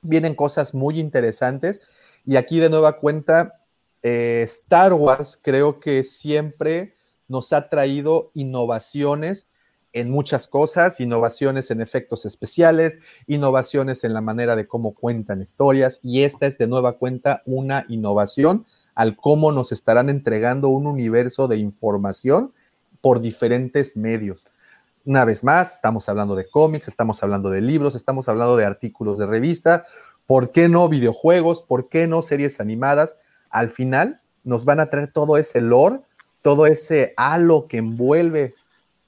vienen cosas muy interesantes. Y aquí de nueva cuenta, eh, Star Wars creo que siempre nos ha traído innovaciones en muchas cosas, innovaciones en efectos especiales, innovaciones en la manera de cómo cuentan historias, y esta es de nueva cuenta una innovación al cómo nos estarán entregando un universo de información por diferentes medios. Una vez más, estamos hablando de cómics, estamos hablando de libros, estamos hablando de artículos de revista, ¿por qué no videojuegos? ¿Por qué no series animadas? Al final nos van a traer todo ese lore, todo ese halo que envuelve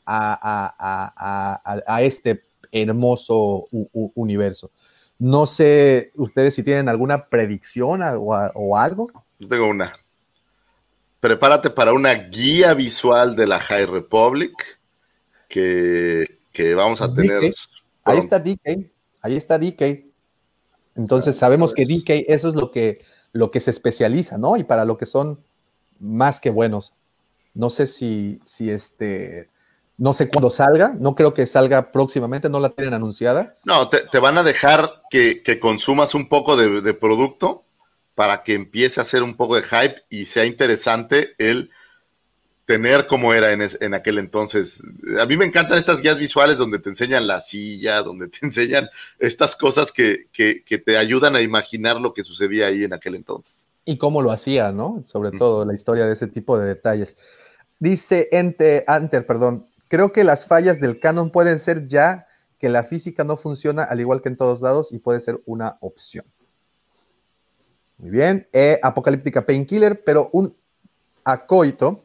a, a, a, a este hermoso universo. No sé ustedes si tienen alguna predicción o, o, algo.
Yo tengo una. Prepárate para una guía visual de la High Republic que, que vamos a tener.
Ahí está DK, ahí está DK. Entonces sabemos que DK eso es lo que, lo que se especializa, ¿no? Y para lo que son más que buenos. No sé si, si este, no sé cuándo salga, no creo que salga próximamente, no la tienen anunciada.
No, te, te van a dejar que, que, consumas un poco de, de, producto para que empiece a hacer un poco de hype y sea interesante el tener como era en, es, en aquel entonces. A mí me encantan estas guías visuales donde te enseñan la silla, donde te enseñan estas cosas que, que, que te ayudan a imaginar lo que sucedía ahí en aquel entonces.
Y cómo lo hacía, ¿no? Sobre todo la historia de ese tipo de detalles. Dice Ente, Anter, perdón, creo que las fallas del canon pueden ser ya que la física no funciona al igual que en todos lados y puede ser una opción. Muy bien. Eh, Apocalíptica Painkiller, pero un acóito,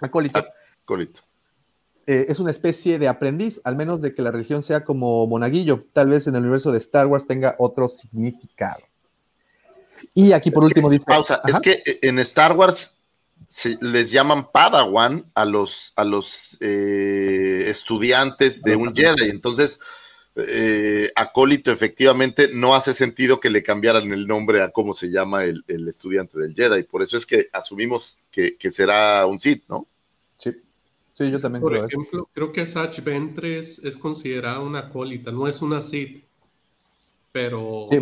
acólito,
acólito.
Eh, es una especie de aprendiz, al menos de que la religión sea como monaguillo. Tal vez en el universo de Star Wars tenga otro significado. Y aquí por
es
último
que,
dice.
Pausa, es que en Star Wars se, les llaman Padawan a los, a los eh, estudiantes de un Jedi. Entonces, eh, acólito efectivamente no hace sentido que le cambiaran el nombre a cómo se llama el, el estudiante del Jedi. Por eso es que asumimos que, que será un Sith, ¿no?
Sí. Sí, yo también
Por
creo
ejemplo, eso. creo que Satch Ventres es considerada una acólita, no es una Sith, pero sí.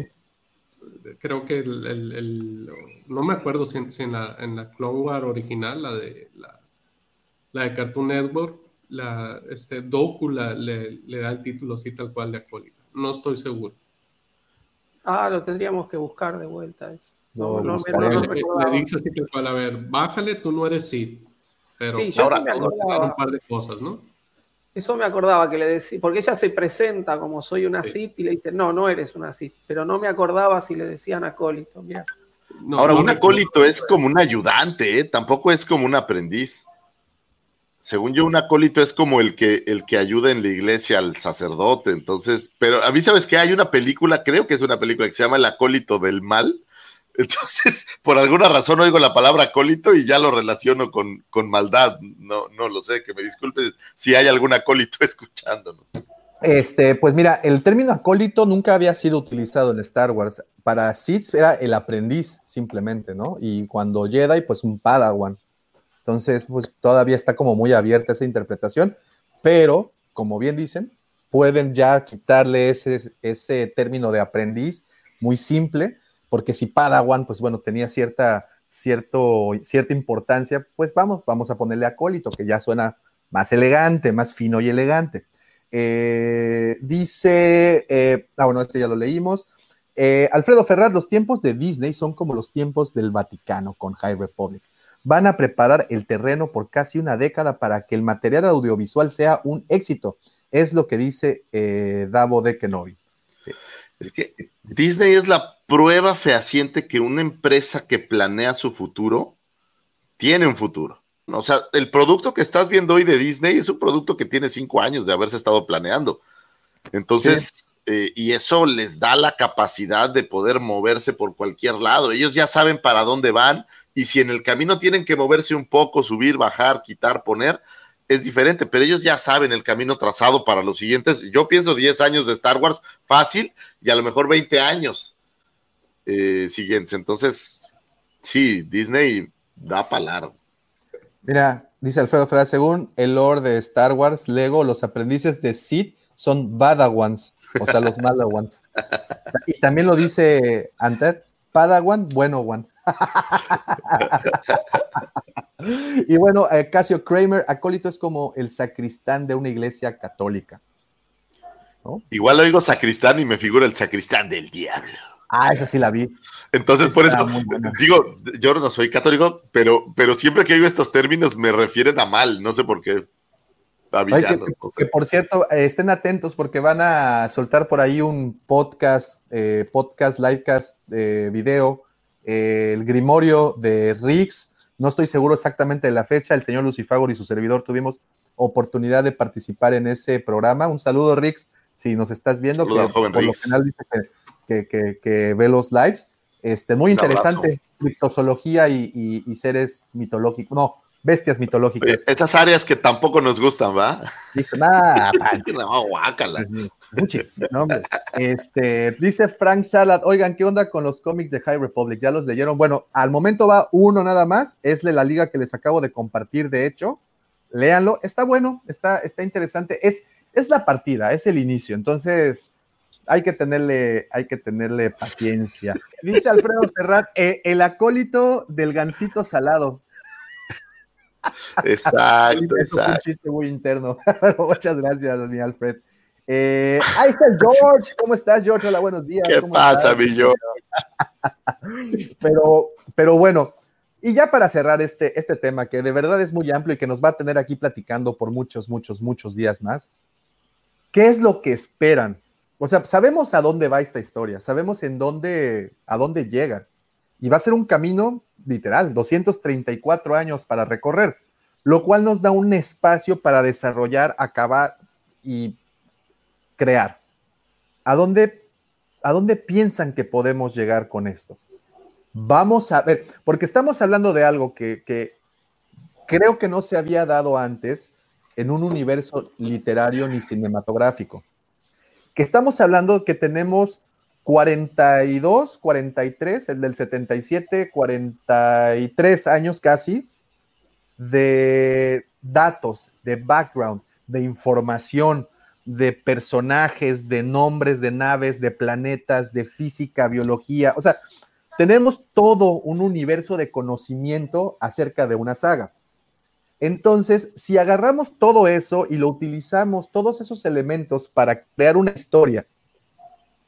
Creo que el, el, el, no me acuerdo si, si en, la, en la Clone War original, la de la, la de Cartoon Network, la, este, Doku la, le, le, da el título así tal cual de acólita. No estoy seguro.
Ah, lo tendríamos que buscar de vuelta. Eso.
No,
no,
no, no
le, le, dice así tal cual, a ver, bájale, tú no eres Sith. Pero
sí, yo
ahora
me
un par de cosas, ¿no?
Eso me acordaba que le decía, porque ella se presenta como soy una sí. Sith y le dice, no, no eres una Sith, pero no me acordaba si le decían acólito, mira.
No, Ahora, no un acólito es como un ayudante, ¿eh? tampoco es como un aprendiz. Según yo, un acólito es como el que, el que ayuda en la iglesia al sacerdote. Entonces, pero a mí, ¿sabes qué? Hay una película, creo que es una película que se llama El acólito del mal, Entonces, por alguna razón oigo la palabra acólito y ya lo relaciono con, con maldad. No, no lo sé, que me disculpe si hay algún acólito escuchándonos.
Este, pues mira, el término acólito nunca había sido utilizado en Star Wars. Para Sith era el aprendiz, simplemente, ¿no? Y cuando Jedi, pues un Padawan. Entonces, pues todavía está como muy abierta esa interpretación, pero, como bien dicen, pueden ya quitarle ese, ese término de aprendiz muy simple, porque si Padawan, pues bueno, tenía cierta, cierto, cierta importancia, pues vamos, vamos a ponerle acólito, que ya suena más elegante, más fino y elegante. Eh, dice, eh, ah, bueno, este ya lo leímos. Eh, Alfredo Ferrar, los tiempos de Disney son como los tiempos del Vaticano con High Republic van a preparar el terreno por casi una década para que el material audiovisual sea un éxito. Es lo que dice Davo de Kenobi.
Es que Disney es la prueba fehaciente que una empresa que planea su futuro tiene un futuro. O sea, el producto que estás viendo hoy de Disney es un producto que tiene cinco años de haberse estado planeando. Entonces, eh, y eso les da la capacidad de poder moverse por cualquier lado. Ellos ya saben para dónde van y si en el camino tienen que moverse un poco, subir, bajar, quitar, poner, es diferente, pero ellos ya saben el camino trazado para los siguientes. Yo pienso 10 años de Star Wars fácil y a lo mejor 20 años eh, siguientes. Entonces, sí, Disney da largo.
Mira, dice Alfredo Ferraz, según el lore de Star Wars, Lego, los aprendices de Sid son Badawans, o sea, los Malawans. Y también lo dice Anter, Padawan, bueno one. y bueno, eh, Casio Kramer, acólito es como el sacristán de una iglesia católica.
Igual oigo sacristán y me figura el sacristán del diablo.
Ah, esa sí la vi.
Entonces, por eso digo, yo no soy católico, pero, pero siempre que oigo estos términos me refieren a mal, no sé por qué.
que, por cierto, estén atentos porque van a soltar por ahí un podcast, eh, podcast, livecast, eh, video el Grimorio de Riggs. No estoy seguro exactamente de la fecha. El señor Lucifagor y su servidor tuvimos oportunidad de participar en ese programa. Un saludo, Riggs, si nos estás viendo, que por lo general dice que, ve los lives. Este, muy interesante, criptozoología y, y, seres mitológicos. No, bestias mitológicas.
Esas áreas que tampoco nos gustan, ¿va?
Dice, nada, no, guácala. Este, dice Frank Salad, oigan, ¿qué onda con los cómics de High Republic? ¿Ya los leyeron? Bueno, al momento va uno nada más, es de la liga que les acabo de compartir, de hecho. Léanlo, está bueno, está, está interesante. Es, es la partida, es el inicio, entonces hay que tenerle, hay que tenerle paciencia. Dice Alfredo Ferrat, eh, el acólito del gancito salado.
Exacto, exacto.
un chiste muy interno. muchas gracias, mi Alfred. Eh, ahí está George. ¿Cómo estás, George? Hola, buenos días.
¿Qué pasa, mi George?
Pero, pero bueno, y ya para cerrar este, este tema, que de verdad es muy amplio y que nos va a tener aquí platicando por muchos, muchos, muchos días más, ¿qué es lo que esperan? O sea, sabemos a dónde va esta historia, sabemos en dónde, a dónde llega. Y va a ser un camino literal, 234 años para recorrer, lo cual nos da un espacio para desarrollar, acabar y crear. ¿A dónde, ¿A dónde piensan que podemos llegar con esto? Vamos a ver, porque estamos hablando de algo que, que creo que no se había dado antes en un universo literario ni cinematográfico. Que estamos hablando que tenemos 42, 43, el del 77, 43 años casi de datos, de background, de información, de personajes, de nombres de naves, de planetas, de física, biología. O sea, tenemos todo un universo de conocimiento acerca de una saga. Entonces, si agarramos todo eso y lo utilizamos, todos esos elementos para crear una historia,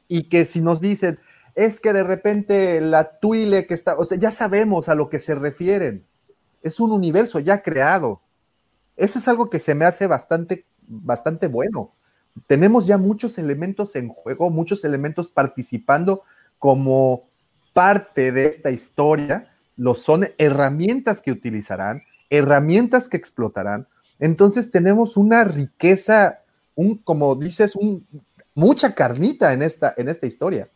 y que si nos dicen, es que de repente la tuile que está, o sea, ya sabemos a lo que se refieren. Es un universo ya creado. Eso es algo que se me hace bastante, bastante bueno. Tenemos ya muchos elementos en juego, muchos elementos participando como parte de esta historia. Lo son herramientas que utilizarán, herramientas que explotarán. Entonces tenemos una riqueza, un, como dices, un, mucha carnita en esta, en esta historia.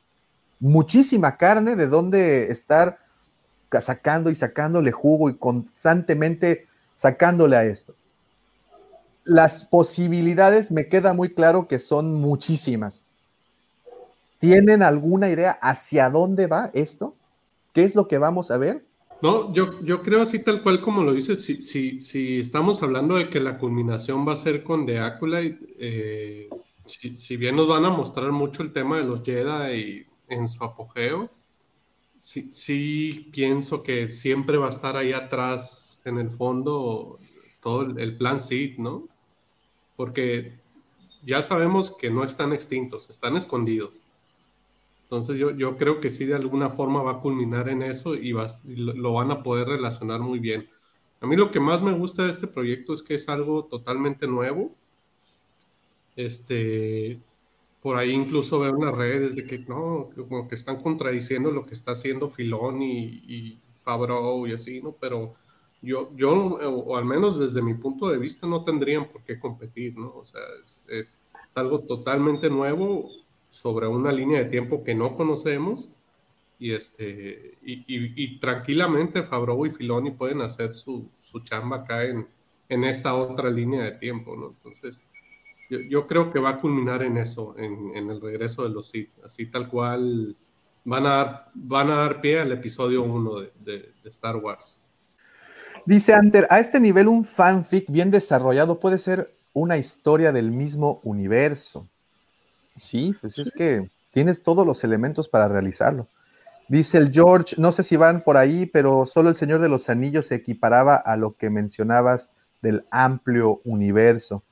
muchísima carne de donde estar sacando y sacándole jugo y constantemente sacándole a esto. Las posibilidades me queda muy claro que son muchísimas. ¿Tienen alguna idea hacia dónde va esto? ¿Qué es lo que vamos a ver?
No, yo, yo creo así tal cual como lo dices, si, si, si estamos hablando de que la culminación va a ser con The Acolyte, eh, si, si, bien nos van a mostrar mucho el tema de los Jedi en su apogeo, sí, pienso que siempre va a estar ahí atrás, en el fondo, todo el, plan Sith, ¿no? Porque ya sabemos que no están extintos, están escondidos. Entonces yo, yo creo que sí de alguna forma va a culminar en eso y, lo, van a poder relacionar muy bien. A mí lo que más me gusta de este proyecto es que es algo totalmente nuevo. Este, por ahí incluso veo unas redes de que no, como que están contradiciendo lo que está haciendo Filón y, y y así, ¿no? Pero yo, yo, o al menos desde mi punto de vista, no tendrían por qué competir, ¿no? O sea, es, es, es algo totalmente nuevo sobre una línea de tiempo que no conocemos y, este, y, y, y tranquilamente Fabro y Filoni pueden hacer su, su chamba acá en, en, esta otra línea de tiempo, ¿no? Entonces, yo, yo creo que va a culminar en eso, en, en, el regreso de los Sith, así tal cual van a dar, van a dar pie al episodio 1 de, de, de Star Wars.
Dice Anter, a este nivel un fanfic bien desarrollado puede ser una historia del mismo universo. Sí, pues es que tienes todos los elementos para realizarlo. Dice el George, no sé si van por ahí, pero solo el Señor de los Anillos se equiparaba a lo que mencionabas del amplio universo.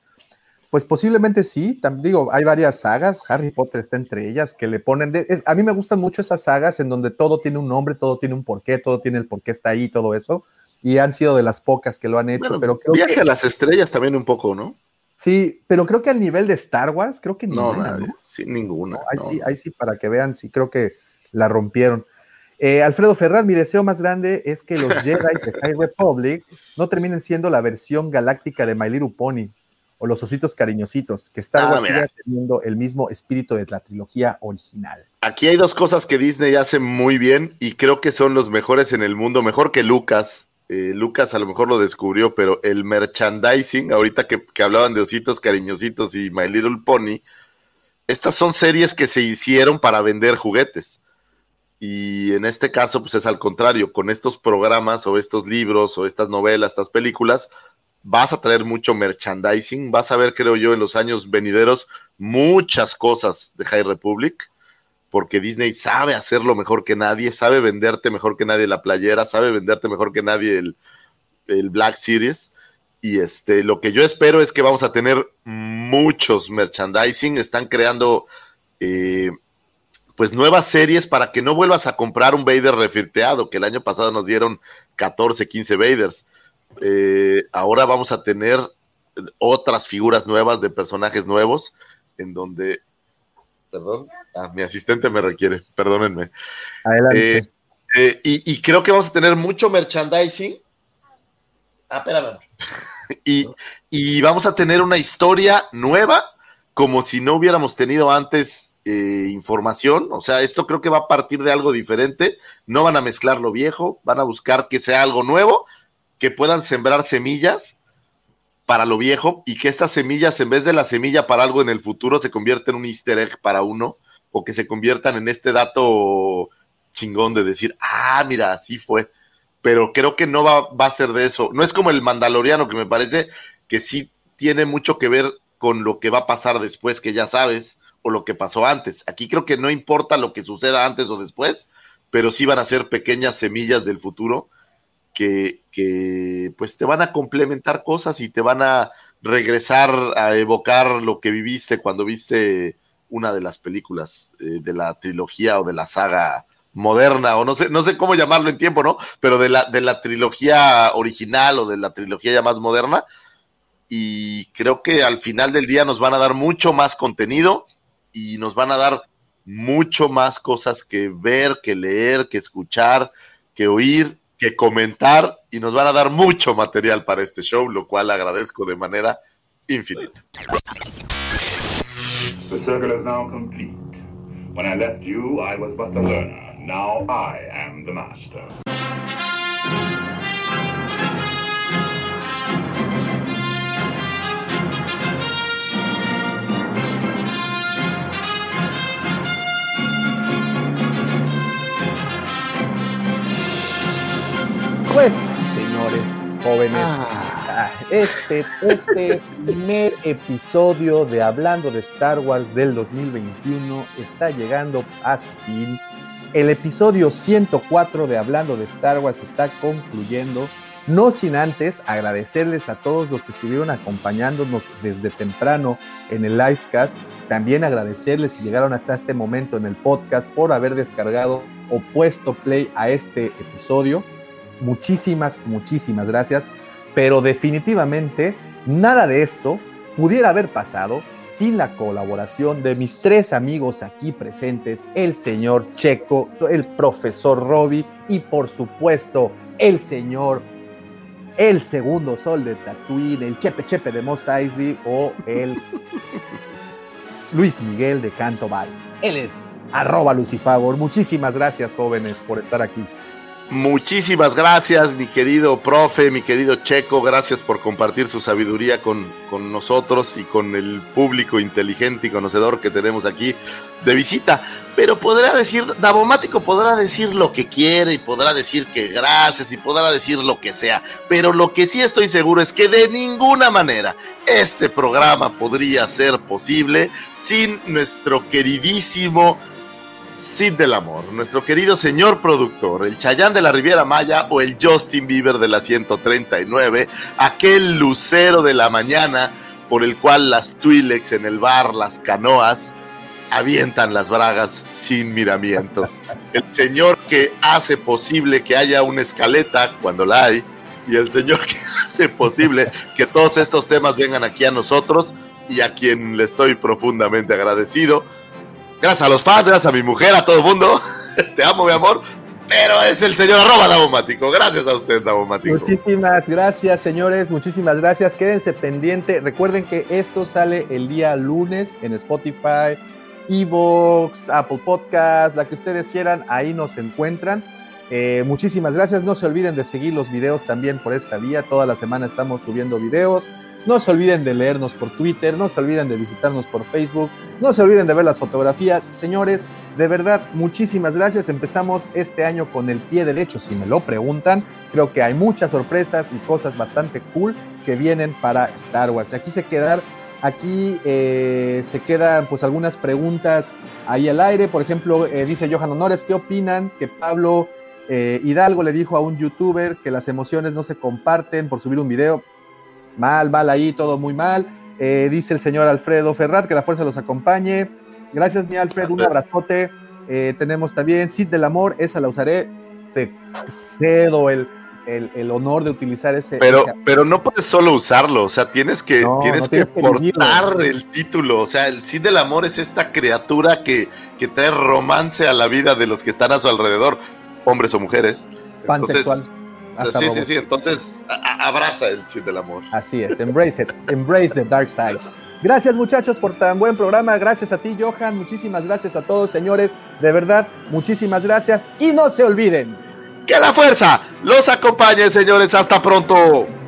Pues posiblemente sí, digo, hay varias sagas, Harry Potter está entre ellas, que le ponen, de, es, a mí me gustan mucho esas sagas en donde todo tiene un nombre, todo tiene un porqué, todo tiene el porqué está ahí, todo eso, y han sido de las pocas que lo han hecho,
bueno,
pero
creo Viaje que, a las estrellas también un poco, ¿no?
Sí, pero creo que al nivel de Star Wars, creo que ninguna.
No, ¿no? Sí, ninguna.
No, ahí, no. Sí, ahí sí, para que vean, sí, creo que la rompieron. Eh, Alfredo Ferraz, mi deseo más grande es que los Jedi de High Republic no terminen siendo la versión galáctica de My Little Pony o los ositos cariñositos, que Star Wars ah, siga teniendo el mismo espíritu de la trilogía original.
Aquí hay dos cosas que Disney hace muy bien y creo que son los mejores en el mundo, mejor que Lucas, eh, Lucas a lo mejor lo descubrió, pero el merchandising, ahorita que, que, hablaban de ositos cariñositos y My Little Pony, estas son series que se hicieron para vender juguetes. Y en este caso, pues es al contrario, con estos programas o estos libros o estas novelas, estas películas, vas a traer mucho merchandising, vas a ver, creo yo, en los años venideros muchas cosas de High Republic porque Disney sabe hacerlo mejor que nadie, sabe venderte mejor que nadie la playera, sabe venderte mejor que nadie el, el Black Series. Y este, lo que yo espero es que vamos a tener muchos merchandising, están creando eh, pues nuevas series para que no vuelvas a comprar un Vader refirteado, que el año pasado nos dieron 14, 15 Vaders. Eh, ahora vamos a tener otras figuras nuevas de personajes nuevos, en donde perdón, ah, mi asistente me requiere, perdónenme.
Adelante.
Eh, eh, y, y, creo que vamos a tener mucho merchandising. Ah, espérame. y, y, vamos a tener una historia nueva, como si no hubiéramos tenido antes eh, información. O sea, esto creo que va a partir de algo diferente. No van a mezclar lo viejo, van a buscar que sea algo nuevo, que puedan sembrar semillas para lo viejo y que estas semillas, en vez de la semilla para algo en el futuro, se convierten en un easter egg para uno o que se conviertan en este dato chingón de decir, ah, mira, así fue. Pero creo que no va, va a ser de eso. No es como el mandaloriano, que me parece que sí tiene mucho que ver con lo que va a pasar después, que ya sabes, o lo que pasó antes. Aquí creo que no importa lo que suceda antes o después, pero sí van a ser pequeñas semillas del futuro que, que, pues te van a complementar cosas y te van a regresar a evocar lo que viviste cuando viste una de las películas eh, de la trilogía o de la saga moderna, o no sé, no sé cómo llamarlo en tiempo, ¿no? Pero de la, de la trilogía original o de la trilogía ya más moderna. Y creo que al final del día nos van a dar mucho más contenido y nos van a dar mucho más cosas que ver, que leer, que escuchar, que oír que comentar y nos van a dar mucho material para este show, lo cual agradezco de manera infinita. The circle is now complete.
When I left you, I was but the learner. Now I am the master.
Pues, señores, jóvenes, ah, este, este primer episodio de Hablando de Star Wars del 2021 está llegando a su fin. El episodio 104 de Hablando de Star Wars está concluyendo. No sin antes agradecerles a todos los que estuvieron acompañándonos desde temprano en el livecast. También agradecerles si llegaron hasta este momento en el podcast por haber descargado o puesto play a este episodio. Muchísimas, muchísimas gracias. Pero definitivamente nada de esto pudiera haber pasado sin la colaboración de mis tres amigos aquí presentes, el señor Checo, el profesor Robbie y por supuesto el señor, el segundo sol de Tatooine, el Chepe Chepe de Mos Eisley o el Luis Miguel de Canto Bay. Él es arroba Lucifagor. Muchísimas gracias jóvenes por estar aquí.
Muchísimas gracias, mi querido profe, mi querido Checo, gracias por compartir su sabiduría con, con, nosotros y con el público inteligente y conocedor que tenemos aquí de visita. Pero podrá decir, Davomático podrá decir lo que quiere y podrá decir que gracias y podrá decir lo que sea. Pero lo que sí estoy seguro es que de ninguna manera este programa podría ser posible sin nuestro queridísimo Cid del Amor, nuestro querido señor productor, el Chayán de la Riviera Maya o el Justin Bieber de la 139, aquel lucero de la mañana por el cual las Twilex en el bar, las canoas, avientan las bragas sin miramientos. El señor que hace posible que haya una escaleta cuando la hay y el señor que hace posible que todos estos temas vengan aquí a nosotros y a quien le estoy profundamente agradecido Gracias a los fans, gracias a mi mujer, a todo el mundo. Te amo, mi amor. Pero es el señor arroba Davomático. Gracias a usted, Davomático.
Muchísimas gracias, señores. Muchísimas gracias. Quédense pendiente. Recuerden que esto sale el día lunes en Spotify, Evox, Apple Podcast, la que ustedes quieran. Ahí nos encuentran. Eh, muchísimas gracias. No se olviden de seguir los videos también por esta vía. Toda la semana estamos subiendo videos. No se olviden de leernos por Twitter, no se olviden de visitarnos por Facebook, no se olviden de ver las fotografías. Señores, de verdad, muchísimas gracias. Empezamos este año con el pie derecho, si me lo preguntan. Creo que hay muchas sorpresas y cosas bastante cool que vienen para Star Wars. Aquí se quedan, aquí eh, se quedan pues algunas preguntas ahí al aire. Por ejemplo, eh, dice Johan Honores, ¿qué opinan que Pablo eh, Hidalgo le dijo a un youtuber que las emociones no se comparten por subir un video? Mal, mal ahí, todo muy mal. Eh, dice el señor Alfredo Ferrat, que la fuerza los acompañe. Gracias, mi Alfred, un abrazote. Eh, tenemos también Cid del Amor, esa la usaré. Te cedo el, el, el honor de utilizar ese.
Pero, pero no puedes solo usarlo, o sea, tienes que, no, tienes no que portar el título. O sea, el Cid del Amor es esta criatura que, que trae romance a la vida de los que están a su alrededor, hombres o mujeres.
Pansexual.
Entonces, sí, sí, sí. Entonces, abraza el Cid del amor.
Así es, embrace it, embrace the dark side. Gracias muchachos por tan buen programa, gracias a ti Johan, muchísimas gracias a todos señores, de verdad, muchísimas gracias y no se olviden.
Que la fuerza los acompañe señores, hasta pronto.